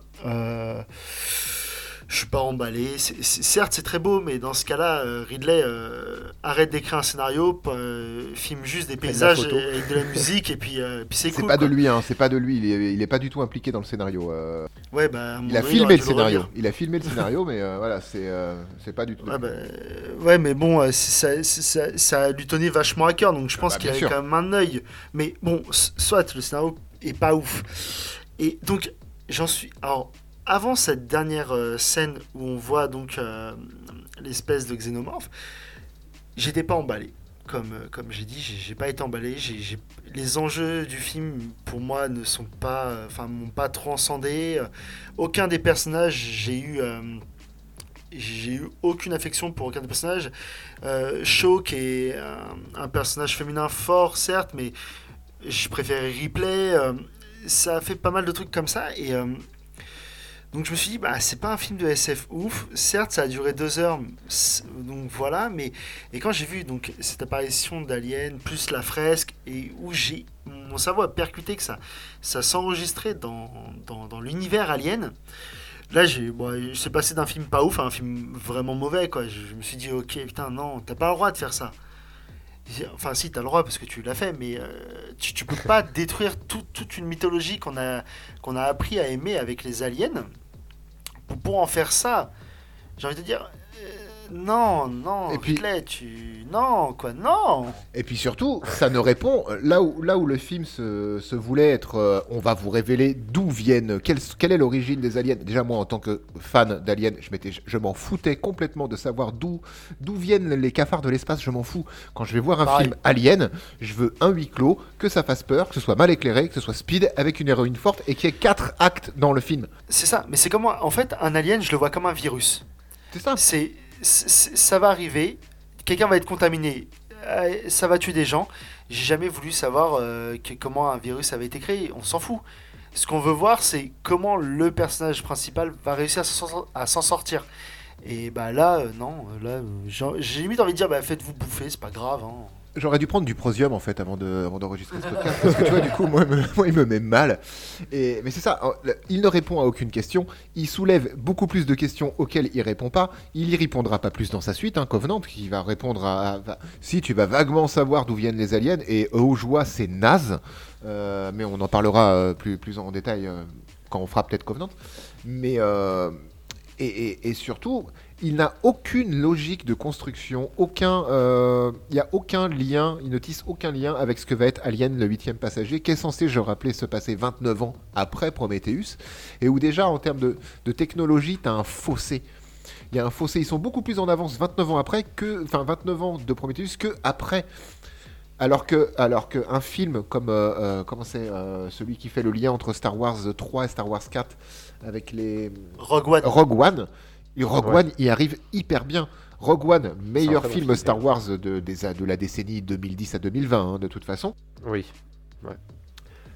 C: Je suis pas emballé. Certes, c'est très beau, mais dans ce cas-là, euh, Ridley euh, arrête d'écrire un scénario, euh, filme juste des paysages
B: photo.
C: et, avec de la musique, et puis, euh, puis c'est
A: pas
C: quoi.
A: de lui, hein, c'est pas de lui. Il est, il est pas du tout impliqué dans le scénario.
C: Ouais, bah,
A: il a
C: donné,
A: filmé le scénario. Il a filmé le scénario, mais voilà, c'est c'est pas du tout.
C: Ouais, bah, ouais, mais bon, ça, ça, ça lui tenait vachement à cœur, donc je pense
A: bah,
C: qu'il avait
A: sûr.
C: quand même un œil. Mais bon, soit le scénario est pas ouf. Et donc, j'en suis. Alors, avant cette dernière euh, scène où on voit donc euh, l'espèce de xénomorphe, j'étais pas emballé. Comme, euh, comme j'ai dit, j'ai pas été emballé. J'ai- Les enjeux du film, pour moi, ne sont pas. Enfin, m'ont pas transcendé. Aucun des personnages, j'ai eu. j'ai eu aucune affection pour aucun des personnages. Euh, Shaw, qui est un, personnage féminin fort, certes, mais je préférais Ripley. ça a fait pas mal de trucs comme ça. Et donc je me suis dit, bah, c'est pas un film de SF ouf. Certes, ça a duré deux heures, donc voilà. Mais et quand j'ai vu donc cette apparition d'Alien plus la fresque et où j'ai mon cerveau a percuté que ça, ça s'enregistrait dans, dans, dans l'univers Alien. Là, j'ai, bon, c'est passé d'un film pas ouf à un film vraiment mauvais, quoi. Je, me suis dit, ok, putain, non, t'as pas le droit de faire ça. Enfin, si, t'as le droit parce que tu l'as fait, mais euh, tu, tu peux pas détruire tout- toute une mythologie qu'on a, qu'on a appris à aimer avec les aliens pour, en faire ça. J'ai envie de dire, non, non,
A: Et puis-
C: Ridley, tu. Non, quoi, non
A: Et puis surtout, ça ne répond euh, là où, là où le film se, se voulait être. euh, on va vous révéler d'où viennent, quelle, quelle est l'origine des aliens. Déjà moi, en tant que fan d'aliens, je m'étais, je m'en foutais complètement de savoir d'où, d'où viennent les cafards de l'espace. Je m'en fous. Quand je vais voir un
C: Pareil.
A: film Alien, je veux un huis clos, que ça fasse peur, que ce soit mal éclairé, que ce soit speed, avec une héroïne forte et qu'il y ait quatre actes dans le film.
C: C'est ça, mais c'est comme moi. En fait, un alien, je le vois comme un virus.
A: C'est ça.
C: c'est- ça va arriver, quelqu'un va être contaminé, euh, ça va tuer des gens. J'ai jamais voulu savoir euh, comment un virus avait été créé, on s'en fout. Ce qu'on veut voir, c'est comment le personnage principal va réussir à s'en, sortir. Et bah là, euh, non, là, j'ai limite envie de dire, bah faites-vous bouffer, c'est pas grave. hein.
A: J'aurais dû prendre du prosium en fait avant de- avant d'enregistrer ce podcast parce que tu vois du coup moi, il me- met mal. Et mais c'est ça hein, il ne répond à aucune question il soulève beaucoup plus de questions auxquelles il répond pas il y répondra pas plus dans sa suite hein, Covenant qui va répondre à, si tu vas vaguement savoir d'où viennent les aliens et oh joie c'est naze Euh, mais on en parlera euh, plus plus en détail euh, quand on fera peut-être Covenant. Mais et surtout, il n'a aucune logique de construction, aucun, euh, il n'y a aucun lien, il ne tisse aucun lien avec ce que va être Alien, le huitième passager, qui est censé, je rappelais, se passer 29 ans après Prometheus, et où déjà, en termes de, de technologie, tu as un fossé. Il y a un fossé, ils sont beaucoup plus en avance 29 ans après que, enfin 29 ans de Prometheus que après. Alors que, alors que un film comme, euh, euh, comment c'est, euh, celui qui fait le lien entre Star Wars 3 et Star Wars 4 avec les,
C: Rogue One.
A: Rogue One, et Rogue
B: Ouais.
A: One y arrive hyper bien. Rogue One, meilleur
B: bon
A: film Star. Wars de, la décennie 2010 à 2020, hein, de toute façon.
B: Oui.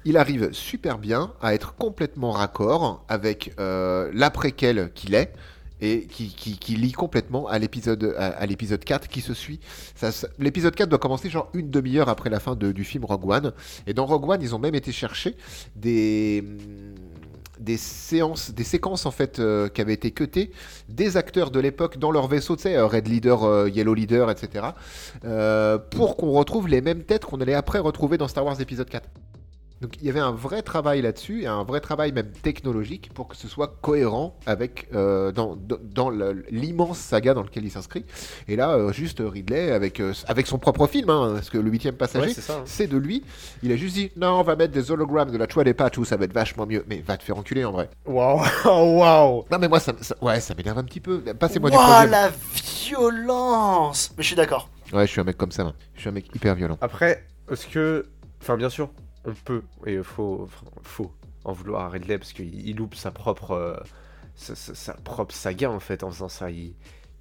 A: Il arrive super bien à être complètement raccord avec euh, l'après-quel qu'il est et qui, qui, qui lie complètement à l'épisode à, à l'épisode 4 qui se suit. L'épisode 4 doit commencer genre une demi-heure après la fin de- du film Rogue One. Et dans Rogue One, ils ont même été chercher des des séances, des séquences en fait euh, qui avaient été cutées des acteurs de l'époque dans leur vaisseau, tu sais, euh, Red Leader, euh, Yellow Leader, etc. pour qu'on retrouve les mêmes têtes qu'on allait après retrouver dans Star Wars épisode 4. Donc il y avait un vrai travail là-dessus, et un vrai travail même technologique pour que ce soit cohérent avec euh, dans, dans- l'immense saga dans lequel il s'inscrit. Et là, euh, juste Ridley avec, euh, avec son propre film, hein, parce que le huitième passager,
B: Ouais, c'est ça. hein.
A: c'est de lui. Il a juste dit non, on va mettre des hologrammes de la Chouette des Patch où ça va être vachement mieux. Mais va te faire enculer en vrai.
B: Waouh, waouh.
A: Non mais moi ça, ça- ouais ça m'énerve un petit peu. Passez-moi du
C: Ouah,
A: troisième.
C: la violence Mais je suis d'accord.
A: Ouais, je suis un mec comme ça. moi. Je suis un mec hyper violent.
B: Après, est-ce que. Enfin, bien sûr, on peut, et il faut, enfin, faut en vouloir à Ridley parce qu'il il loupe sa propre, euh, sa, sa- sa propre saga en fait en faisant ça. Il,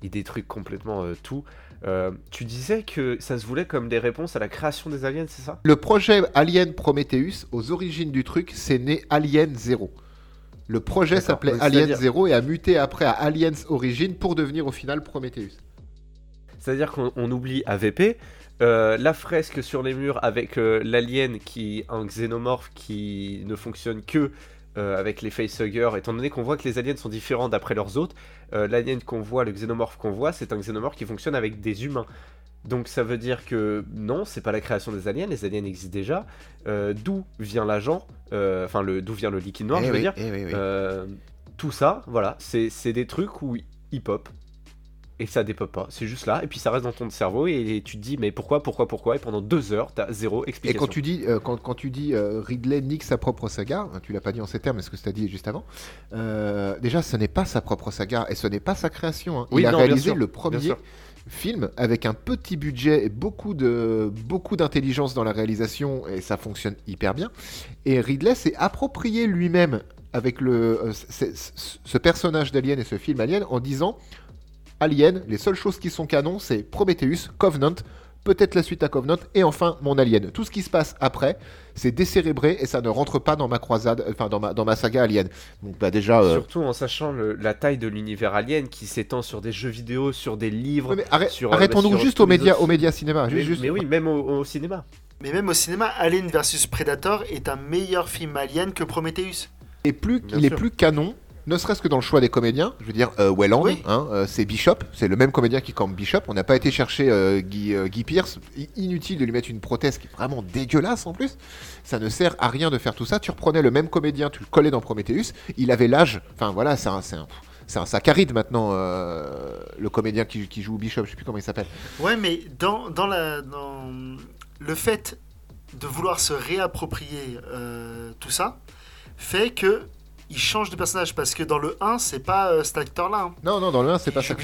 B: il détruit complètement euh, tout. Euh, tu disais que ça se voulait comme des réponses à la création des aliens, c'est ça?
A: Le projet Alien Prometheus, aux origines du truc, c'est né Alien 0. Le projet s'appelait Alien 0 et a muté après à Aliens Origin pour devenir au final Prometheus.
B: C'est-à-dire qu'on on oublie AVP, euh, la fresque sur les murs avec euh, l'alien qui un xénomorphe qui ne fonctionne que euh, avec les facehuggers, étant donné qu'on voit que les aliens sont différents d'après leurs hôtes, euh, l'alien qu'on voit, le xénomorphe qu'on voit, c'est un xénomorphe qui fonctionne avec des humains. Donc ça veut dire que non, c'est pas la création des aliens, les aliens existent déjà. D'où vient l'agent, enfin le d'où vient le liquide noir,
A: Eh
B: je veux
A: oui,
B: dire.
A: eh oui, oui.
B: Tout ça, voilà, c'est c'est des trucs où il pop et ça dépop pas. C'est juste là et puis ça reste dans ton cerveau et, tu te dis mais pourquoi, pourquoi, pourquoi et pendant deux heures t'as zéro
A: Et
B: explication.
A: quand tu dis, euh, quand, quand tu dis euh, Ridley nique sa propre saga, hein, tu l'as pas dit en ces termes, mais ce que tu as dit juste avant, euh, déjà ce n'est pas sa propre saga et ce n'est pas sa création. hein.
B: Oui,
A: Il a
B: non,
A: réalisé
B: sûr,
A: le premier film avec un petit budget et beaucoup de beaucoup d'intelligence dans la réalisation et ça fonctionne hyper bien. Et Ridley s'est approprié lui-même avec le ce personnage d'Alien et ce film Alien en disant Alien, les seules choses qui sont canon, c'est Prometheus, Covenant, peut-être la suite à Covenant, et enfin mon Alien. Tout ce qui se passe après, c'est décérébré et ça ne rentre pas dans ma croisade, enfin dans ma, dans ma saga Alien. Donc bah déjà... euh,
B: Surtout en sachant le- la taille de l'univers alien qui s'étend sur des jeux vidéo, sur des livres.
A: ouais, mais arrête-
B: sur, euh,
A: arrêtons-nous juste aux médias,
B: autres
A: aux médias cinéma.
B: mais,
A: juste- juste-
B: mais oui, même au, au cinéma.
C: Mais même au cinéma, Alien vs Predator est un meilleur film Alien que Prometheus.
A: Et plus,
B: Bien
A: il est plus canon, ne serait-ce que dans le choix des comédiens. Je veux dire, euh, Welland,
C: Oui.
A: hein, euh, c'est Bishop, c'est le même comédien qui campe Bishop. On n'a pas été chercher euh, Guy, euh, Guy Pierce. Inutile de lui mettre une prothèse qui est vraiment dégueulasse en plus. Ça ne sert à rien de faire tout ça. Tu reprenais le même comédien, tu le collais dans Prometheus. Il avait l'âge. Enfin voilà, c'est un, c'est un, c'est un saccharide maintenant, euh, le comédien qui, qui joue Bishop. Je sais plus comment il s'appelle.
C: Ouais, mais dans, dans, la, dans le fait de vouloir se réapproprier euh, tout ça fait que il change de personnage parce que dans le 1, c'est pas euh, cet acteur-là. hein.
A: Non, non, dans le 1, c'est pas ça.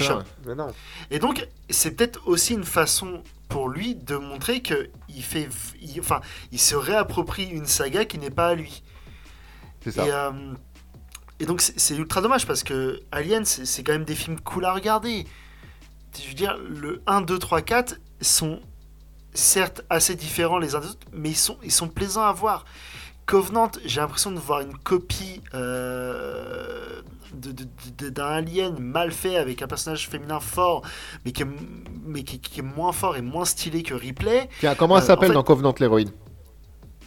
B: Mais non.
C: Et donc, c'est peut-être aussi une façon pour lui de montrer que il fait, il- enfin, il se réapproprie une saga qui n'est pas à lui.
A: C'est ça.
C: Et, euh, et donc c'est c'est ultra dommage parce que Alien, c'est c'est quand même des films cool à regarder. Je veux dire, le 1, 2, 3, 4 sont certes assez différents les uns des autres, mais ils sont, ils sont plaisants à voir. Covenant, j'ai l'impression de voir une copie euh, d'un alien mal fait avec un personnage féminin fort, mais qui est, mais qui, qui est moins fort et moins stylé que Ripley.
A: Tiens, comment elle
C: euh,
A: s'appelle
C: en fait-
A: dans Covenant l'héroïne?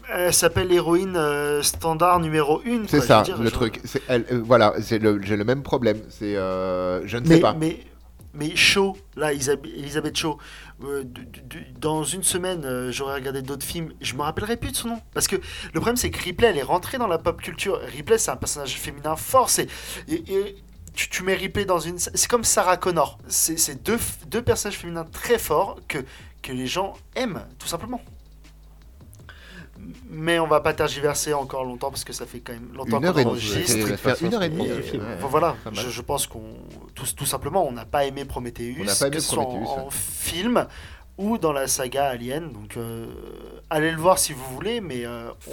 C: Elle s'appelle l'héroïne euh, standard numéro 1.
A: C'est ça, le truc. Elle, euh, voilà, j'ai le même problème. C'est, euh, je ne sais pas.
C: Mais, mais Shaw, là, Isab- Elisabeth Shaw, euh, dans une semaine, euh, j'aurais regardé d'autres films, je me rappellerai plus de son nom. Parce que le problème, c'est que Ripley, elle est rentrée dans la pop culture. Ripley, c'est un personnage féminin fort. c'est- Et, tu, tu mets Ripley dans une. C'est comme Sarah Connor. C'est deux, deux personnages féminins très forts que, que les gens aiment, tout simplement. Mais on va pas tergiverser encore longtemps parce que ça fait quand même longtemps qu'on enregistre.
A: Une heure et demie. Euh,
C: voilà, je, je pense qu'on tout, tout simplement on n'a pas aimé Prometheus,
A: pas aimé
C: que ce soit en, film ou dans la saga Alien. Donc euh, allez le voir si vous voulez, mais euh, on-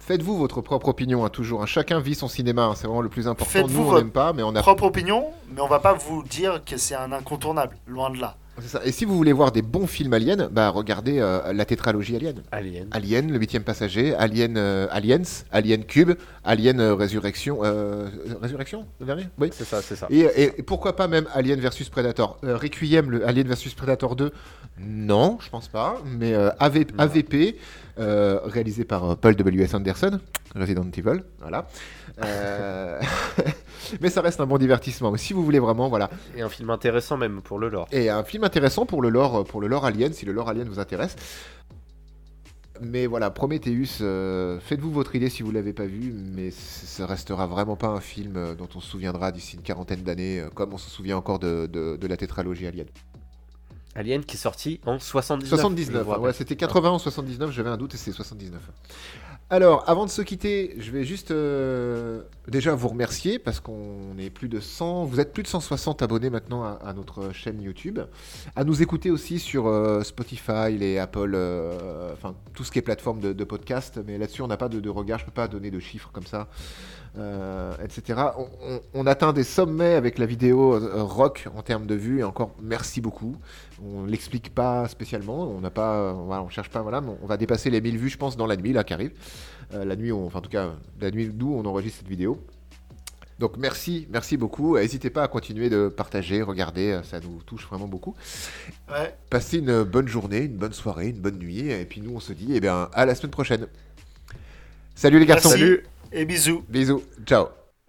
A: Faites-vous votre propre opinion, hein, toujours. hein. Chacun vit son cinéma, hein, c'est vraiment le plus important.
C: Faites-vous
A: Nous, on
C: votre
A: n'aime pas, mais on a.
C: propre opinion, mais on va pas vous dire que c'est un incontournable, loin de là.
A: Ça. Et si vous voulez voir des bons films aliens, bah regardez euh, la tétralogie Alien.
B: Alien.
A: Alien, le huitième passager, Alien, euh, Aliens, Alien Cube, Alien euh, Résurrection, euh, Résurrection, le dernier, oui.
B: C'est ça, c'est ça.
A: Et, et- et pourquoi pas même Alien versus Predator? Euh, Requiem, le Alien versus Predator 2 Non, je pense pas. Mais AV-. AVP, réalisé par Paul W.S. Anderson, Resident Evil, voilà. Euh, mais ça reste un bon divertissement. Si vous voulez vraiment, voilà.
B: Et un film intéressant même pour le lore.
A: Et un film intéressant pour le lore, pour le lore Alien, si le lore Alien vous intéresse. Mais voilà, Prometheus, euh, faites-vous votre idée si vous l'avez pas vu, mais ça restera vraiment pas un film euh, dont on se souviendra d'ici une quarantaine d'années, euh, comme on se souvient encore de, de- de la tétralogie Alien.
B: Alien qui est sorti en 79.
A: 79,
B: je vous
A: hein,
B: rappelle.
A: ouais, c'était 80 ou 79, j'avais un doute et c'est 79. Alors, avant de se quitter, je vais juste euh, déjà vous remercier parce qu'on est plus de 100, vous êtes plus de 160 abonnés maintenant à, notre chaîne YouTube, à nous écouter aussi sur euh, Spotify, les Apple, euh, enfin tout ce qui est plateforme de, podcast, mais là-dessus on n'a pas de, regard, je peux pas donner de chiffres comme ça. Euh, etc. On, on- on atteint des sommets avec la vidéo euh, rock en termes de vues et encore merci beaucoup. On l'explique pas spécialement, on n'a pas, euh, on cherche pas, voilà, mais on va dépasser les 1000 vues, je pense, dans la nuit là qui arrive. Euh, la nuit, enfin en tout cas, la nuit d'où on enregistre cette vidéo. Donc merci, merci beaucoup. N'hésitez pas à continuer de partager, regarder, ça nous touche vraiment beaucoup.
C: Ouais.
A: Passez une bonne journée, une bonne soirée, une bonne nuit, et puis nous on se dit, eh bien, à la semaine prochaine. Salut les garçons.
C: Merci.
B: Salut
C: Et bisous.
A: Bisous. Ciao.